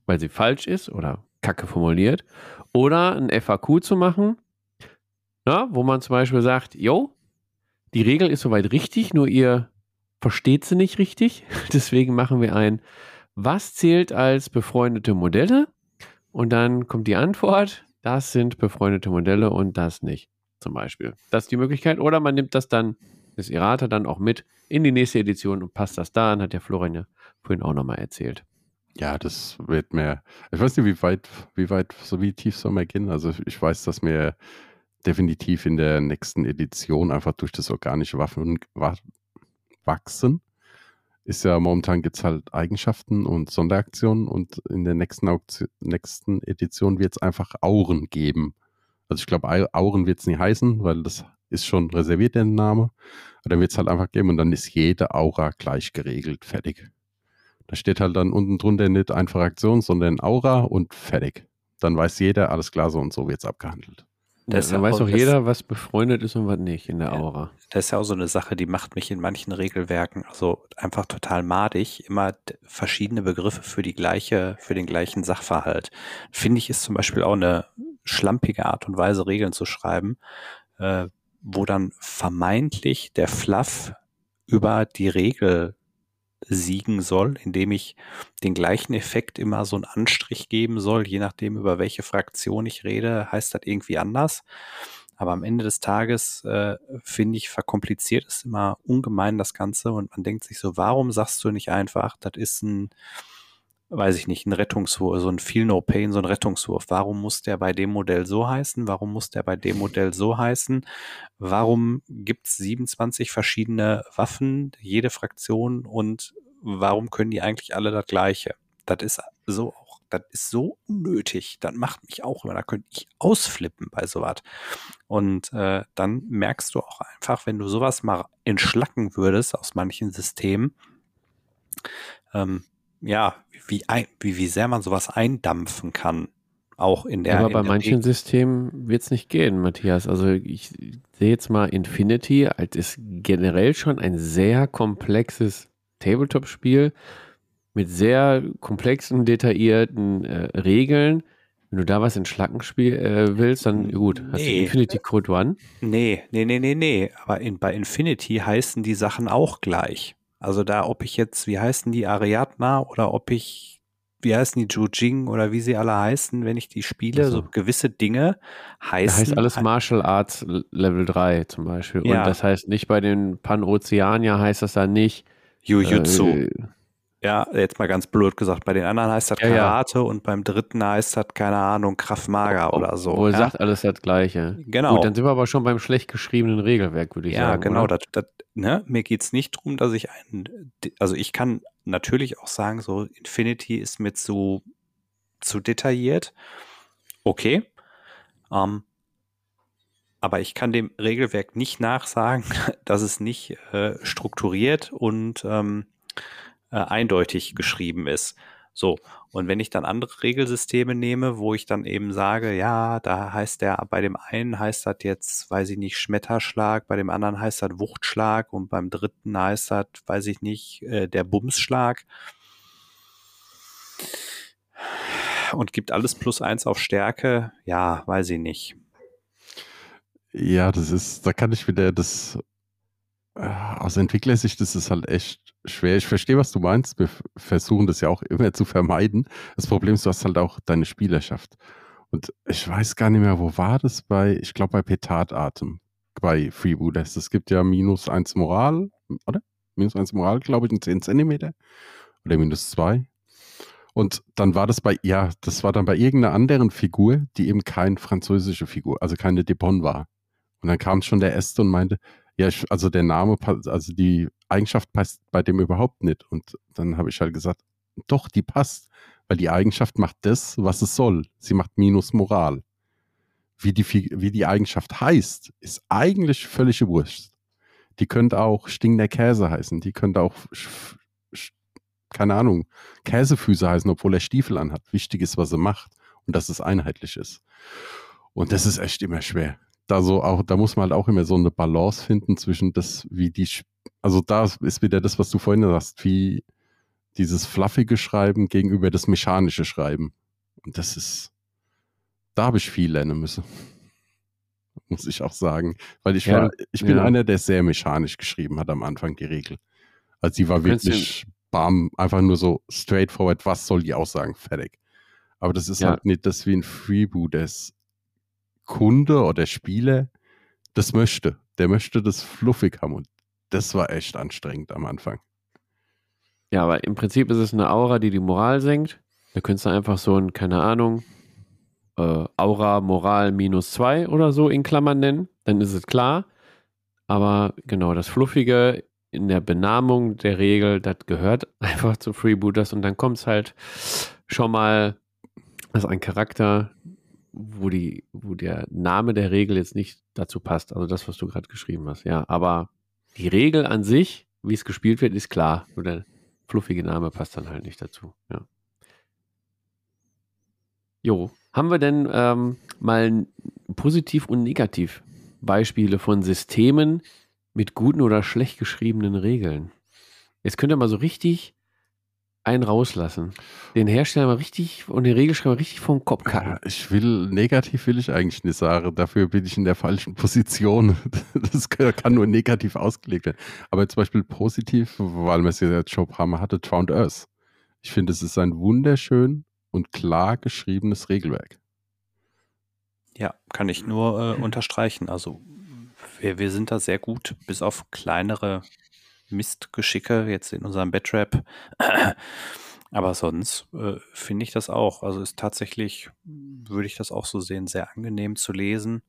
weil sie falsch ist oder kacke formuliert, oder ein FAQ zu machen, na, wo man zum Beispiel sagt, jo, die Regel ist soweit richtig, nur ihr versteht sie nicht richtig. <laughs> Deswegen machen wir ein, was zählt als befreundete Modelle? Und dann kommt die Antwort, das sind befreundete Modelle und das nicht, zum Beispiel. Das ist die Möglichkeit. Oder man nimmt das dann, das Errata dann auch mit in die nächste Edition und passt das da an, hat der Florian ja vorhin auch nochmal erzählt. Ja, das wird mir, ich weiß nicht, wie weit, wie weit, so wie tief soll man gehen. Also ich weiß, dass mir definitiv in der nächsten Edition einfach durch das organische Waffen wachsen. Ist ja momentan gibt es halt Eigenschaften und Sonderaktionen und in der nächsten, Auktion, nächsten Edition wird es einfach Auren geben. Also ich glaube, Auren wird es nie heißen, weil das ist schon reserviert, der Name. Aber dann wird es halt einfach geben und dann ist jede Aura gleich geregelt, fertig. Da steht halt dann unten drunter nicht einfach Aktion, sondern Aura und fertig. Dann weiß jeder, alles klar, so und so wird es abgehandelt. Das ja, dann weiß auch jeder, was befreundet ist und was nicht in der ja, Aura. Das ist ja auch so eine Sache, die macht mich in manchen Regelwerken also einfach total madig. Immer verschiedene Begriffe für die gleiche, für den gleichen Sachverhalt. Finde ich ist zum Beispiel auch eine, schlampige Art und Weise Regeln zu schreiben, äh, wo dann vermeintlich der Fluff über die Regel siegen soll, indem ich den gleichen Effekt immer so einen Anstrich geben soll, je nachdem, über welche Fraktion ich rede, heißt das irgendwie anders. Aber am Ende des Tages, äh, finde ich, verkompliziert es immer ungemein das Ganze und man denkt sich so, warum sagst du nicht einfach, das ist ein, weiß ich nicht, ein Rettungswurf, so ein Feel No Pain, so ein Rettungswurf. Warum muss der bei dem Modell so heißen? Warum muss der bei dem Modell so heißen? Warum gibt es 27 verschiedene Waffen, jede Fraktion und warum können die eigentlich alle das gleiche? Das ist so auch, das ist so unnötig. Das macht mich auch immer, da könnte ich ausflippen bei sowas. Und äh, dann merkst du auch einfach, wenn du sowas mal entschlacken würdest aus manchen Systemen, ähm, ja, wie, ein, wie, wie sehr man sowas eindampfen kann. Auch in der. Aber bei der manchen Weg Systemen wird es nicht gehen, Matthias. Also ich sehe jetzt mal Infinity als ist generell schon ein sehr komplexes Tabletop-Spiel mit sehr komplexen, detaillierten äh, Regeln. Wenn du da was in Schlacken spiel, äh, willst, dann gut, hast nee. du Infinity Code One. Nee, nee, nee, nee, nee. Aber in, bei Infinity heißen die Sachen auch gleich. Also da, ob ich jetzt, wie heißen die, Ariadna oder ob ich, wie heißen die, Jujing oder wie sie alle heißen, wenn ich die spiele, also. so gewisse Dinge heißen. Das heißt alles Martial Arts Level 3 zum Beispiel. Ja. Und das heißt nicht bei den Pan-Ozeanier heißt das dann nicht. Jujutsu. Äh, ja, jetzt mal ganz blöd gesagt, bei den anderen heißt das Karate ja. und beim dritten heißt das, keine Ahnung, Kraftmager oh, oder so. Wo ja? sagt alles das Gleiche. Genau. Gut, dann sind wir aber schon beim schlecht geschriebenen Regelwerk, würde ich ja, sagen. Ja, genau. Das, das, ne? Mir geht es nicht darum, dass ich einen, also ich kann natürlich auch sagen, so Infinity ist mir zu, zu detailliert. Okay. Ähm, aber ich kann dem Regelwerk nicht nachsagen, <laughs> dass es nicht äh, strukturiert und ähm, äh, eindeutig geschrieben ist. So, und wenn ich dann andere Regelsysteme nehme, wo ich dann eben sage, ja, da heißt der, bei dem einen heißt das jetzt, weiß ich nicht, Schmetterschlag, bei dem anderen heißt das Wuchtschlag und beim dritten heißt das, weiß ich nicht, äh, der Bumsschlag. Und gibt alles plus eins auf Stärke, ja, weiß ich nicht. Ja, das ist, da kann ich wieder das aus Entwicklersicht ist es halt echt schwer. Ich verstehe, was du meinst. Wir versuchen das ja auch immer zu vermeiden. Das Problem ist, du hast halt auch deine Spielerschaft. Und ich weiß gar nicht mehr, wo war das bei, ich glaube bei Petardatem, bei Freebooters. Es gibt ja minus eins Moral, oder? Minus eins Moral, glaube ich, in 10 Zentimeter. Oder minus zwei. Und dann war das bei, ja, das war dann bei irgendeiner anderen Figur, die eben keine französische Figur, also keine Depon war. Und dann kam schon der Äste und meinte, ja, ich, also der Name, also die Eigenschaft passt bei dem überhaupt nicht. Und dann habe ich halt gesagt, doch, die passt, weil die Eigenschaft macht das, was es soll. Sie macht minus Moral. Wie die, wie die Eigenschaft heißt, ist eigentlich völlig Wurst. Die könnte auch stinkender Käse heißen. Die könnte auch, keine Ahnung, Käsefüße heißen, obwohl er Stiefel anhat. Wichtig ist, was er macht und dass es einheitlich ist. Und das ist echt immer schwer da so auch, da muss man halt auch immer so eine Balance finden zwischen das, wie die, also da ist wieder das, was du vorhin sagst, wie dieses fluffige Schreiben gegenüber das mechanische Schreiben. Und das ist, da habe ich viel lernen müssen. <laughs> Muss ich auch sagen. Weil ich ja, war, ich bin ja. einer, der sehr mechanisch geschrieben hat am Anfang die Regel. Also die war wirklich bam, einfach nur so straightforward, was soll die aussagen, fertig. Aber das ist ja. halt nicht das wie ein Freeboot, das Kunde oder Spieler das möchte. Der möchte das fluffig haben und das war echt anstrengend am Anfang. Ja, aber im Prinzip ist es eine Aura, die die Moral senkt. Da könntest du einfach so ein, keine Ahnung, äh, Aura Moral minus zwei oder so in Klammern nennen. Dann ist es klar. Aber genau, das Fluffige in der Benamung der Regel, das gehört <laughs> einfach zu Freebooters und dann kommt es halt schon mal, dass ein Charakter wo die, wo der Name der Regel jetzt nicht dazu passt. Also das, was du gerade geschrieben hast, ja. Aber die Regel an sich, wie es gespielt wird, ist klar. Nur der fluffige Name passt dann halt nicht dazu, ja. Jo, haben wir denn ähm, mal positiv und negativ Beispiele von Systemen mit guten oder schlecht geschriebenen Regeln? Jetzt könnt ihr mal so richtig einen rauslassen. Den Hersteller mal richtig und den Regelschreiber richtig vom Kopf kacken. Ja, ich will, negativ will ich eigentlich nicht sagen. Dafür bin ich in der falschen Position. <laughs> Das kann nur negativ ausgelegt werden. Aber zum Beispiel positiv, weil wir es ja jetzt schon ein paar Mal hatte, Drowned Earth. Ich finde, es ist ein wunderschön und klar geschriebenes Regelwerk. Ja, kann ich nur äh, unterstreichen. Also wir, wir sind da sehr gut, bis auf kleinere Mistgeschicke jetzt in unserem Betrap. <clears throat> Aber sonst äh, finde ich das auch. Also ist tatsächlich, würde ich das auch so sehen, sehr angenehm zu lesen.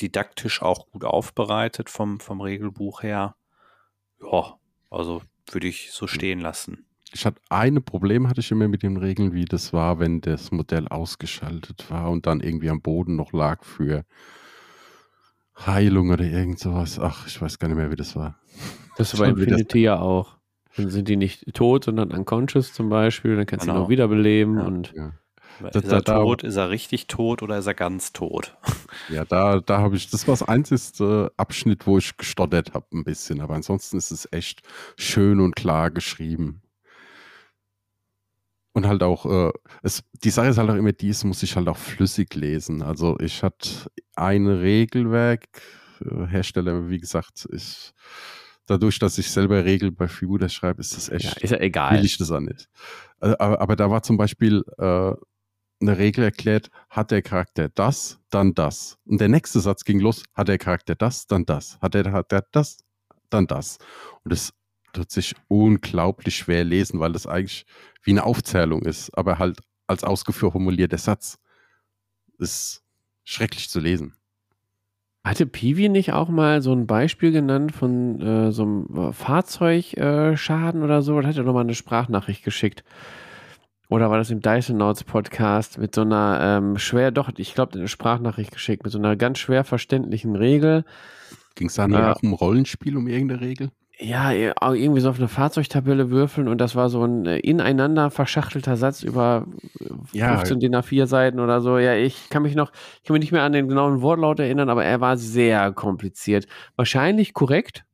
Didaktisch auch gut aufbereitet vom, vom Regelbuch her. Ja, also würde ich so stehen lassen. Ich hatte eine Problem hatte ich immer mit den Regeln, wie das war, wenn das Modell ausgeschaltet war und dann irgendwie am Boden noch lag für Heilung oder irgend sowas. Ach, ich weiß gar nicht mehr, wie das war. Das war bei Infinity ja auch. Dann sind die nicht tot, sondern unconscious zum Beispiel. Dann kannst du genau. ihn auch wiederbeleben. Ja. Und ja. Ist er da, tot? Ist er richtig tot oder ist er ganz tot? <laughs> Ja, da, da habe ich, das war das einzige Abschnitt, wo ich gestottert habe ein bisschen. Aber ansonsten ist es echt schön und klar geschrieben. Und halt auch, äh, es, die Sache ist halt auch immer dies, muss ich halt auch flüssig lesen. Also ich hatte ein Regelwerk, äh, Hersteller, wie gesagt, ich dadurch, dass ich selber Regeln bei Freebooter schreibe, ist das echt. Ja, ist ja egal. Will ich das auch nicht. Äh, aber, aber, da war zum Beispiel äh, eine Regel erklärt, hat der Charakter das, dann das. Und der nächste Satz ging los, hat der Charakter das, dann das. Hat der, hat der das, dann das. Und das tut sich unglaublich schwer lesen, weil das eigentlich wie eine Aufzählung ist, aber halt als ausgeführt formulierter Satz. Ist schrecklich zu lesen. Hatte Piwi nicht auch mal so ein Beispiel genannt von äh, so einem äh, Fahrzeugschaden äh, oder so? Da hat er nochmal eine Sprachnachricht geschickt. Oder war das im Dyson Notes Podcast mit so einer ähm, schwer, doch, ich glaube, eine Sprachnachricht geschickt, mit so einer ganz schwer verständlichen Regel. Ging es da nicht äh, auch um Rollenspiel, um irgendeine Regel? Ja, irgendwie so auf eine Fahrzeugtabelle würfeln und das war so ein äh, ineinander verschachtelter Satz über 15 ja. DIN A4 Seiten oder so. Ja, ich kann mich noch, ich kann mich nicht mehr an den genauen Wortlaut erinnern, aber er war sehr kompliziert. Wahrscheinlich korrekt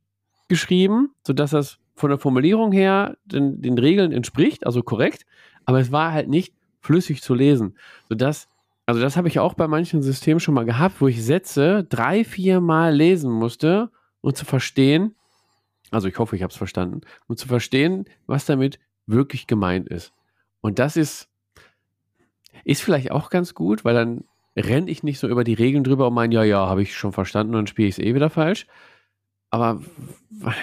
geschrieben, sodass das von der Formulierung her den, den Regeln entspricht, also korrekt, aber es war halt nicht flüssig zu lesen, sodass also das habe ich auch bei manchen Systemen schon mal gehabt, wo ich Sätze drei, vier Mal lesen musste, um zu verstehen, also ich hoffe, ich habe es verstanden, um zu verstehen, was damit wirklich gemeint ist. Und das ist, ist vielleicht auch ganz gut, weil dann renne ich nicht so über die Regeln drüber und meine, ja, ja, habe ich schon verstanden und dann spiele ich es eh wieder falsch. Aber,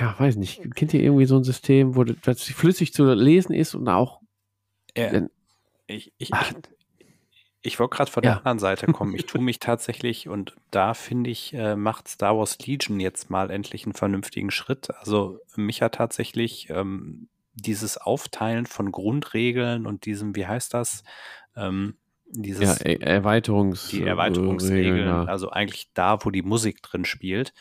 ja, weiß nicht, kennt ihr irgendwie so ein System, wo das flüssig zu lesen ist und auch. Äh, ich, ich, ach, ich wollte gerade von ja. der anderen Seite kommen. Ich tue mich tatsächlich, und da finde ich, äh, macht Star Wars Legion jetzt mal endlich einen vernünftigen Schritt. Also mich hat tatsächlich ähm, dieses Aufteilen von Grundregeln und diesem, wie heißt das? Ähm, dieses, ja, er Erweiterungs die Erweiterungsregeln, ja. also eigentlich da, wo die Musik drin spielt.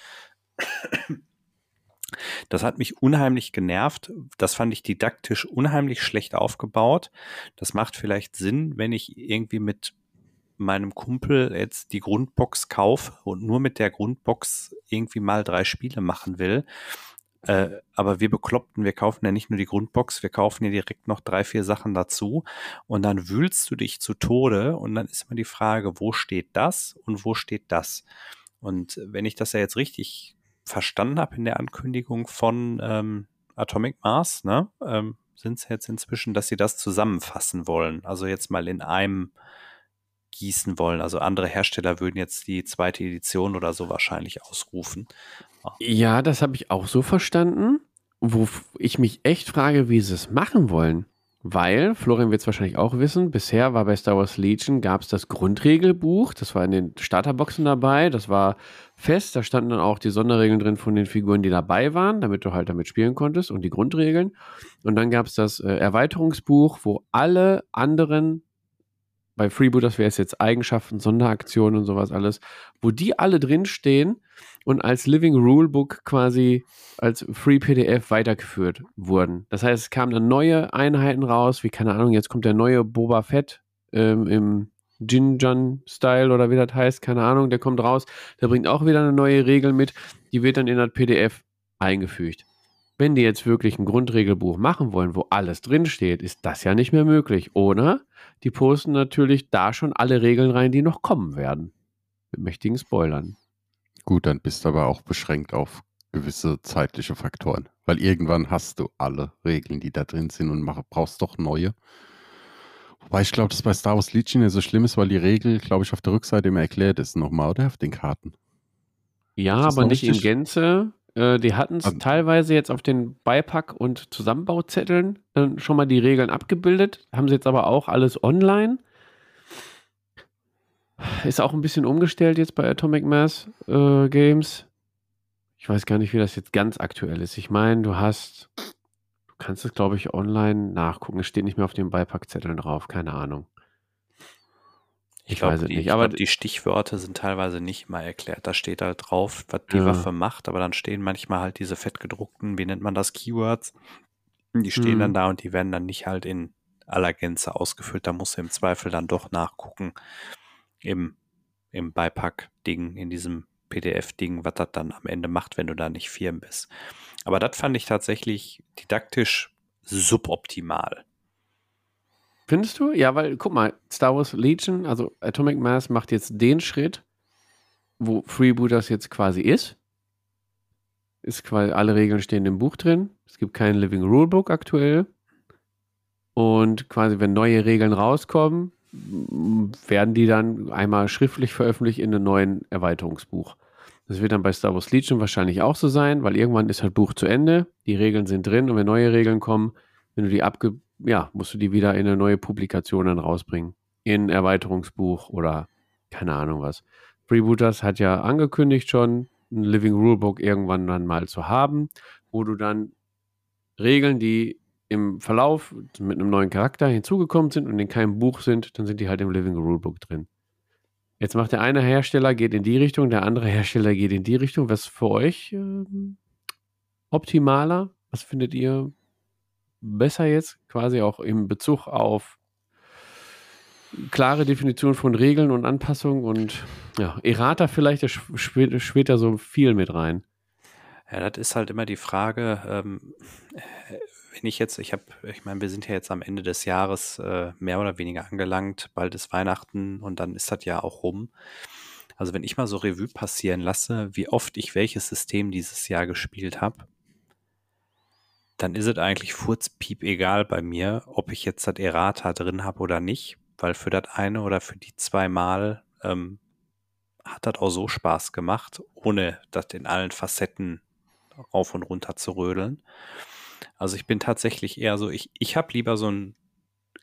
Das hat mich unheimlich genervt. Das fand ich didaktisch unheimlich schlecht aufgebaut. Das macht vielleicht Sinn, wenn ich irgendwie mit meinem Kumpel jetzt die Grundbox kaufe und nur mit der Grundbox irgendwie mal drei Spiele machen will. Äh, aber wir bekloppten, wir kaufen ja nicht nur die Grundbox, wir kaufen ja direkt noch drei, vier Sachen dazu. Und dann wühlst du dich zu Tode und dann ist immer die Frage, wo steht das und wo steht das? Und wenn ich das ja jetzt richtig verstanden habe in der Ankündigung von ähm, Atomic Mars, ne, ähm, sind es jetzt inzwischen, dass sie das zusammenfassen wollen. Also jetzt mal in einem gießen wollen. Also andere Hersteller würden jetzt die zweite Edition oder so wahrscheinlich ausrufen. Ja, das habe ich auch so verstanden, wo ich mich echt frage, wie sie es machen wollen. Weil, Florian wird es wahrscheinlich auch wissen, bisher war bei Star Wars Legion, gab es das Grundregelbuch, das war in den Starterboxen dabei, das war fest, da standen dann auch die Sonderregeln drin von den Figuren, die dabei waren, damit du halt damit spielen konntest und die Grundregeln. Und dann gab es das äh, Erweiterungsbuch, wo alle anderen, bei Freebooters wäre es jetzt Eigenschaften, Sonderaktionen und sowas alles, wo die alle drinstehen und als Living Rulebook quasi als Free PDF weitergeführt wurden. Das heißt, es kamen dann neue Einheiten raus, wie keine Ahnung, jetzt kommt der neue Boba Fett ähm, im Jinjan-Style oder wie das heißt, keine Ahnung, der kommt raus, der bringt auch wieder eine neue Regel mit, die wird dann in das PDF eingefügt. Wenn die jetzt wirklich ein Grundregelbuch machen wollen, wo alles drinsteht, ist das ja nicht mehr möglich. Oder die posten natürlich da schon alle Regeln rein, die noch kommen werden. Mit mächtigen Spoilern. Gut, dann bist du aber auch beschränkt auf gewisse zeitliche Faktoren. Weil irgendwann hast du alle Regeln, die da drin sind und mach, brauchst doch neue. Wobei ich glaube, dass bei Star Wars Legion ja so schlimm ist, weil die Regel, glaube ich, auf der Rückseite immer erklärt ist nochmal, oder? Auf den Karten. Ja, aber nicht richtig? in Gänze. Äh, die hatten es teilweise jetzt auf den Beipack- und Zusammenbauzetteln äh, schon mal die Regeln abgebildet. Haben sie jetzt aber auch alles online. Ist auch ein bisschen umgestellt jetzt bei Atomic Mass äh, Games. Ich weiß gar nicht, wie das jetzt ganz aktuell ist. Ich meine, du hast, du kannst es, glaube ich, online nachgucken. Es steht nicht mehr auf den Beipackzetteln drauf, keine Ahnung. Ich, ich glaub, weiß es die, nicht. Aber glaub, die Stichwörter sind teilweise nicht mal erklärt. Da steht halt drauf, was die ja. Waffe macht, aber dann stehen manchmal halt diese fettgedruckten, wie nennt man das, Keywords. Die stehen mhm. dann da und die werden dann nicht halt in aller Gänze ausgefüllt. Da musst du im Zweifel dann doch nachgucken im, im Beipack-Ding, in diesem PDF-Ding, was das dann am Ende macht, wenn du da nicht firm bist. Aber das fand ich tatsächlich didaktisch suboptimal. Findest du? Ja, weil, guck mal, Star Wars Legion, also Atomic Mass macht jetzt den Schritt, wo Freebooters jetzt quasi ist. Ist quasi, alle Regeln stehen im Buch drin. Es gibt kein Living Rulebook aktuell. Und quasi, wenn neue Regeln rauskommen, werden die dann einmal schriftlich veröffentlicht in einem neuen Erweiterungsbuch. Das wird dann bei Star Wars Legion wahrscheinlich auch so sein, weil irgendwann ist halt Buch zu Ende, die Regeln sind drin und wenn neue Regeln kommen, wenn du die abge ja, musst du die wieder in eine neue Publikation dann rausbringen. In Erweiterungsbuch oder keine Ahnung was. Freebooters hat ja angekündigt schon, ein Living Rulebook irgendwann dann mal zu haben, wo du dann Regeln, die im Verlauf mit einem neuen Charakter hinzugekommen sind und in keinem Buch sind, dann sind die halt im Living Rulebook drin. Jetzt macht der eine Hersteller geht in die Richtung, der andere Hersteller geht in die Richtung. Was für euch ähm, optimaler? Was findet ihr besser jetzt, quasi auch im Bezug auf klare Definition von Regeln und Anpassungen und ja, Errata vielleicht, spielt, spielt da so viel mit rein. Ja, das ist halt immer die Frage, ähm, wenn ich jetzt, ich habe, ich meine, wir sind ja jetzt am Ende des Jahres äh, mehr oder weniger angelangt, bald ist Weihnachten und dann ist das ja auch rum. Also wenn ich mal so Revue passieren lasse, wie oft ich welches System dieses Jahr gespielt habe, dann ist es eigentlich furzpiep egal bei mir, ob ich jetzt das Errata drin habe oder nicht, weil für das eine oder für die zwei Mal ähm, hat das auch so Spaß gemacht, ohne das in allen Facetten rauf und runter zu rödeln. Also ich bin tatsächlich eher so, ich, ich habe lieber so ein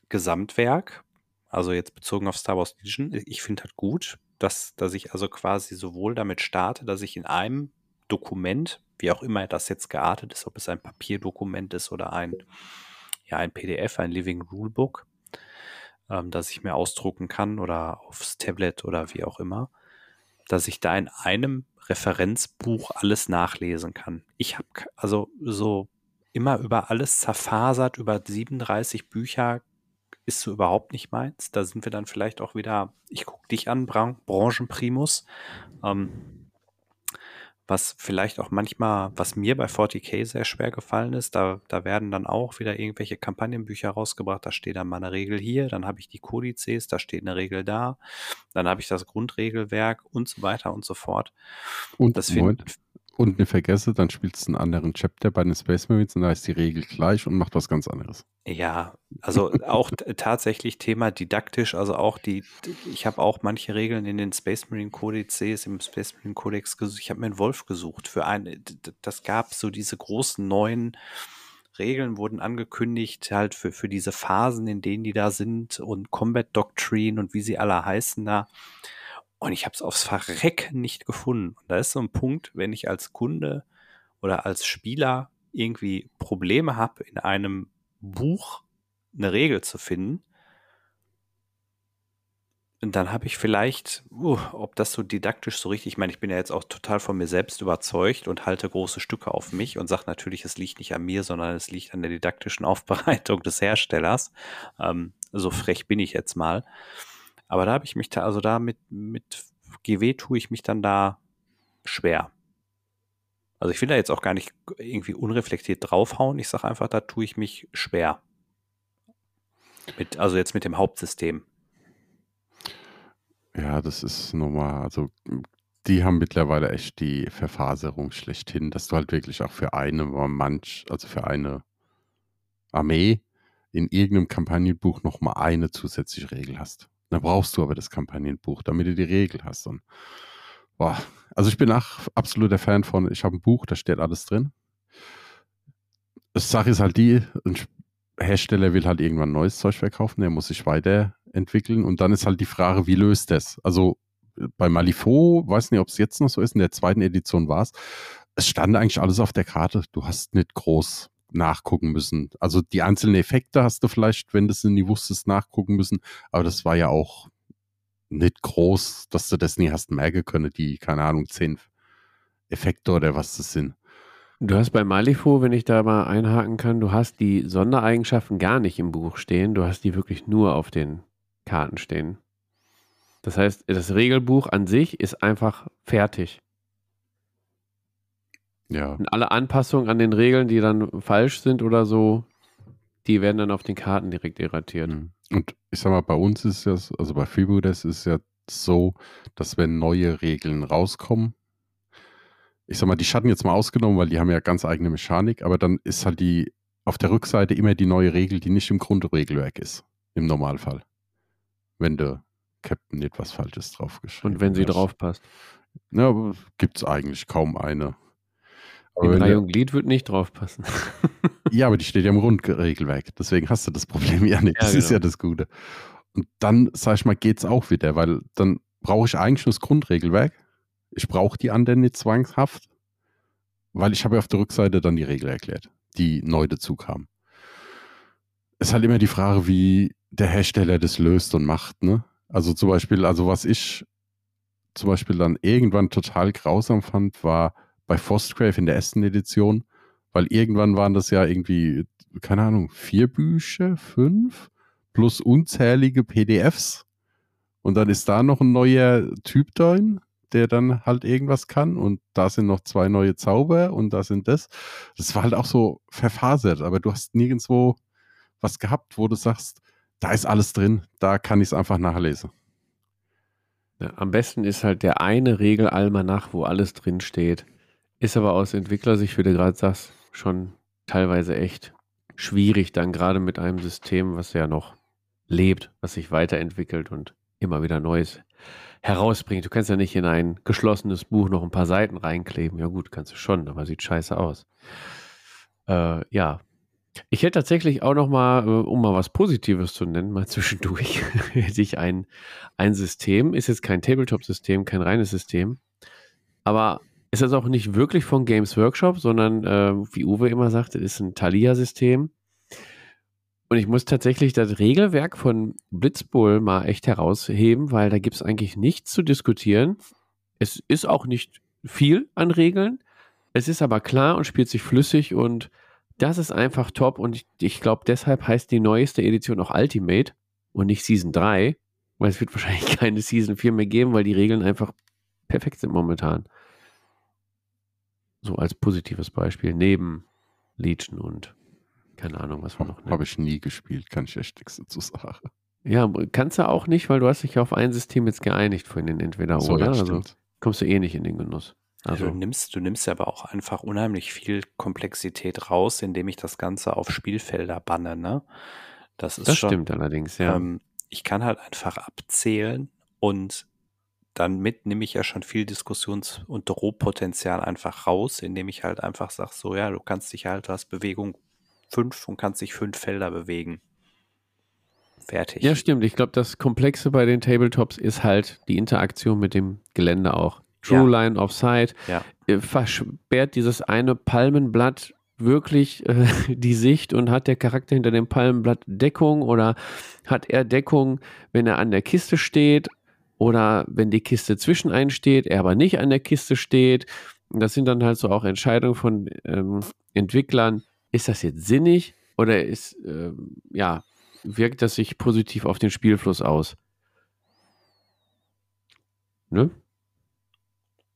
Gesamtwerk, also jetzt bezogen auf Star Wars Legion. Ich finde das gut, dass, dass ich also quasi sowohl damit starte, dass ich in einem Dokument wie auch immer das jetzt geartet ist, ob es ein Papierdokument ist oder ein, ja, ein PDF, ein Living Rulebook, ähm, das ich mir ausdrucken kann oder aufs Tablet oder wie auch immer, dass ich da in einem Referenzbuch alles nachlesen kann. Ich habe also so immer über alles zerfasert, über 37 Bücher ist so überhaupt nicht meins. Da sind wir dann vielleicht auch wieder, ich gucke dich an, Bran Branchenprimus. Ähm, was vielleicht auch manchmal, was mir bei 40k sehr schwer gefallen ist, da, da werden dann auch wieder irgendwelche Kampagnenbücher rausgebracht, da steht dann mal eine Regel hier, dann habe ich die Kodizes, da steht eine Regel da, dann habe ich das Grundregelwerk und so weiter und so fort. Und das finde und nicht vergesse, dann spielst du einen anderen Chapter bei den Space Marines und da ist die Regel gleich und macht was ganz anderes. Ja, also auch tatsächlich Thema didaktisch, also auch die, ich habe auch manche Regeln in den Space Marine Kodizes, im Space Marine Codex gesucht. Ich habe mir einen Wolf gesucht für ein, das gab so diese großen neuen Regeln wurden angekündigt, halt für, für diese Phasen, in denen die da sind und Combat Doctrine und wie sie alle heißen da. Und ich habe es aufs Verrecken nicht gefunden. Und da ist so ein Punkt, wenn ich als Kunde oder als Spieler irgendwie Probleme habe, in einem Buch eine Regel zu finden, und dann habe ich vielleicht, uh, ob das so didaktisch so richtig, ich meine, ich bin ja jetzt auch total von mir selbst überzeugt und halte große Stücke auf mich und sage natürlich, es liegt nicht an mir, sondern es liegt an der didaktischen <laughs> Aufbereitung des Herstellers. Ähm, so frech bin ich jetzt mal. Aber da habe ich mich da, also da mit, mit GW tue ich mich dann da schwer. Also ich will da jetzt auch gar nicht irgendwie unreflektiert draufhauen. Ich sage einfach, da tue ich mich schwer. Mit, also jetzt mit dem Hauptsystem. Ja, das ist normal. Also die haben mittlerweile echt die Verfaserung schlechthin, dass du halt wirklich auch für eine manch, also für eine Armee in irgendeinem Kampagnenbuch nochmal eine zusätzliche Regel hast. Dann brauchst du aber das Kampagnenbuch, damit du die Regel hast. Und, boah. Also ich bin auch absoluter Fan von, ich habe ein Buch, da steht alles drin. Das Sache ist halt die, ein Hersteller will halt irgendwann neues Zeug verkaufen, der muss sich weiterentwickeln und dann ist halt die Frage, wie löst das? Also bei Malifaux, weiß nicht, ob es jetzt noch so ist, in der zweiten Edition war es, es stand eigentlich alles auf der Karte. Du hast nicht groß nachgucken müssen. Also die einzelnen Effekte hast du vielleicht, wenn du es nie wusstest, nachgucken müssen, aber das war ja auch nicht groß, dass du das nie hast merken können, die, keine Ahnung, zehn Effekte oder was das sind. Du hast bei Malifaux, wenn ich da mal einhaken kann, du hast die Sondereigenschaften gar nicht im Buch stehen, du hast die wirklich nur auf den Karten stehen. Das heißt, das Regelbuch an sich ist einfach fertig. Ja. Und alle Anpassungen an den Regeln, die dann falsch sind oder so, die werden dann auf den Karten direkt irratiert. Mhm. Und ich sag mal, bei uns ist es, also bei Freebooters ist es ja so, dass wenn neue Regeln rauskommen, ich sag mal, die Schatten jetzt mal ausgenommen, weil die haben ja ganz eigene Mechanik, aber dann ist halt die auf der Rückseite immer die neue Regel, die nicht im Grundregelwerk ist. Im Normalfall. Wenn der Captain etwas Falsches draufgeschrieben Und wenn sie drauf passt. Ja, gibt es eigentlich kaum eine. In Reihe und Glied wird nicht draufpassen. <laughs> ja, aber die steht ja im Grundregelwerk. Deswegen hast du das Problem ja nicht. das genau. ist ja das Gute. Und dann, sag ich mal, geht es auch wieder, weil dann brauche ich eigentlich nur das Grundregelwerk. Ich brauche die anderen nicht zwangshaft, weil ich habe ja auf der Rückseite dann die Regel erklärt, die neu dazu kam. Es ist halt immer die Frage, wie der Hersteller das löst und macht, ne? Also zum Beispiel, also was ich zum Beispiel dann irgendwann total grausam fand, war, bei Frostgrave in der ersten Edition, weil irgendwann waren das ja irgendwie, keine Ahnung, vier Bücher, fünf, plus unzählige PDFs. Und dann ist da noch ein neuer Typ drin, der dann halt irgendwas kann. Und da sind noch zwei neue Zauber und da sind das. Das war halt auch so verfasert, aber du hast nirgendwo was gehabt, wo du sagst, da ist alles drin, da kann ich es einfach nachlesen. Ja, am besten ist halt der eine Regelalmanach, wo alles drin steht. Ist aber aus Entwicklersicht, wie du gerade sagst, schon teilweise echt schwierig, dann gerade mit einem System, was ja noch lebt, was sich weiterentwickelt und immer wieder Neues herausbringt. Du kannst ja nicht in ein geschlossenes Buch noch ein paar Seiten reinkleben. Ja gut, kannst du schon, aber sieht scheiße aus. Äh, ja. Ich hätte tatsächlich auch noch mal, äh, um mal was Positives zu nennen, mal <laughs> zwischendurch, hätte ich ein, ein System, ist jetzt kein Tabletop-System, kein reines System, aber ist das auch nicht wirklich von Games Workshop, sondern äh, wie Uwe immer sagte, ist ein Thalia-System. Und ich muss tatsächlich das Regelwerk von Blitzbowl mal echt herausheben, weil da gibt es eigentlich nichts zu diskutieren. Es ist auch nicht viel an Regeln. Es ist aber klar und spielt sich flüssig und das ist einfach top. Und ich, ich glaube, deshalb heißt die neueste Edition auch Ultimate und nicht Season 3, weil es wird <laughs> wahrscheinlich keine Season 4 mehr geben, weil die Regeln einfach perfekt sind momentan. So als positives Beispiel, neben Legion und keine Ahnung, was wir noch Habe ich nie gespielt, kann ich echt nichts dazu sagen. Ja, kannst du auch nicht, weil du hast dich ja auf ein System jetzt geeinigt vorhin, entweder so, oder. Ja, also kommst du eh nicht in den Genuss. Also du nimmst, du nimmst aber auch einfach unheimlich viel Komplexität raus, indem ich das Ganze auf Spielfelder banne, ne? Das ist das schon, stimmt allerdings, ja. Ähm, ich kann halt einfach abzählen und dann mit nehme ich ja schon viel Diskussions- und Drohpotenzial einfach raus, indem ich halt einfach sage, so ja, du kannst dich halt, du hast Bewegung 5 und kannst dich fünf Felder bewegen. Fertig. Ja, stimmt. Ich glaube, das Komplexe bei den Tabletops ist halt die Interaktion mit dem Gelände auch. True ja. Line of Sight ja. Äh, versperrt dieses eine Palmenblatt wirklich äh, <laughs> die Sicht und hat der Charakter hinter dem Palmenblatt Deckung oder hat er Deckung, wenn er an der Kiste steht oder wenn die Kiste zwischen einen steht, er aber nicht an der Kiste steht. Das sind dann halt so auch Entscheidungen von ähm, Entwicklern. Ist das jetzt sinnig oder ist, ähm, ja, wirkt das sich positiv auf den Spielfluss aus? Ne?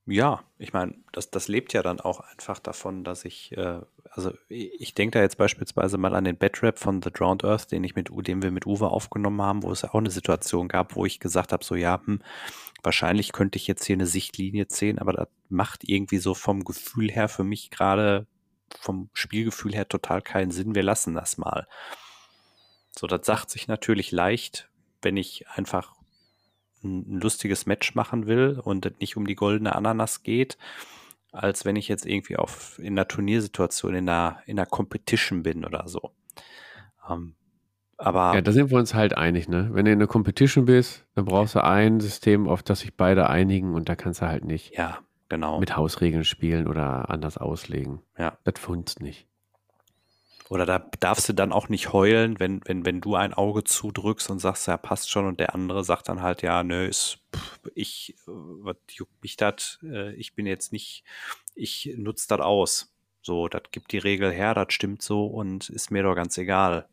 Ja, ich meine, das, das lebt ja dann auch einfach davon, dass ich, äh, also ich denke da jetzt beispielsweise mal an den Bedrap von The Drowned Earth, den ich mit, den wir mit Uwe aufgenommen haben, wo es ja auch eine Situation gab, wo ich gesagt habe, so ja, hm, wahrscheinlich könnte ich jetzt hier eine Sichtlinie ziehen, aber das macht irgendwie so vom Gefühl her für mich gerade, vom Spielgefühl her total keinen Sinn. Wir lassen das mal. So, das sagt sich natürlich leicht, wenn ich einfach ein, lustiges Match machen will und es nicht um die goldene Ananas geht, als wenn ich jetzt irgendwie auf in einer Turniersituation, in einer, in einer Competition bin oder so. Ähm, aber ja, da sind wir uns halt einig, ne? Wenn du in einer Competition bist, dann brauchst du ein System, auf das sich beide einigen und da kannst du halt nicht ja, genau. mit Hausregeln spielen oder anders auslegen. Ja. Das funzt nicht. Oder da darfst du dann auch nicht heulen, wenn, wenn, wenn du ein Auge zudrückst und sagst, ja, passt schon, und der andere sagt dann halt, ja, nö, ist, ich, äh, was juckt mich das? Äh, ich bin jetzt nicht, ich nutze das aus. So, das gibt die Regel her, das stimmt so und ist mir doch ganz egal,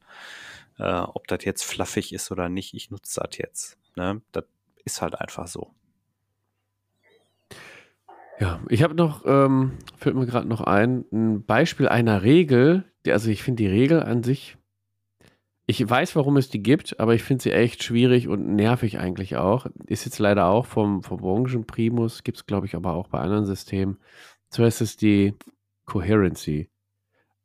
äh, ob das jetzt fluffig ist oder nicht, ich nutze das jetzt. Ne? Das ist halt einfach so. Ja, ich habe noch, ähm, fällt mir gerade noch ein, ein Beispiel einer Regel, also ich finde die Regel an sich, ich weiß, warum es die gibt, aber ich finde sie echt schwierig und nervig eigentlich auch. Ist jetzt leider auch vom, vom Branchenprimus, gibt es glaube ich aber auch bei anderen Systemen. Zuerst ist die Coherency.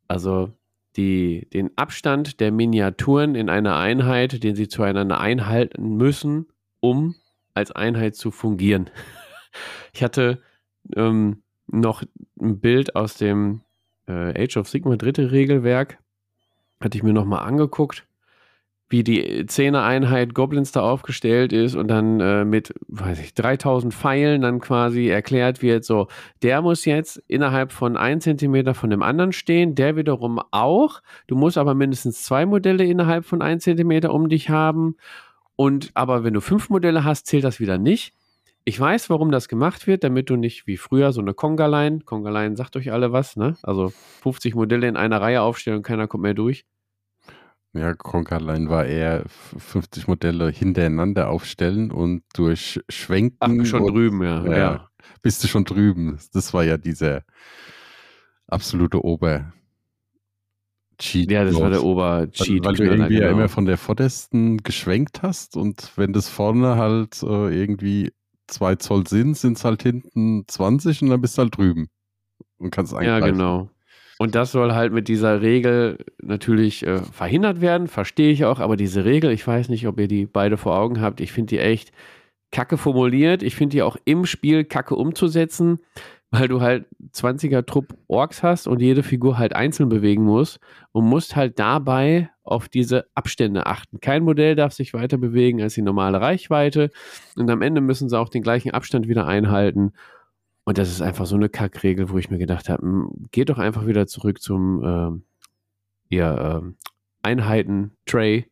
Also die, den Abstand der Miniaturen in einer Einheit, den sie zueinander einhalten müssen, um als Einheit zu fungieren. <laughs> Ich hatte ähm, noch ein Bild aus dem äh, Age of Sigma dritte Regelwerk. Hatte ich mir nochmal angeguckt, wie die Zehner-Einheit Goblins da aufgestellt ist und dann äh, mit, weiß ich, 3000 Pfeilen dann quasi erklärt wird, so, der muss jetzt innerhalb von 1 cm von dem anderen stehen, der wiederum auch. Du musst aber mindestens zwei Modelle innerhalb von 1 cm um dich haben. Und aber wenn du fünf Modelle hast, zählt das wieder nicht. Ich weiß, warum das gemacht wird, damit du nicht wie früher so eine Conga-Line, Conga-Line sagt euch alle was, ne? Also 50 Modelle in einer Reihe aufstellen und keiner kommt mehr durch. Ja, Conga-Line war eher 50 Modelle hintereinander aufstellen und durch Schwenken. Ach, schon drüben, ja. ja. ja. Bist du schon drüben. Das war ja dieser absolute Ober- Cheat. Ja, das war der Ober-Cheat. Weil, weil du irgendwie genau. ja immer von der vordersten geschwenkt hast und wenn das vorne halt äh, irgendwie zwei Zoll sind, sind es halt hinten 20 und dann bist du halt drüben. Und kannst eingreifen. Ja, genau. Und das soll halt mit dieser Regel natürlich äh, verhindert werden, verstehe ich auch, aber diese Regel, ich weiß nicht, ob ihr die beide vor Augen habt, ich finde die echt kacke formuliert. Ich finde die auch im Spiel kacke umzusetzen weil du halt 20er Trupp Orks hast und jede Figur halt einzeln bewegen muss und musst halt dabei auf diese Abstände achten. Kein Modell darf sich weiter bewegen als die normale Reichweite und am Ende müssen sie auch den gleichen Abstand wieder einhalten. Und das ist einfach so eine Kackregel, wo ich mir gedacht habe, geht doch einfach wieder zurück zum äh, ja, äh, Einheiten-Tray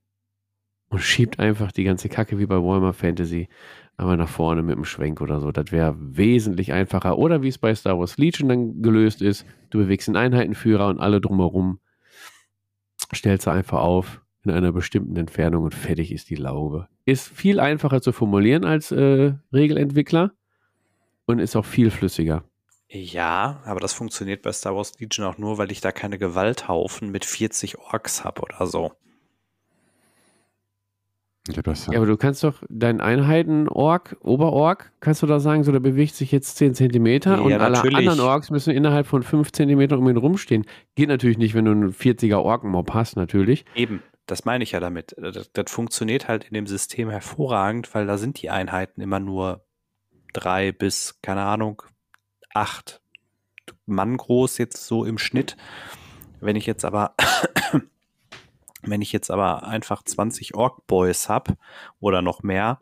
und schiebt einfach die ganze Kacke wie bei Warhammer Fantasy aber nach vorne mit einem Schwenk oder so. Das wäre wesentlich einfacher. Oder wie es bei Star Wars Legion dann gelöst ist, du bewegst den Einheitenführer und alle drumherum stellst du einfach auf in einer bestimmten Entfernung und fertig ist die Laube. Ist viel einfacher zu formulieren als äh, Regelentwickler und ist auch viel flüssiger. Ja, aber das funktioniert bei Star Wars Legion auch nur, weil ich da keine Gewalthaufen mit 40 Orks habe oder so. Ja, ja, aber du kannst doch deinen Einheiten-Org, Oberorg, kannst du da sagen, so der bewegt sich jetzt 10 cm ja, und alle natürlich. anderen Orks müssen innerhalb von 5 cm um ihn rumstehen. Geht natürlich nicht, wenn du einen 40er Ork-Mob hast, natürlich. Eben, das meine ich ja damit. Das, das, funktioniert halt in dem System hervorragend, weil da sind die Einheiten immer nur drei bis, keine Ahnung, acht Mann groß jetzt so im Schnitt. Wenn ich jetzt aber wenn ich jetzt aber einfach 20 Ork-Boys habe oder noch mehr,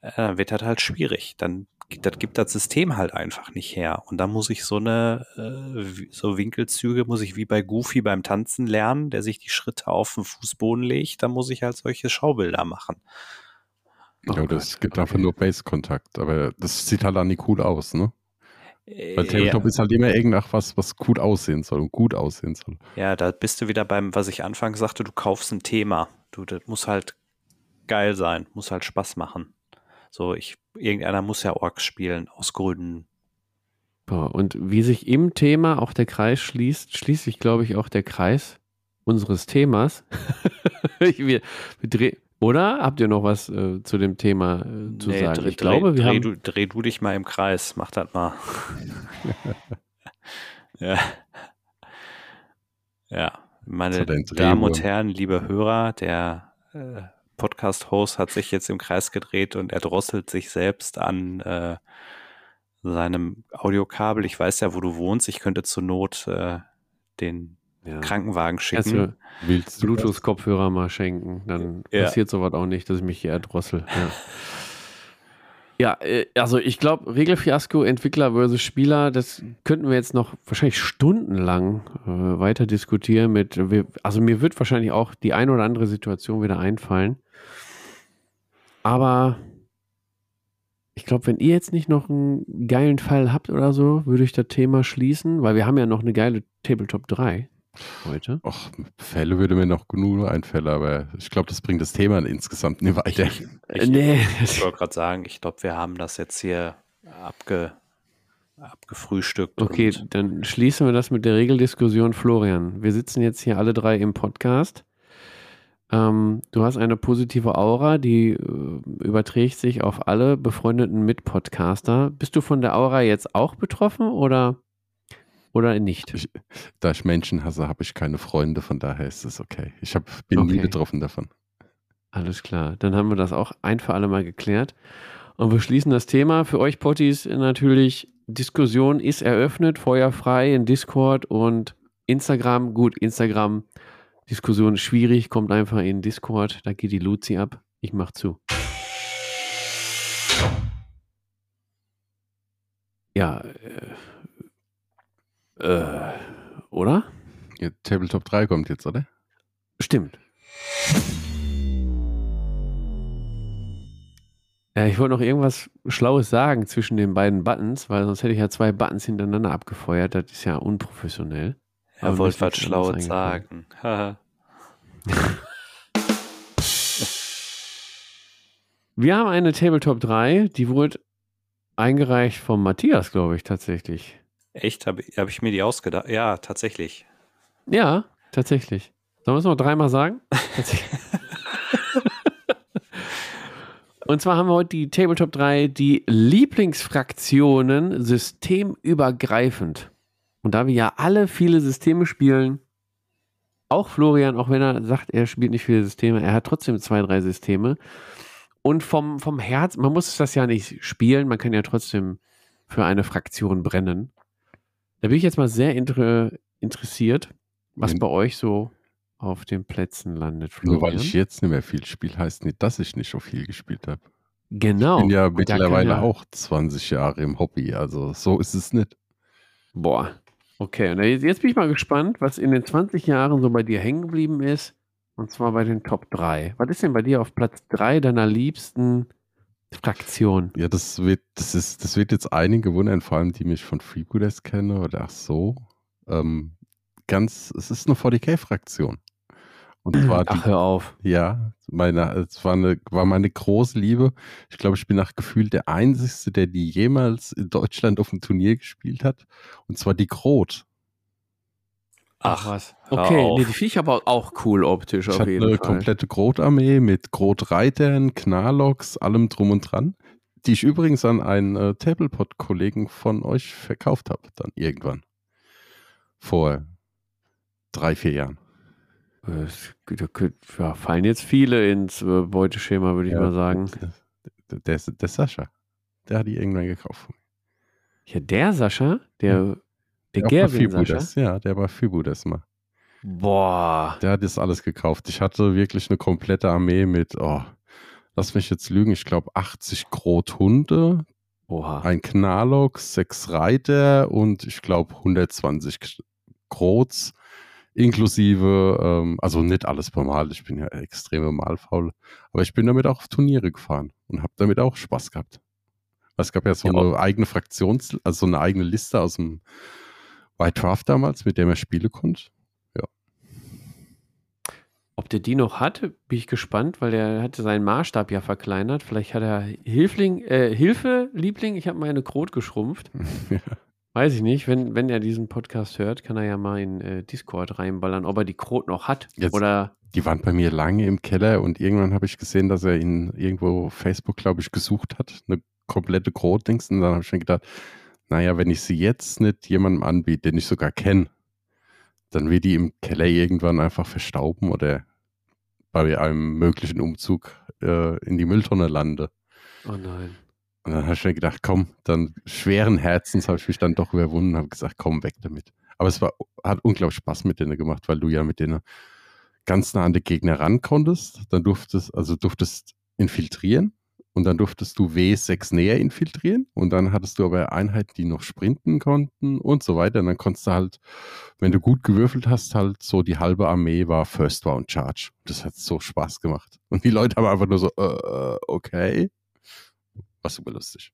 äh, wird das halt schwierig. Dann das gibt das System halt einfach nicht her. Und da muss ich so eine, äh, so Winkelzüge muss ich wie bei Goofy beim Tanzen lernen, der sich die Schritte auf den Fußboden legt. Da muss ich halt solche Schaubilder machen. Oh ja, das gibt okay. einfach nur Base-Kontakt, aber das sieht halt auch nicht cool aus, ne? Weil Tabletop ja. ist halt immer irgendwas, was cool aussehen soll und gut aussehen soll. Ja, da bist du wieder beim, was ich anfangs sagte, du kaufst ein Thema. Du, das muss halt geil sein, muss halt Spaß machen. So, ich, irgendeiner muss ja Orks spielen, aus Gründen. und wie sich im Thema auch der Kreis schließt, schließt sich, glaube ich, auch der Kreis unseres Themas. <laughs> wir, wir oder habt ihr noch was äh, zu dem Thema äh, zu nee, sagen? Dreh, ich glaube, wir dreh, haben du, dreh du dich mal im Kreis, mach das mal. <laughs> ja. Ja, meine Damen und Herren, liebe Hörer, der äh, Podcast-Host hat sich jetzt im Kreis gedreht und er drosselt sich selbst an äh, seinem Audiokabel. Ich weiß ja, wo du wohnst. Ich könnte zur Not äh, den ja. Krankenwagen schicken. Willst Bluetooth-Kopfhörer mal schenken, dann ja. passiert sowas auch nicht, dass ich mich hier erdrossel. Ja. <laughs> ja, äh, also ich glaube, Regelfiasko, Entwickler versus Spieler, das könnten wir jetzt noch wahrscheinlich stundenlang äh, weiter diskutieren mit, also mir wird wahrscheinlich auch die eine oder andere Situation wieder einfallen. Aber ich glaube, wenn ihr jetzt nicht noch einen geilen Fall habt oder so, würde ich das Thema schließen, weil wir haben ja noch eine geile Tabletop 3 heute. Ach, Fälle würde mir noch genug einfallen, aber ich glaube, das bringt das Thema insgesamt nicht weiter. Ich, ich, nee. ich wollte gerade sagen, ich glaube, wir haben das jetzt hier abge, abgefrühstückt. Okay, dann schließen wir das mit der Regeldiskussion. Florian, wir sitzen jetzt hier alle drei im Podcast. Ähm, du hast eine positive Aura, die äh, überträgt sich auf alle befreundeten Mitpodcaster. Bist du von der Aura jetzt auch betroffen oder? Oder nicht? Ich, da ich Menschen hasse, habe ich keine Freunde, von daher ist es okay. Ich hab, bin okay. nie betroffen davon. Alles klar, dann haben wir das auch ein für alle Mal geklärt. Und wir schließen das Thema. Für euch Potties natürlich, Diskussion ist eröffnet, feuerfrei in Discord und Instagram. Gut, Instagram, Diskussion ist schwierig, kommt einfach in Discord, da geht die Luzi ab. Ich mach zu. Ja, äh, äh, oder? Ja, Tabletop 3 kommt jetzt, oder? Stimmt. Ja, ich wollte noch irgendwas Schlaues sagen zwischen den beiden Buttons, weil sonst hätte ich ja zwei Buttons hintereinander abgefeuert. Das ist ja unprofessionell. Er wollte was Schlaues sagen. <laughs> Wir haben eine Tabletop 3, die wurde eingereicht von Matthias, glaube ich, tatsächlich. Echt? Habe hab ich mir die ausgedacht? Ja, tatsächlich. Ja, tatsächlich. Sollen wir es noch dreimal sagen? <laughs> Und zwar haben wir heute die Tabletop 3, die Lieblingsfraktionen systemübergreifend. Und da wir ja alle viele Systeme spielen, auch Florian, auch wenn er sagt, er spielt nicht viele Systeme, er hat trotzdem zwei, drei Systeme. Und vom, vom Herz, man muss das ja nicht spielen, man kann ja trotzdem für eine Fraktion brennen. Da bin ich jetzt mal sehr inter interessiert, was bei euch so auf den Plätzen landet. Florian. Nur weil ich jetzt nicht mehr viel spiele, heißt nicht, dass ich nicht so viel gespielt habe. Genau. Ich bin ja mittlerweile ja auch 20 Jahre im Hobby, also so ist es nicht. Boah. Okay, und jetzt bin ich mal gespannt, was in den 20 Jahren so bei dir hängen geblieben ist. Und zwar bei den Top 3. Was ist denn bei dir auf Platz 3 deiner liebsten Fraktion. Ja, das wird, das ist, das wird jetzt einige wundern, vor allem die mich von Freebooters kennen oder ach so. Ähm, ganz, es ist eine 40k-Fraktion. Und zwar <clears throat> Ach, hör auf. Ja, meine, es war, eine, war meine große Liebe. Ich glaube, ich bin nach Gefühl der Einzige, der die jemals in Deutschland auf dem Turnier gespielt hat. Und zwar die Grot. Ach was. Okay, nee, die Viecher aber auch cool optisch ich auf jeden eine Fall. komplette Grotarmee mit Grotreitern, Knarlocks, allem drum und dran, die ich übrigens an einen äh, Tablepot-Kollegen von euch verkauft habe, dann irgendwann. Vor drei, vier Jahren. da ja, fallen jetzt viele ins äh, Beuteschema, würde ich ja, mal sagen. Der, der, der, Sascha, der hat die irgendwann gekauft. Ja, der Sascha, der ja. Der, der Gerwin, Sascha? Ja, der war Fibudes mal. Boah. Der hat jetzt alles gekauft. Ich hatte wirklich eine komplette Armee mit, oh, lass mich jetzt lügen, ich glaube 80 Grothunde, Oha. ein Knarlock, sechs Reiter und ich glaube 120 Grots, inklusive, ähm, also nicht alles Mal, ich bin ja extrem malfaul, aber ich bin damit auch auf Turniere gefahren und habe damit auch Spaß gehabt. Es gab ja so ja. eine eigene Fraktions-, also so eine eigene Liste aus dem White Draft damals, mit dem er spielen konnte. Ja. Ob der die noch hat, bin ich gespannt, weil der hatte seinen Maßstab ja verkleinert. Vielleicht hat er Hilfling, äh, Hilfe, Liebling, ich habe meine Krot geschrumpft. <laughs> Weiß ich nicht. Wenn, wenn er diesen Podcast hört, kann er ja mal in äh, Discord reinballern, ob er die Krot noch hat. Jetzt, oder die waren bei mir lange im Keller und irgendwann habe ich gesehen, dass er ihn irgendwo Facebook, glaube ich, gesucht hat. Eine komplette Krot-Dings. Und dann habe ich mir gedacht, naja, wenn ich sie jetzt nicht jemandem anbiete, den ich sogar kenne, dann wird die im Keller irgendwann einfach verstauben oder bei einem möglichen Umzug äh, in die Mülltonne lande. Oh nein. Und dann habe ich mir gedacht, komm, dann schweren Herzens habe ich mich dann doch überwunden und habe gesagt, komm, weg damit. Aber es war, hat unglaublich Spaß mit denen gemacht, weil du ja mit denen ganz nah an die Gegner ran konntest. Dann durftest, also durftest infiltrieren und dann durftest du W6 näher infiltrieren und dann hattest du aber Einheiten, die noch sprinten konnten und so weiter. Und dann konntest du halt, wenn du gut gewürfelt hast, halt so die halbe Armee war First Round Charge. Das hat so Spaß gemacht. Und die Leute haben einfach nur so, äh, okay. War super lustig.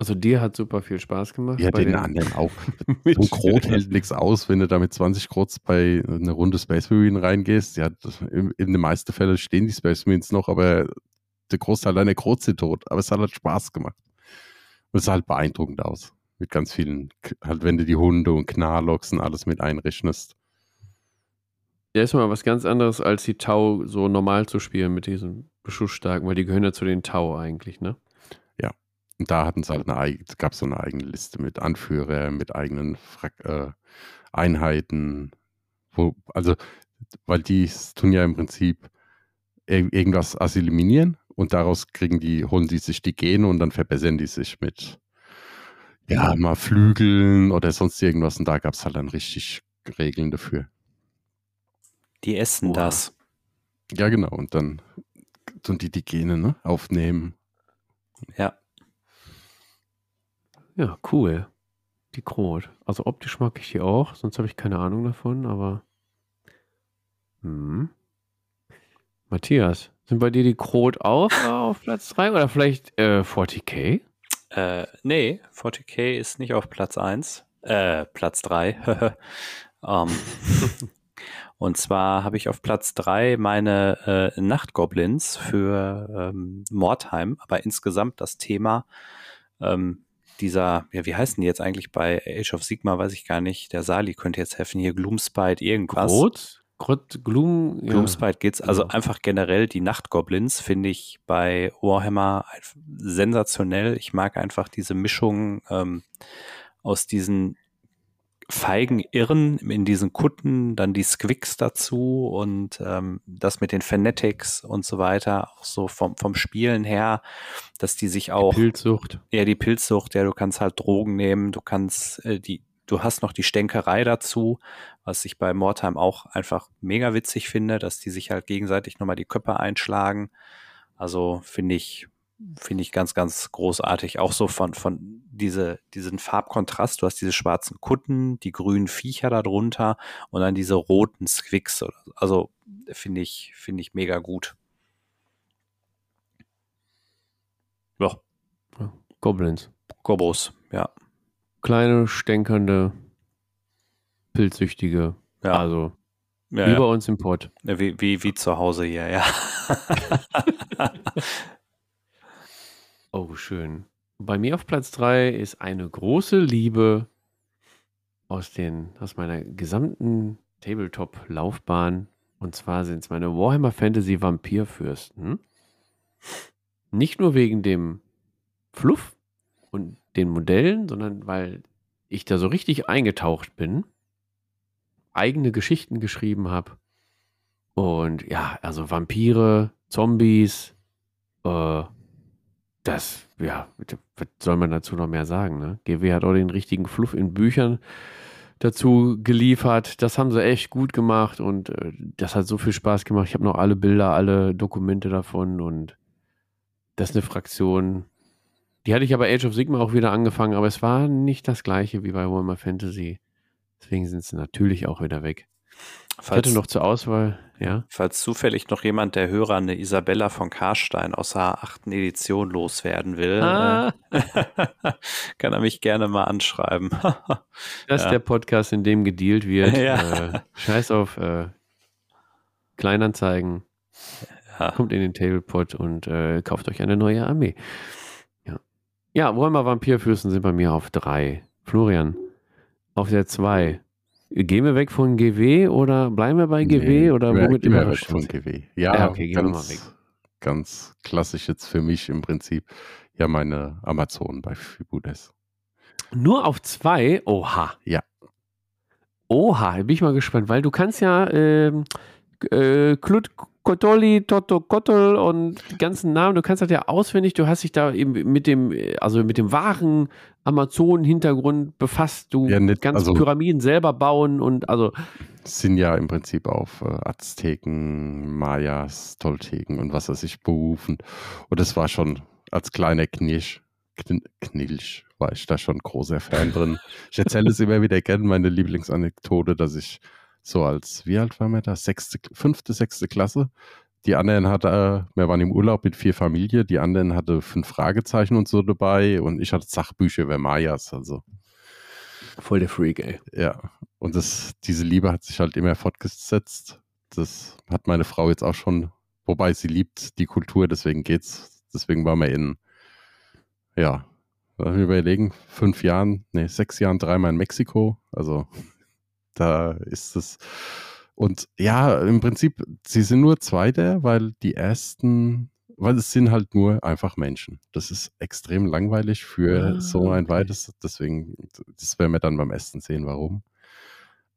Also dir hat super viel Spaß gemacht. Ja, den, den anderen auch. <laughs> so Krot hält nichts aus, wenn du da mit 20 Krots bei einer Runde Space Marine reingehst. Ja, in, in den meisten Fällen stehen die Space Marines noch, aber der Großteil deiner sind tot. Aber es hat halt Spaß gemacht. Und es sah halt beeindruckend aus. Mit ganz vielen, halt wenn du die Hunde und Knarlocks und alles mit einrechnest. Ja, ist mal was ganz anderes, als die Tau so normal zu spielen mit diesen Beschussstarken, weil die gehören ja zu den Tau eigentlich, ne? Und da hatten sie halt eine gab es so eine eigene Liste mit Anführer, mit eigenen Fra äh, Einheiten. Wo, also, weil die tun ja im Prinzip irgendwas assimilieren und daraus kriegen die, holen die sich die Gene und dann verbessern die sich mit ja, mal Flügeln oder sonst irgendwas. Und da gab es halt dann richtig Regeln dafür. Die essen wow. das. Ja, genau. Und dann tun die die Gene ne, aufnehmen. Ja. Ja, cool. Die Krot. Also optisch mag ich die auch, sonst habe ich keine Ahnung davon, aber. Hm. Matthias, sind bei dir die Krot auch auf Platz 3 oder vielleicht äh, 40k? Äh, nee, 40k ist nicht auf Platz 1. Äh, Platz 3. um, <laughs> ähm, <laughs> und zwar habe ich auf Platz 3 meine äh, Nachtgoblins für ähm, Mordheim, aber insgesamt das Thema ähm, dieser, ja, wie heißen die jetzt eigentlich bei Age of Sigma, weiß ich gar nicht. Der Sali könnte jetzt helfen, hier Gloomspite, irgendwas. Grot? Grot, Gloom, ja. Gloomspite geht's. Also ja. einfach generell die Nachtgoblins finde ich bei Warhammer sensationell. Ich mag einfach diese Mischung ähm, aus diesen feigen Irren in diesen Kutten, dann die Squicks dazu und ähm, das mit den Fanatics und so weiter, auch so vom, vom Spielen her, dass die sich auch. Die Pilzsucht. Ja, die Pilzsucht, ja, du kannst halt Drogen nehmen, du kannst äh, die, du hast noch die Stänkerei dazu, was ich bei Mordheim auch einfach mega witzig finde, dass die sich halt gegenseitig nochmal die Köpfe einschlagen. Also finde ich, finde ich ganz, ganz großartig. Auch so von, von diese, diesen Farbkontrast. Du hast diese schwarzen Kutten, die grünen Viecher darunter und dann diese roten Squicks. Also finde ich, finde ich mega gut. Ja. Goblins. Gobos, ja. Kleine, stänkernde, pilzsüchtige. Ja. Also ja, wie ja. bei uns im Port. Wie, wie, wie zu Hause hier, ja. <laughs> Oh, schön. Bei mir auf Platz 3 ist eine große Liebe aus, den, aus meiner gesamten Tabletop-Laufbahn. Und zwar sind es meine Warhammer Fantasy Vampirfürsten. Nicht nur wegen dem Fluff und den Modellen, sondern weil ich da so richtig eingetaucht bin, eigene Geschichten geschrieben habe. Und ja, also Vampire, Zombies, äh, das, ja, was soll man dazu noch mehr sagen? Ne? GW hat auch den richtigen Fluff in Büchern dazu geliefert. Das haben sie echt gut gemacht und äh, das hat so viel Spaß gemacht. Ich habe noch alle Bilder, alle Dokumente davon und das ist eine Fraktion. Die hatte ich aber Age of Sigma auch wieder angefangen, aber es war nicht das gleiche wie bei Warhammer Fantasy. Deswegen sind sie natürlich auch wieder weg. Falls, ich hatte noch zur Auswahl, ja. Falls zufällig noch jemand der Hörer eine Isabella von Karstein aus der achten Edition loswerden will, ah. äh, <laughs> kann er mich gerne mal anschreiben. <laughs> das ist ja. der Podcast, in dem gedealt wird. Ja. Äh, scheiß auf äh, Kleinanzeigen. Ja. Kommt in den Tablepot und äh, kauft euch eine neue Armee. Ja, Warhammer Vampirfürsten sind bei mir auf drei. Florian, Auf der 2. Gehen wir weg von GW oder bleiben wir bei GW Nee, oder womit immer weg von? GW. Ja, Ja, okay, gehen wir ganz, mal weg. ganz klassisch jetzt für mich im Prinzip. Ja, meine Amazon bei Fibudes. Nur auf zwei? Oha. Ja. Oha, bin ich mal gespannt, weil du kannst ja ähm, äh, Klut Kotoli, Toto Kotol und die ganzen Namen, du kannst das ja auswendig, du hast dich da eben mit dem, also mit dem wahren Amazonen-Hintergrund befasst, du Ja, nicht- kannst also- Pyramiden selber bauen und also sind ja im Prinzip auf äh, Azteken, Mayas, Tolteken und was weiß ich berufen. Und das war schon als kleiner Knirsch, Kn Knilch, war ich da schon großer Fan drin. Ich erzähle es immer wieder gerne, meine Lieblingsanekdote, dass ich so als, wie alt waren wir da? Sechste, fünfte, sechste Klasse. Die anderen hatte, äh, wir waren im Urlaub mit vier Familien, die anderen hatte fünf Fragezeichen und so dabei und ich hatte Sachbücher über Mayas, also voll der Freak, ey. ja, und das, diese Liebe hat sich halt immer fortgesetzt. Das hat meine Frau jetzt auch schon, wobei sie liebt die Kultur, deswegen geht's. Deswegen waren wir in, ja, lass mich überlegen, fünf Jahren, nee, sechs Jahren dreimal in Mexiko. Also da ist es. Und ja, im Prinzip, sie sind nur Zweiter, weil die ersten, weil es sind halt nur einfach Menschen. Das ist extrem langweilig für Ah, so ein okay. weites. Deswegen, das werden wir dann beim Essen sehen, warum.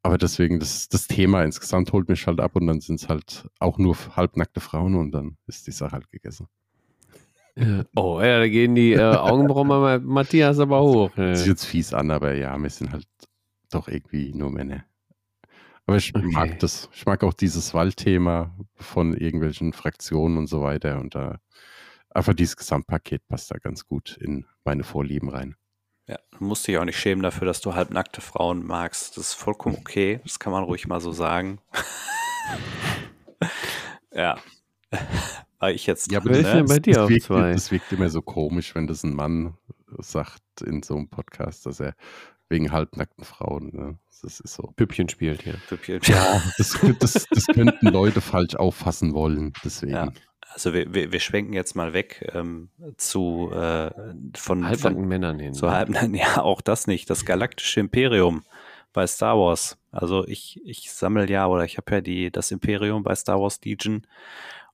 Aber deswegen, das, das Thema insgesamt holt mich halt ab und dann sind es halt auch nur halbnackte Frauen und dann ist die Sache halt gegessen. Ja. Oh, ja, da gehen die äh, Augenbrauen bei Matthias aber hoch. Das ist Äh. jetzt fies an, aber ja, wir sind halt doch irgendwie nur Männer. Aber ich Okay. mag das. Ich mag auch dieses Waldthema von irgendwelchen Fraktionen und so weiter. Und da einfach dieses Gesamtpaket passt da ganz gut in meine Vorlieben rein. Ja, du musst dich auch nicht schämen dafür, dass du halbnackte Frauen magst. Das ist vollkommen okay. Das kann man ruhig mal so sagen. <laughs> ja. <laughs> War ich jetzt Ja, dran, aber ist denn ne? bei dir das, auf wirkt, zwei? das wirkt immer so komisch, wenn das ein Mann sagt in so einem Podcast, dass er wegen halbnackten Frauen, ne? das ist so. Püppchen spielt hier. Ja, das, das, das könnten Leute falsch auffassen wollen. Deswegen. Ja. Also wir, wir, wir schwenken jetzt mal weg ähm, zu äh, von, Halbnackten Männern hin. so halb, <laughs> ja auch das nicht. Das galaktische Imperium bei Star Wars. Also ich, ich sammle ja oder ich habe ja die das Imperium bei Star Wars Legion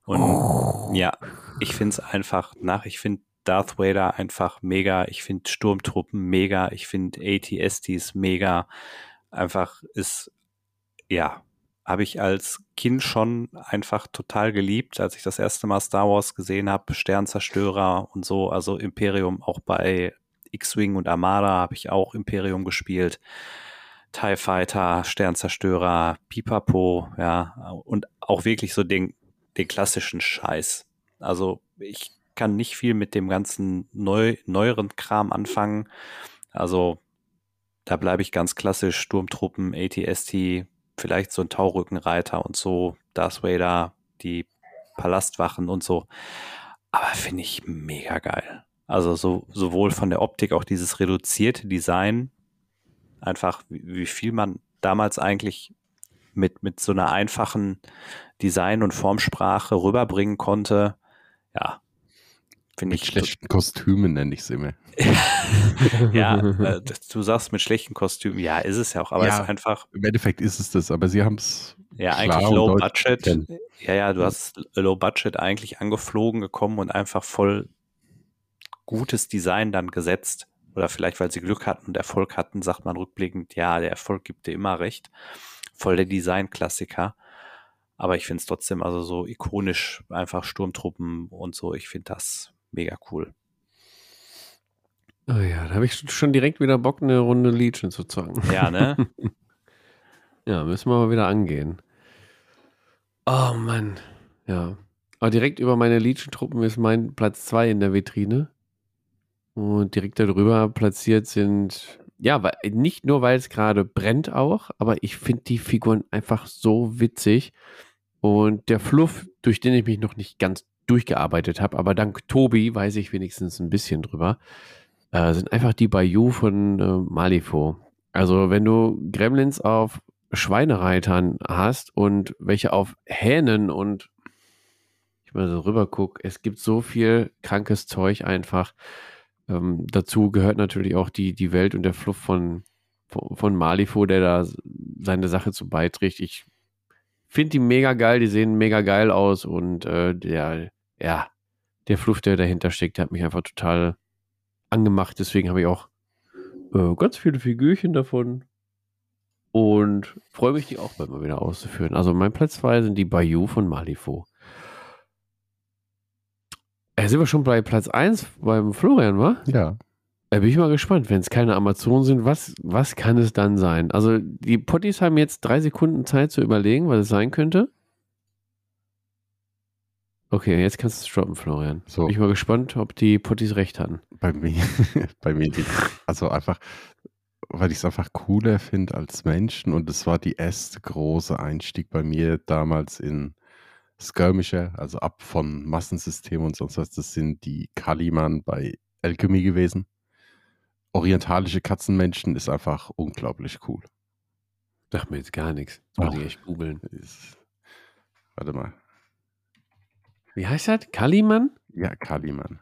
und ja, ich finde es einfach nach. Ich finde Darth Vader einfach mega. Ich finde Sturmtruppen mega. Ich finde ATSTs mega. Einfach ist ja habe ich als Kind schon einfach total geliebt, als ich das erste Mal Star Wars gesehen habe, Sternzerstörer und so, also Imperium auch bei X-Wing und Armada habe ich auch Imperium gespielt. TIE Fighter, Sternzerstörer, Pipapo, ja, und auch wirklich so den, den klassischen Scheiß. Also ich kann nicht viel mit dem ganzen neu, neueren Kram anfangen. Also da bleibe ich ganz klassisch Sturmtruppen, ATST, vielleicht so ein Taurückenreiter und so, Darth Vader, die Palastwachen und so. Aber finde ich mega geil. Also so, sowohl von der Optik, auch dieses reduzierte Design, einfach wie, wie viel man damals eigentlich mit, mit so einer einfachen Design- und Formsprache rüberbringen konnte. Ja, finde Mit ich. schlechten Kostümen nenne ich es immer. <laughs> ja, <laughs> äh, du sagst mit schlechten Kostümen, ja, ist es ja auch, aber Ja. es ist einfach Im Endeffekt ist es das, aber sie haben es Ja, klar eigentlich Low Budget. erkennen. Ja, ja, du hast Low Budget eigentlich angeflogen gekommen und einfach voll gutes Design dann gesetzt. Oder vielleicht, weil sie Glück hatten und Erfolg hatten, sagt man rückblickend, ja, der Erfolg gibt dir immer recht. Voll der Design-Klassiker. Aber ich finde es trotzdem also so ikonisch, einfach Sturmtruppen und so. Ich finde das mega cool. Oh ja, da habe ich schon direkt wieder Bock, eine Runde Legion zu zocken. Ja, ne? <laughs> Ja, müssen wir mal wieder angehen. Oh Mann. Ja. Aber direkt über meine Legion-Truppen ist mein Platz 2 in der Vitrine. Und direkt darüber platziert sind, ja, weil, nicht nur, weil es gerade brennt auch, aber ich finde die Figuren einfach so witzig. Und der Fluff, durch den ich mich noch nicht ganz durchgearbeitet habe, aber dank Tobi weiß ich wenigstens ein bisschen drüber, äh, sind einfach die Bayou von äh, Malifaux. Also wenn du Gremlins auf Schweinereitern hast und welche auf Hähnen und ich mal so rüber gucke, es gibt so viel krankes Zeug einfach. Ähm, dazu gehört natürlich auch die, die Welt und der Fluff von von Malifo, der da seine Sache zu beiträgt. Ich finde die mega geil, die sehen mega geil aus und äh, der, ja, der Fluff, der dahinter steckt, der hat mich einfach total angemacht. Deswegen habe ich auch äh, ganz viele Figürchen davon und freue mich, die auch bald mal wieder auszuführen. Also mein Platz 2 sind die Bayou von Malifo. Äh, sind wir schon bei Platz 1 beim Florian, wa? Ja. Da bin ich mal gespannt. Wenn es keine Amazonen sind, was, was kann es dann sein? Also, die Potties haben jetzt drei Sekunden Zeit zu überlegen, was es sein könnte. Okay, jetzt kannst du es droppen, Florian. So. Bin ich mal gespannt, ob die Potties recht hatten. Bei mir, <laughs> bei mir nicht. Also einfach, weil ich es einfach cooler finde als Menschen und es war die erste große Einstieg bei mir damals in Skirmisher, also ab von Massensystemen und sonst was. Das sind die Kaliman bei Alchemy gewesen orientalische Katzenmenschen ist einfach unglaublich cool. Sag mir jetzt gar nichts. Das muss ich echt googeln. Warte mal. Wie heißt das? Kaliman? Ja, Kaliman.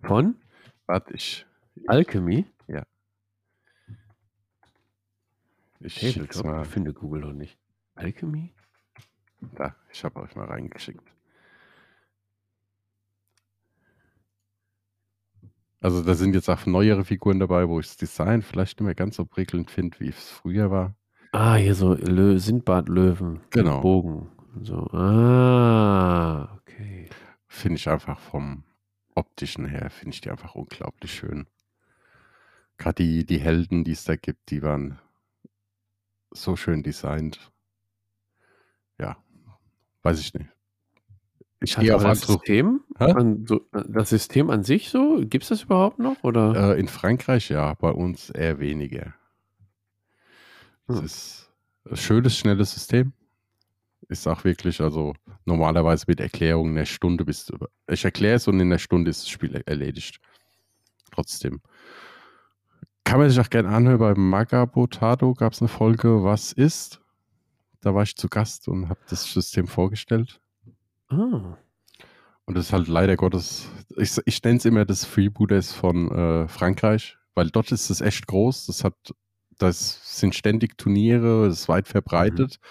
Von? Warte, ich. Alchemy? Ja. Ich hey, mal. Ich finde Google noch nicht. Alchemy? Da, ich habe euch mal reingeschickt. Also da sind jetzt auch neuere Figuren dabei, wo ich das Design vielleicht nicht mehr ganz so prickelnd finde, wie es früher war. Ah, hier so Lö Sindbad-Löwen. Genau. Bogen. So. Ah, okay. Finde ich einfach vom optischen her, finde ich die einfach unglaublich schön. Gerade die, die Helden, die es da gibt, die waren so schön designt. Ja, weiß ich nicht. Ich gehe auf das System, an, so, das System an sich so, gibt es das überhaupt noch? Oder? Äh, in Frankreich ja, bei uns eher weniger. Es hm. ist ein schönes, schnelles System. Ist auch wirklich, also normalerweise mit Erklärung eine Stunde bis. Ich erkläre es und in einer Stunde ist das Spiel erledigt. Trotzdem. Kann man sich auch gerne anhören, bei Magabotado gab es eine Folge, was ist? Da war ich zu Gast und habe das System vorgestellt. Ah. Und das ist halt leider Gottes, ich, ich nenne es immer das Freebooters von äh, Frankreich, weil dort ist es echt groß. Das hat, das sind ständig Turniere, das ist weit verbreitet. Mhm.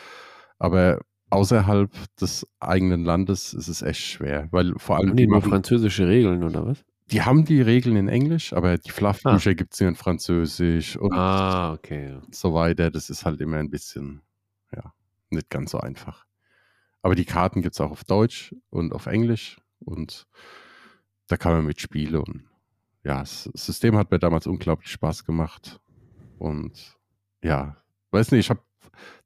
Aber außerhalb des eigenen Landes ist es echt schwer, weil vor allem. Haben die, die machen, französische Regeln oder was? Die haben die Regeln in Englisch, aber die Fluffbücher ah. gibt es ja in Französisch und ah, okay. so weiter. Das ist halt immer ein bisschen, ja, nicht ganz so einfach. Aber die Karten gibt es auch auf Deutsch und auf Englisch und da kann man mitspielen. Und ja, das System hat mir damals unglaublich Spaß gemacht. Und ja, weiß nicht, ich habe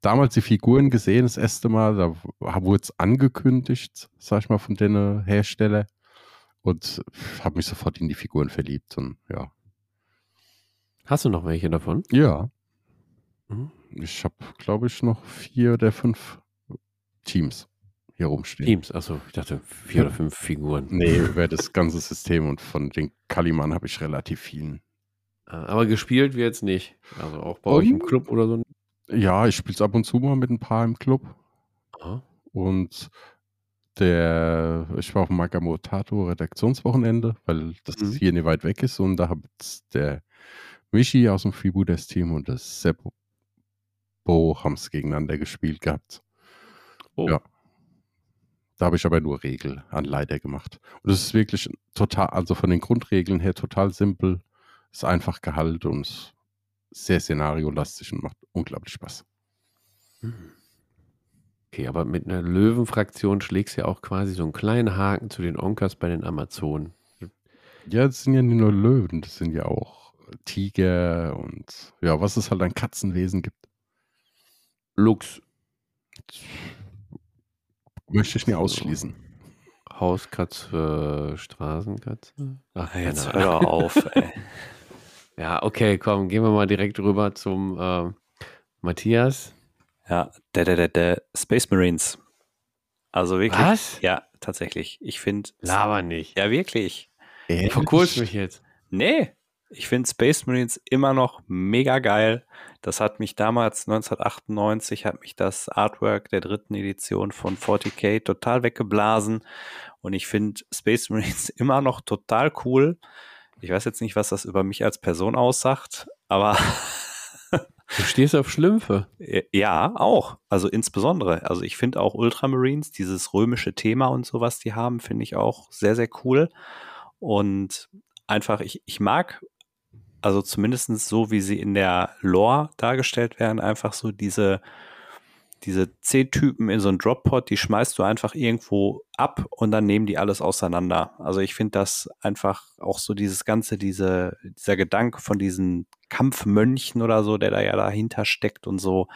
damals die Figuren gesehen, das erste Mal, da wurde es angekündigt, sag ich mal, von den Hersteller. Und habe mich sofort in die Figuren verliebt und ja. Hast du noch welche davon? Ja. Mhm. Ich habe, glaube ich, noch vier der fünf Teams hier rumstehen. Teams, achso, ich dachte vier oder fünf Figuren. Nee, <laughs> über das ganze System und von den Kaliman habe ich relativ vielen. Ah, aber gespielt wird es nicht. Also auch bei um, euch im Club oder so? Ja, ich spiele es ab und zu mal mit ein paar im Club. Aha. Und der, ich war auf dem Magamotato Redaktionswochenende, weil das mhm. hier nicht weit weg ist und da hat der Michi aus dem Freebooters Team und das Seppo haben es gegeneinander gespielt gehabt. Oh. Ja. Da habe ich aber nur Regelanleiter gemacht. Und es ist wirklich total, also von den Grundregeln her total simpel, ist einfach gehalten und sehr szenariolastig und macht unglaublich Spaß. Hm. Okay, aber mit einer Löwenfraktion schlägst du ja auch quasi so einen kleinen Haken zu den Onkers bei den Amazonen. Ja, das sind ja nicht nur Löwen, das sind ja auch Tiger und ja, was es halt an Katzenwesen gibt. Luchs. Möchte ich nie ausschließen. Hauskatze, Straßenkatze? Ach, jetzt hör auf, ey. <laughs> Ja, okay, komm, gehen wir mal direkt rüber zum äh, Matthias. Ja, der, der, der, der Space Marines. Also wirklich. Was? Ja, tatsächlich. Ich finde. Laber nicht. Ja, wirklich. Verkurz mich jetzt. Nee, ich finde Space Marines immer noch mega geil. Das hat mich damals, 1998, hat mich das Artwork der dritten Edition von 40k total weggeblasen. Und ich finde Space Marines <laughs> immer noch total cool. Ich weiß jetzt nicht, was das über mich als Person aussagt, aber <laughs> Du stehst auf Schlümpfe. Ja, auch. Also insbesondere. Also ich finde auch Ultramarines, dieses römische Thema und sowas, die haben, finde ich auch sehr, sehr cool. Und einfach, ich, ich mag, also zumindest so, wie sie in der Lore dargestellt werden, einfach so diese, diese C-Typen in so einen Drop-Pod, die schmeißt du einfach irgendwo ab und dann nehmen die alles auseinander. Also ich finde das einfach auch so dieses ganze, diese, dieser Gedanke von diesen Kampfmönchen oder so, der da ja dahinter steckt und so.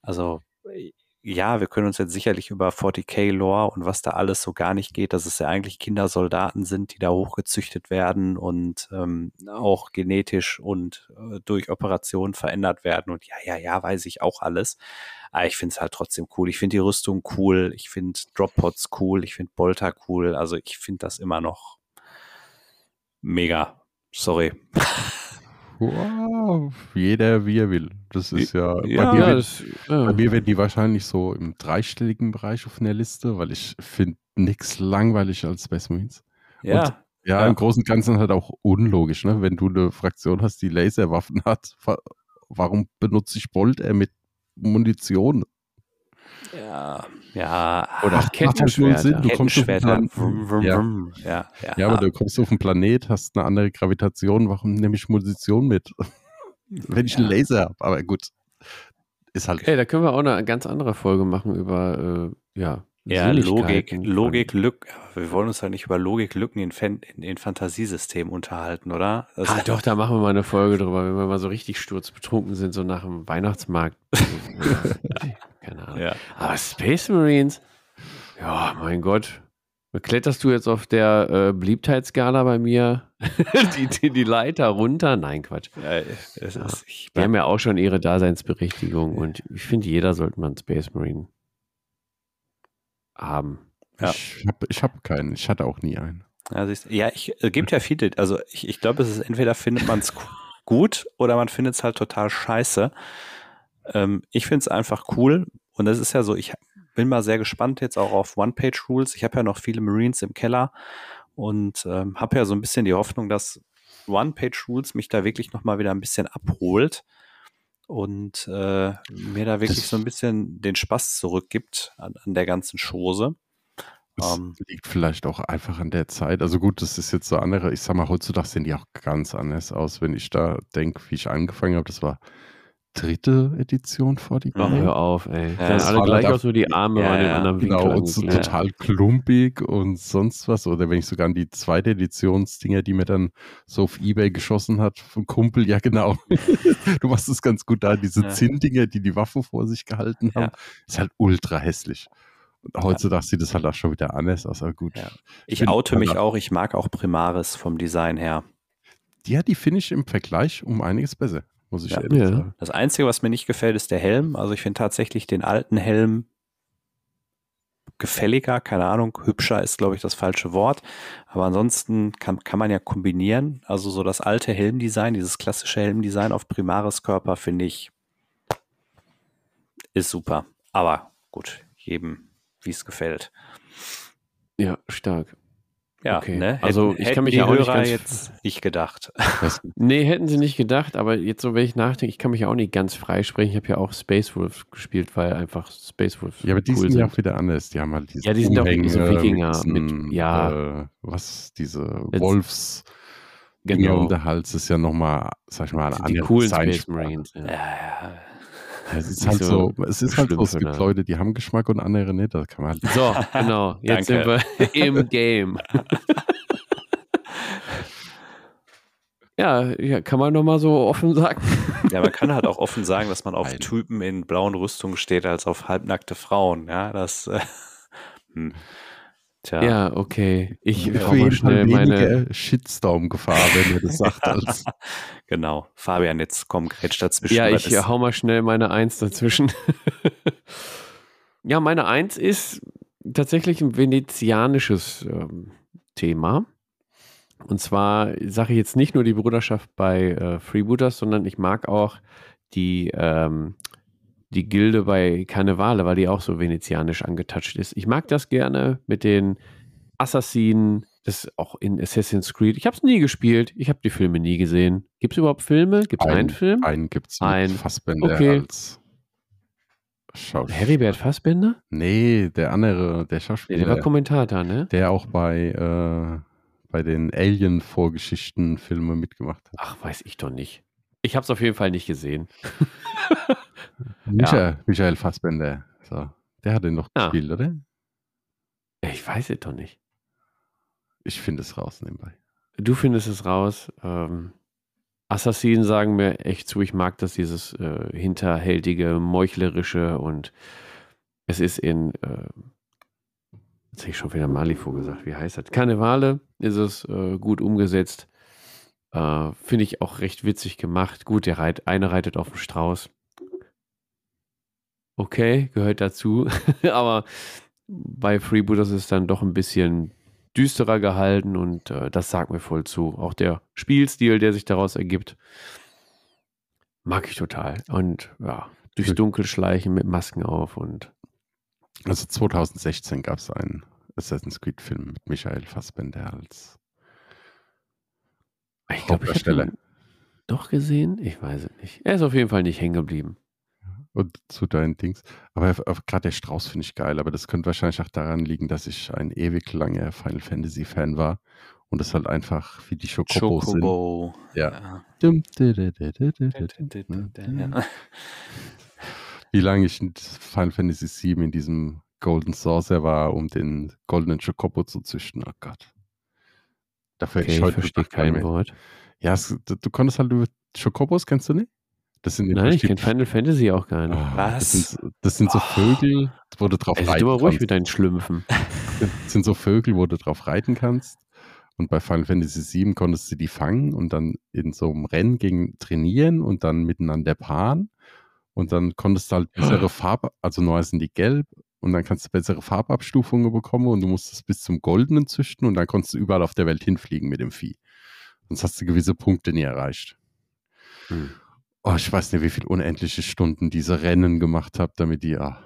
Also ja, wir können uns jetzt sicherlich über 40k Lore und was da alles so gar nicht geht, dass es ja eigentlich Kindersoldaten sind, die da hochgezüchtet werden und ähm, auch genetisch und äh, durch Operationen verändert werden. Und ja, ja, ja, weiß ich auch alles. Aber ich finde es halt trotzdem cool. Ich finde die Rüstung cool. Ich finde Droppods cool. Ich finde Bolter cool. Also ich finde das immer noch mega. Sorry. <laughs> Wow, jeder wie er will. Das ist ja, ja bei, mir, das, ja. bei mir werden die wahrscheinlich so im dreistelligen Bereich auf einer Liste, weil ich finde nichts langweilig als Space Marines. Ja. Und, ja, ja, im Großen und Ganzen halt auch unlogisch, ne? Wenn du eine Fraktion hast, die Laserwaffen hat, warum benutze ich Bolt mit Munition. Ja, ja. Oder Ach, Kettenschwerter. Sinn. Du Kettenschwerter. Vrum, vrum, ja. Ja, ja. ja, aber du kommst auf einen Planet, hast eine andere Gravitation, warum nehme ich Munition mit? <laughs> Wenn ich einen Laser habe, aber gut. Ist halt. Okay, da können wir auch eine ganz andere Folge machen über, äh, ja, ja, Logik, Logik, Lück. Wir wollen uns halt nicht über Logiklücken in, Fan, in, in Fantasiesystemen unterhalten, oder? Also ah, doch, da machen wir mal eine Folge drüber, wenn wir mal so richtig sturzbetrunken sind, so nach dem Weihnachtsmarkt. <laughs> Keine Ahnung. Ja. Aber Space Marines, ja, mein Gott. Kletterst du jetzt auf der äh, Beliebtheitsskala bei mir <laughs> die, die, die, Leiter runter? Nein, Quatsch. Ja, ist, ja. Die haben ja auch schon ihre Daseinsberechtigung und ich finde, jeder sollte mal einen Space Marine haben. Ja. Ich habe ich hab keinen. Ich hatte auch nie einen. Also ja, ich, es gibt ja viele. Also ich, ich glaube, es ist entweder findet man es gut oder man findet es halt total scheiße. Ähm, ich finde es einfach cool. Und das ist ja so, ich bin mal sehr gespannt jetzt auch auf One-Page-Rules. Ich habe ja noch viele Marines im Keller und ähm, habe ja so ein bisschen die Hoffnung, dass One-Page-Rules mich da wirklich nochmal wieder ein bisschen abholt und äh, mir da wirklich das so ein bisschen den Spaß zurückgibt an, an der ganzen Chose. Das um, ähm, liegt vielleicht auch einfach an der Zeit. Also gut, das ist jetzt so andere, ich sag mal, heutzutage sehen die auch ganz anders aus, wenn ich da denke, wie ich angefangen habe. Das war dritte Edition vor die Ach, hör auf, ey. Ja, Sehen alle gleich aus, so die Arme ja, an dem anderen Winkel. Genau, und so total klumpig und sonst was. Oder wenn ich sogar an die zweite Editionsdinger, die mir dann so auf Ebay geschossen hat, von Kumpel, ja genau. <laughs> du machst es ganz gut da, diese ja. Zinndinger, die die Waffen vor sich gehalten haben, ist halt ultra hässlich. Und heutzutage sieht es halt auch schon wieder anders aus, aber gut. Ich, ich oute mich auch, ich mag auch Primaris vom Design her. Ja, die finde ich im Vergleich um einiges besser muss ich ja, ehrlich ja. sagen. Das Einzige, was mir nicht gefällt, ist der Helm. Also ich finde tatsächlich den alten Helm gefälliger, keine Ahnung, hübscher ist, glaube ich, das falsche Wort. Aber ansonsten kann, kann man ja kombinieren. Also so das alte Helmdesign, dieses klassische Helmdesign auf primares Körper, finde ich, ist super. Aber gut, jedem, wie es gefällt. Ja, stark. Ja, okay. ne? also ich kann mich ja auch nicht ganz jetzt nicht gedacht. <laughs> nee, hätten sie nicht gedacht, aber jetzt so, wenn ich nachdenke, ich kann mich ja auch nicht ganz frei sprechen. Ich habe ja auch Space Wolf gespielt, weil einfach Space Wolf Ja, aber die cool sind ja auch wieder anders. Die haben halt diese Ja, die sind auch diese Wikinger mit, mit ja. Äh, was, diese Wolfs genau. um der Hals ist ja nochmal, sag ich mal, eine andere Die coolen Space Marines. Ja, ja. ja. Es ist halt so, so, es ist halt so, es gibt Leute, die haben Geschmack und andere nicht. Das kann man halt so, <laughs> genau. Jetzt sind wir <laughs> im Game. <laughs> ja, ja, kann man nochmal so offen sagen. Ja, man kann halt auch offen sagen, dass man auf Nein. Typen in blauen Rüstungen steht als auf halbnackte Frauen. Ja, das. Äh, hm. Tja. Ja, okay. Ich hau mal schnell meine Shitstorm-Gefahr, wenn ihr das sagt. Als <laughs> genau. Fabian, jetzt komm, grätsch dazwischen. Ja, ich hau mal schnell meine Eins dazwischen. <laughs> ja, meine Eins ist tatsächlich ein venezianisches ähm, Thema. Und zwar sage ich jetzt nicht nur die Bruderschaft bei äh, Freebooters, sondern ich mag auch die ähm, die Gilde bei Karnevale, weil die auch so venezianisch angetatscht ist. Ich mag das gerne mit den Assassinen, Das auch in Assassin's Creed. Ich habe es nie gespielt. Ich habe die Filme nie gesehen. Gibt es überhaupt Filme? Gibt es ein, einen Film? Einen gibt es ein Fassbender okay. als Schauspieler. Heribert Fassbender? Nee, der andere, der Schauspieler. der war Kommentator, ne? Der auch bei, äh, bei den Alien-Vorgeschichten-Filmen mitgemacht hat. Ach, weiß ich doch nicht. Ich habe es auf jeden Fall nicht gesehen. <laughs> Michael, ja. Michael Fassbender. So. Der hat den noch ja. gespielt, oder? Ich weiß es doch nicht. Ich finde es raus nebenbei. Du findest es raus. Ähm, Assassinen sagen mir echt zu, ich mag das, dieses äh, hinterhältige, meuchlerische und es ist in, äh, jetzt habe ich schon wieder Malifu gesagt, wie heißt das? Karnevale ist es äh, gut umgesetzt. Äh, Finde ich auch recht witzig gemacht. Gut, der reit, eine reitet auf dem Strauß. Okay, gehört dazu. <laughs> Aber bei Freebooters ist es dann doch ein bisschen düsterer gehalten und äh, das sagt mir voll zu. Auch der Spielstil, der sich daraus ergibt, mag ich total. Und ja, durchs Dunkel schleichen mit Masken auf und. Also 2016 gab es einen Assassin's Creed-Film mit Michael Fassbender als ich glaube, ich habe ihn doch gesehen. Ich weiß es nicht. Er ist auf jeden Fall nicht hängen geblieben und zu deinen Dings. Aber gerade der Strauß finde ich geil, aber das könnte wahrscheinlich auch daran liegen, dass ich ein ewig langer Final Fantasy Fan war und es halt einfach wie die Schokobos Chocobo. sind. Ja. ja. Wie lange ich in Final Fantasy VII in diesem Golden Saucer war, um den goldenen Chocobo zu züchten. Oh Gott. Dafür okay, ich heute verstehe kein Wort. Ja, es, du, du konntest halt über Chocobos, kennst du nicht? Das sind Nein, ich kenne Final Fantasy auch gar nicht. Oh, Was? Das sind, das sind so Vögel, wo du drauf also reiten kannst. ruhig mit deinen Schlümpfen. <laughs> Das sind so Vögel, wo du drauf reiten kannst. Und bei Final Fantasy VII konntest du die fangen und dann in so einem Rennen gegen trainieren und dann miteinander paaren. Und dann konntest du halt bessere <gasps> Farbe, also neu sind die gelb, und dann kannst du bessere Farbabstufungen bekommen und du musst es bis zum Goldenen züchten und dann konntest du überall auf der Welt hinfliegen mit dem Vieh. Sonst hast du gewisse Punkte nie erreicht. Hm oh, ich weiß nicht, wie viele unendliche Stunden diese Rennen gemacht habe, damit die, ah.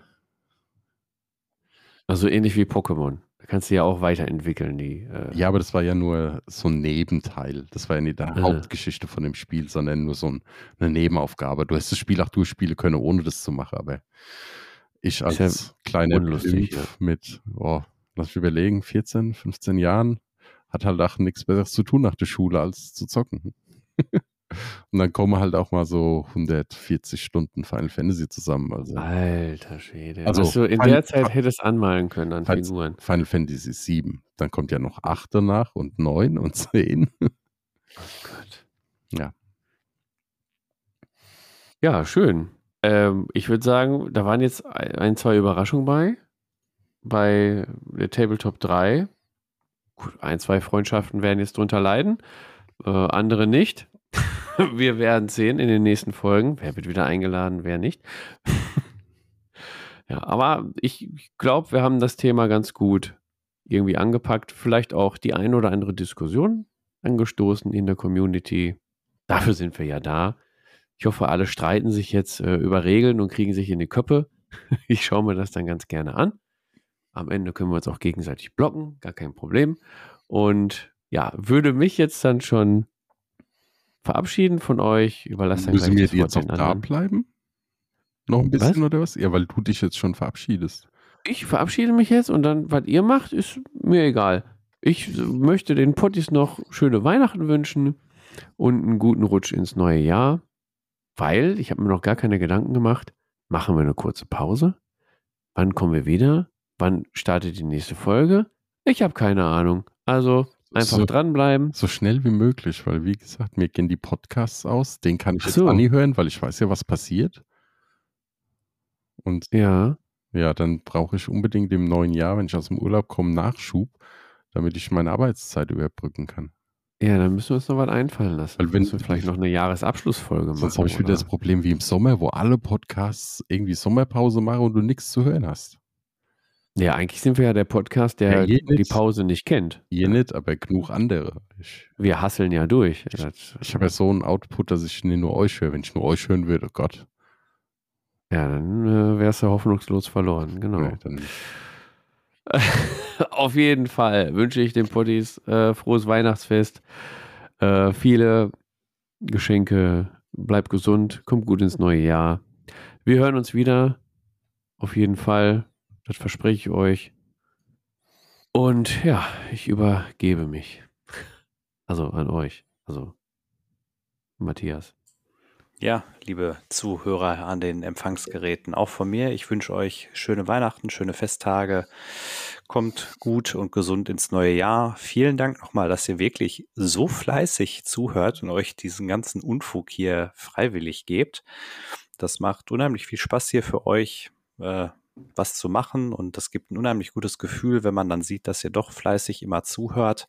Also ähnlich wie Pokémon. Da kannst du ja auch weiterentwickeln, die. Äh ja, aber das war ja nur so ein Nebenteil. Das war ja nicht die äh. Hauptgeschichte von dem Spiel, sondern nur so ein, eine Nebenaufgabe. Du hättest das Spiel auch durchspielen können, ohne das zu machen, aber ich als ja kleiner Pimp ja. mit, oh, lass mich überlegen, 14, 15 Jahren, hat halt auch nichts Besseres zu tun nach der Schule, als zu zocken. <laughs> Und dann kommen halt auch mal so 140 Stunden Final Fantasy zusammen. Also, Alter Schwede. Also du in Final, der Zeit hättest anmalen können an Figuren. Final Fantasy 7. Dann kommt ja noch 8 danach und 9 und 10. Oh <laughs> Gott. Ja. Ja, schön. Ähm, ich würde sagen, da waren jetzt ein, zwei Überraschungen bei. Bei der Tabletop 3. Gut, ein, zwei Freundschaften werden jetzt drunter leiden. Äh, andere nicht. <laughs> wir werden sehen in den nächsten Folgen. Wer wird wieder eingeladen, wer nicht. <laughs> ja, aber ich glaube, wir haben das Thema ganz gut irgendwie angepackt. Vielleicht auch die ein oder andere Diskussion angestoßen in der Community. Dafür sind wir ja da. Ich hoffe, alle streiten sich jetzt äh, über Regeln und kriegen sich in die Köppe. <laughs> ich schaue mir das dann ganz gerne an. Am Ende können wir uns auch gegenseitig blocken, gar kein Problem. Und ja, würde mich jetzt dann schon verabschieden von euch. Überlasse dann Müssen wir jetzt noch da bleiben? Noch ein bisschen was? oder was? Ja, weil du dich jetzt schon verabschiedest. Ich verabschiede mich jetzt und dann, was ihr macht, ist mir egal. Ich möchte den Potties noch schöne Weihnachten wünschen und einen guten Rutsch ins neue Jahr, weil ich habe mir noch gar keine Gedanken gemacht. Machen wir eine kurze Pause? Wann kommen wir wieder? Wann startet die nächste Folge? Ich habe keine Ahnung. Also Einfach so, dranbleiben. So schnell wie möglich, weil wie gesagt, mir gehen die Podcasts aus. Den kann ich so. jetzt anhören, weil ich weiß ja, was passiert. Und ja, ja dann brauche ich unbedingt im neuen Jahr, wenn ich aus dem Urlaub komme, Nachschub, damit ich meine Arbeitszeit überbrücken kann. Ja, dann müssen wir uns noch was einfallen lassen. Weil wenn wir vielleicht noch eine Jahresabschlussfolge machen. Sonst habe ich wieder oder? das Problem wie im Sommer, wo alle Podcasts irgendwie Sommerpause machen und du nichts zu hören hast. Ja, eigentlich sind wir ja der Podcast, der ja, die Pause nicht kennt. Ihr nicht, aber genug andere. Ich, wir hasseln ja durch. Ich, ich habe ja so einen Output, dass ich nur euch höre. Wenn ich nur euch hören würde, oh Gott. Ja, dann äh, wärst du hoffnungslos verloren, genau. Ja, <laughs> Auf jeden Fall wünsche ich den Potties äh, frohes Weihnachtsfest, äh, viele Geschenke, bleibt gesund, kommt gut ins neue Jahr. Wir hören uns wieder. Auf jeden Fall. Das verspreche ich euch. Und ja, ich übergebe mich. Also an euch. Also Matthias. Ja, liebe Zuhörer an den Empfangsgeräten, auch von mir. Ich wünsche euch schöne Weihnachten, schöne Festtage. Kommt gut und gesund ins neue Jahr. Vielen Dank nochmal, dass ihr wirklich so fleißig zuhört und euch diesen ganzen Unfug hier freiwillig gebt. Das macht unheimlich viel Spaß hier für euch, äh, was zu machen. Und das gibt ein unheimlich gutes Gefühl, wenn man dann sieht, dass ihr doch fleißig immer zuhört.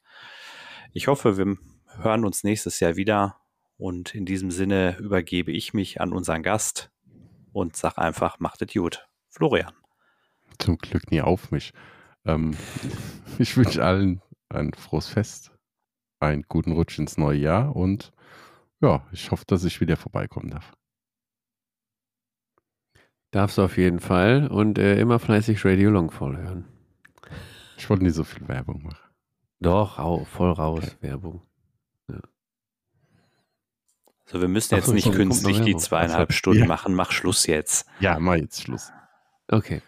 Ich hoffe, wir hören uns nächstes Jahr wieder und in diesem Sinne übergebe ich mich an unseren Gast und sag einfach, macht es gut. Florian. Zum Glück nie auf mich. Ähm, <laughs> ich wünsche allen ein frohes Fest, einen guten Rutsch ins neue Jahr und ja, ich hoffe, dass ich wieder vorbeikommen darf. Darfst du auf jeden Fall und äh, immer fleißig Radio Longfall hören. Ich wollte nicht so viel Werbung machen. Doch, voll raus, okay. Werbung. So, wir müssen jetzt so, nicht künstlich die zweieinhalb Stunden ja. machen. Mach Schluss jetzt. Ja, mach jetzt Schluss. Okay.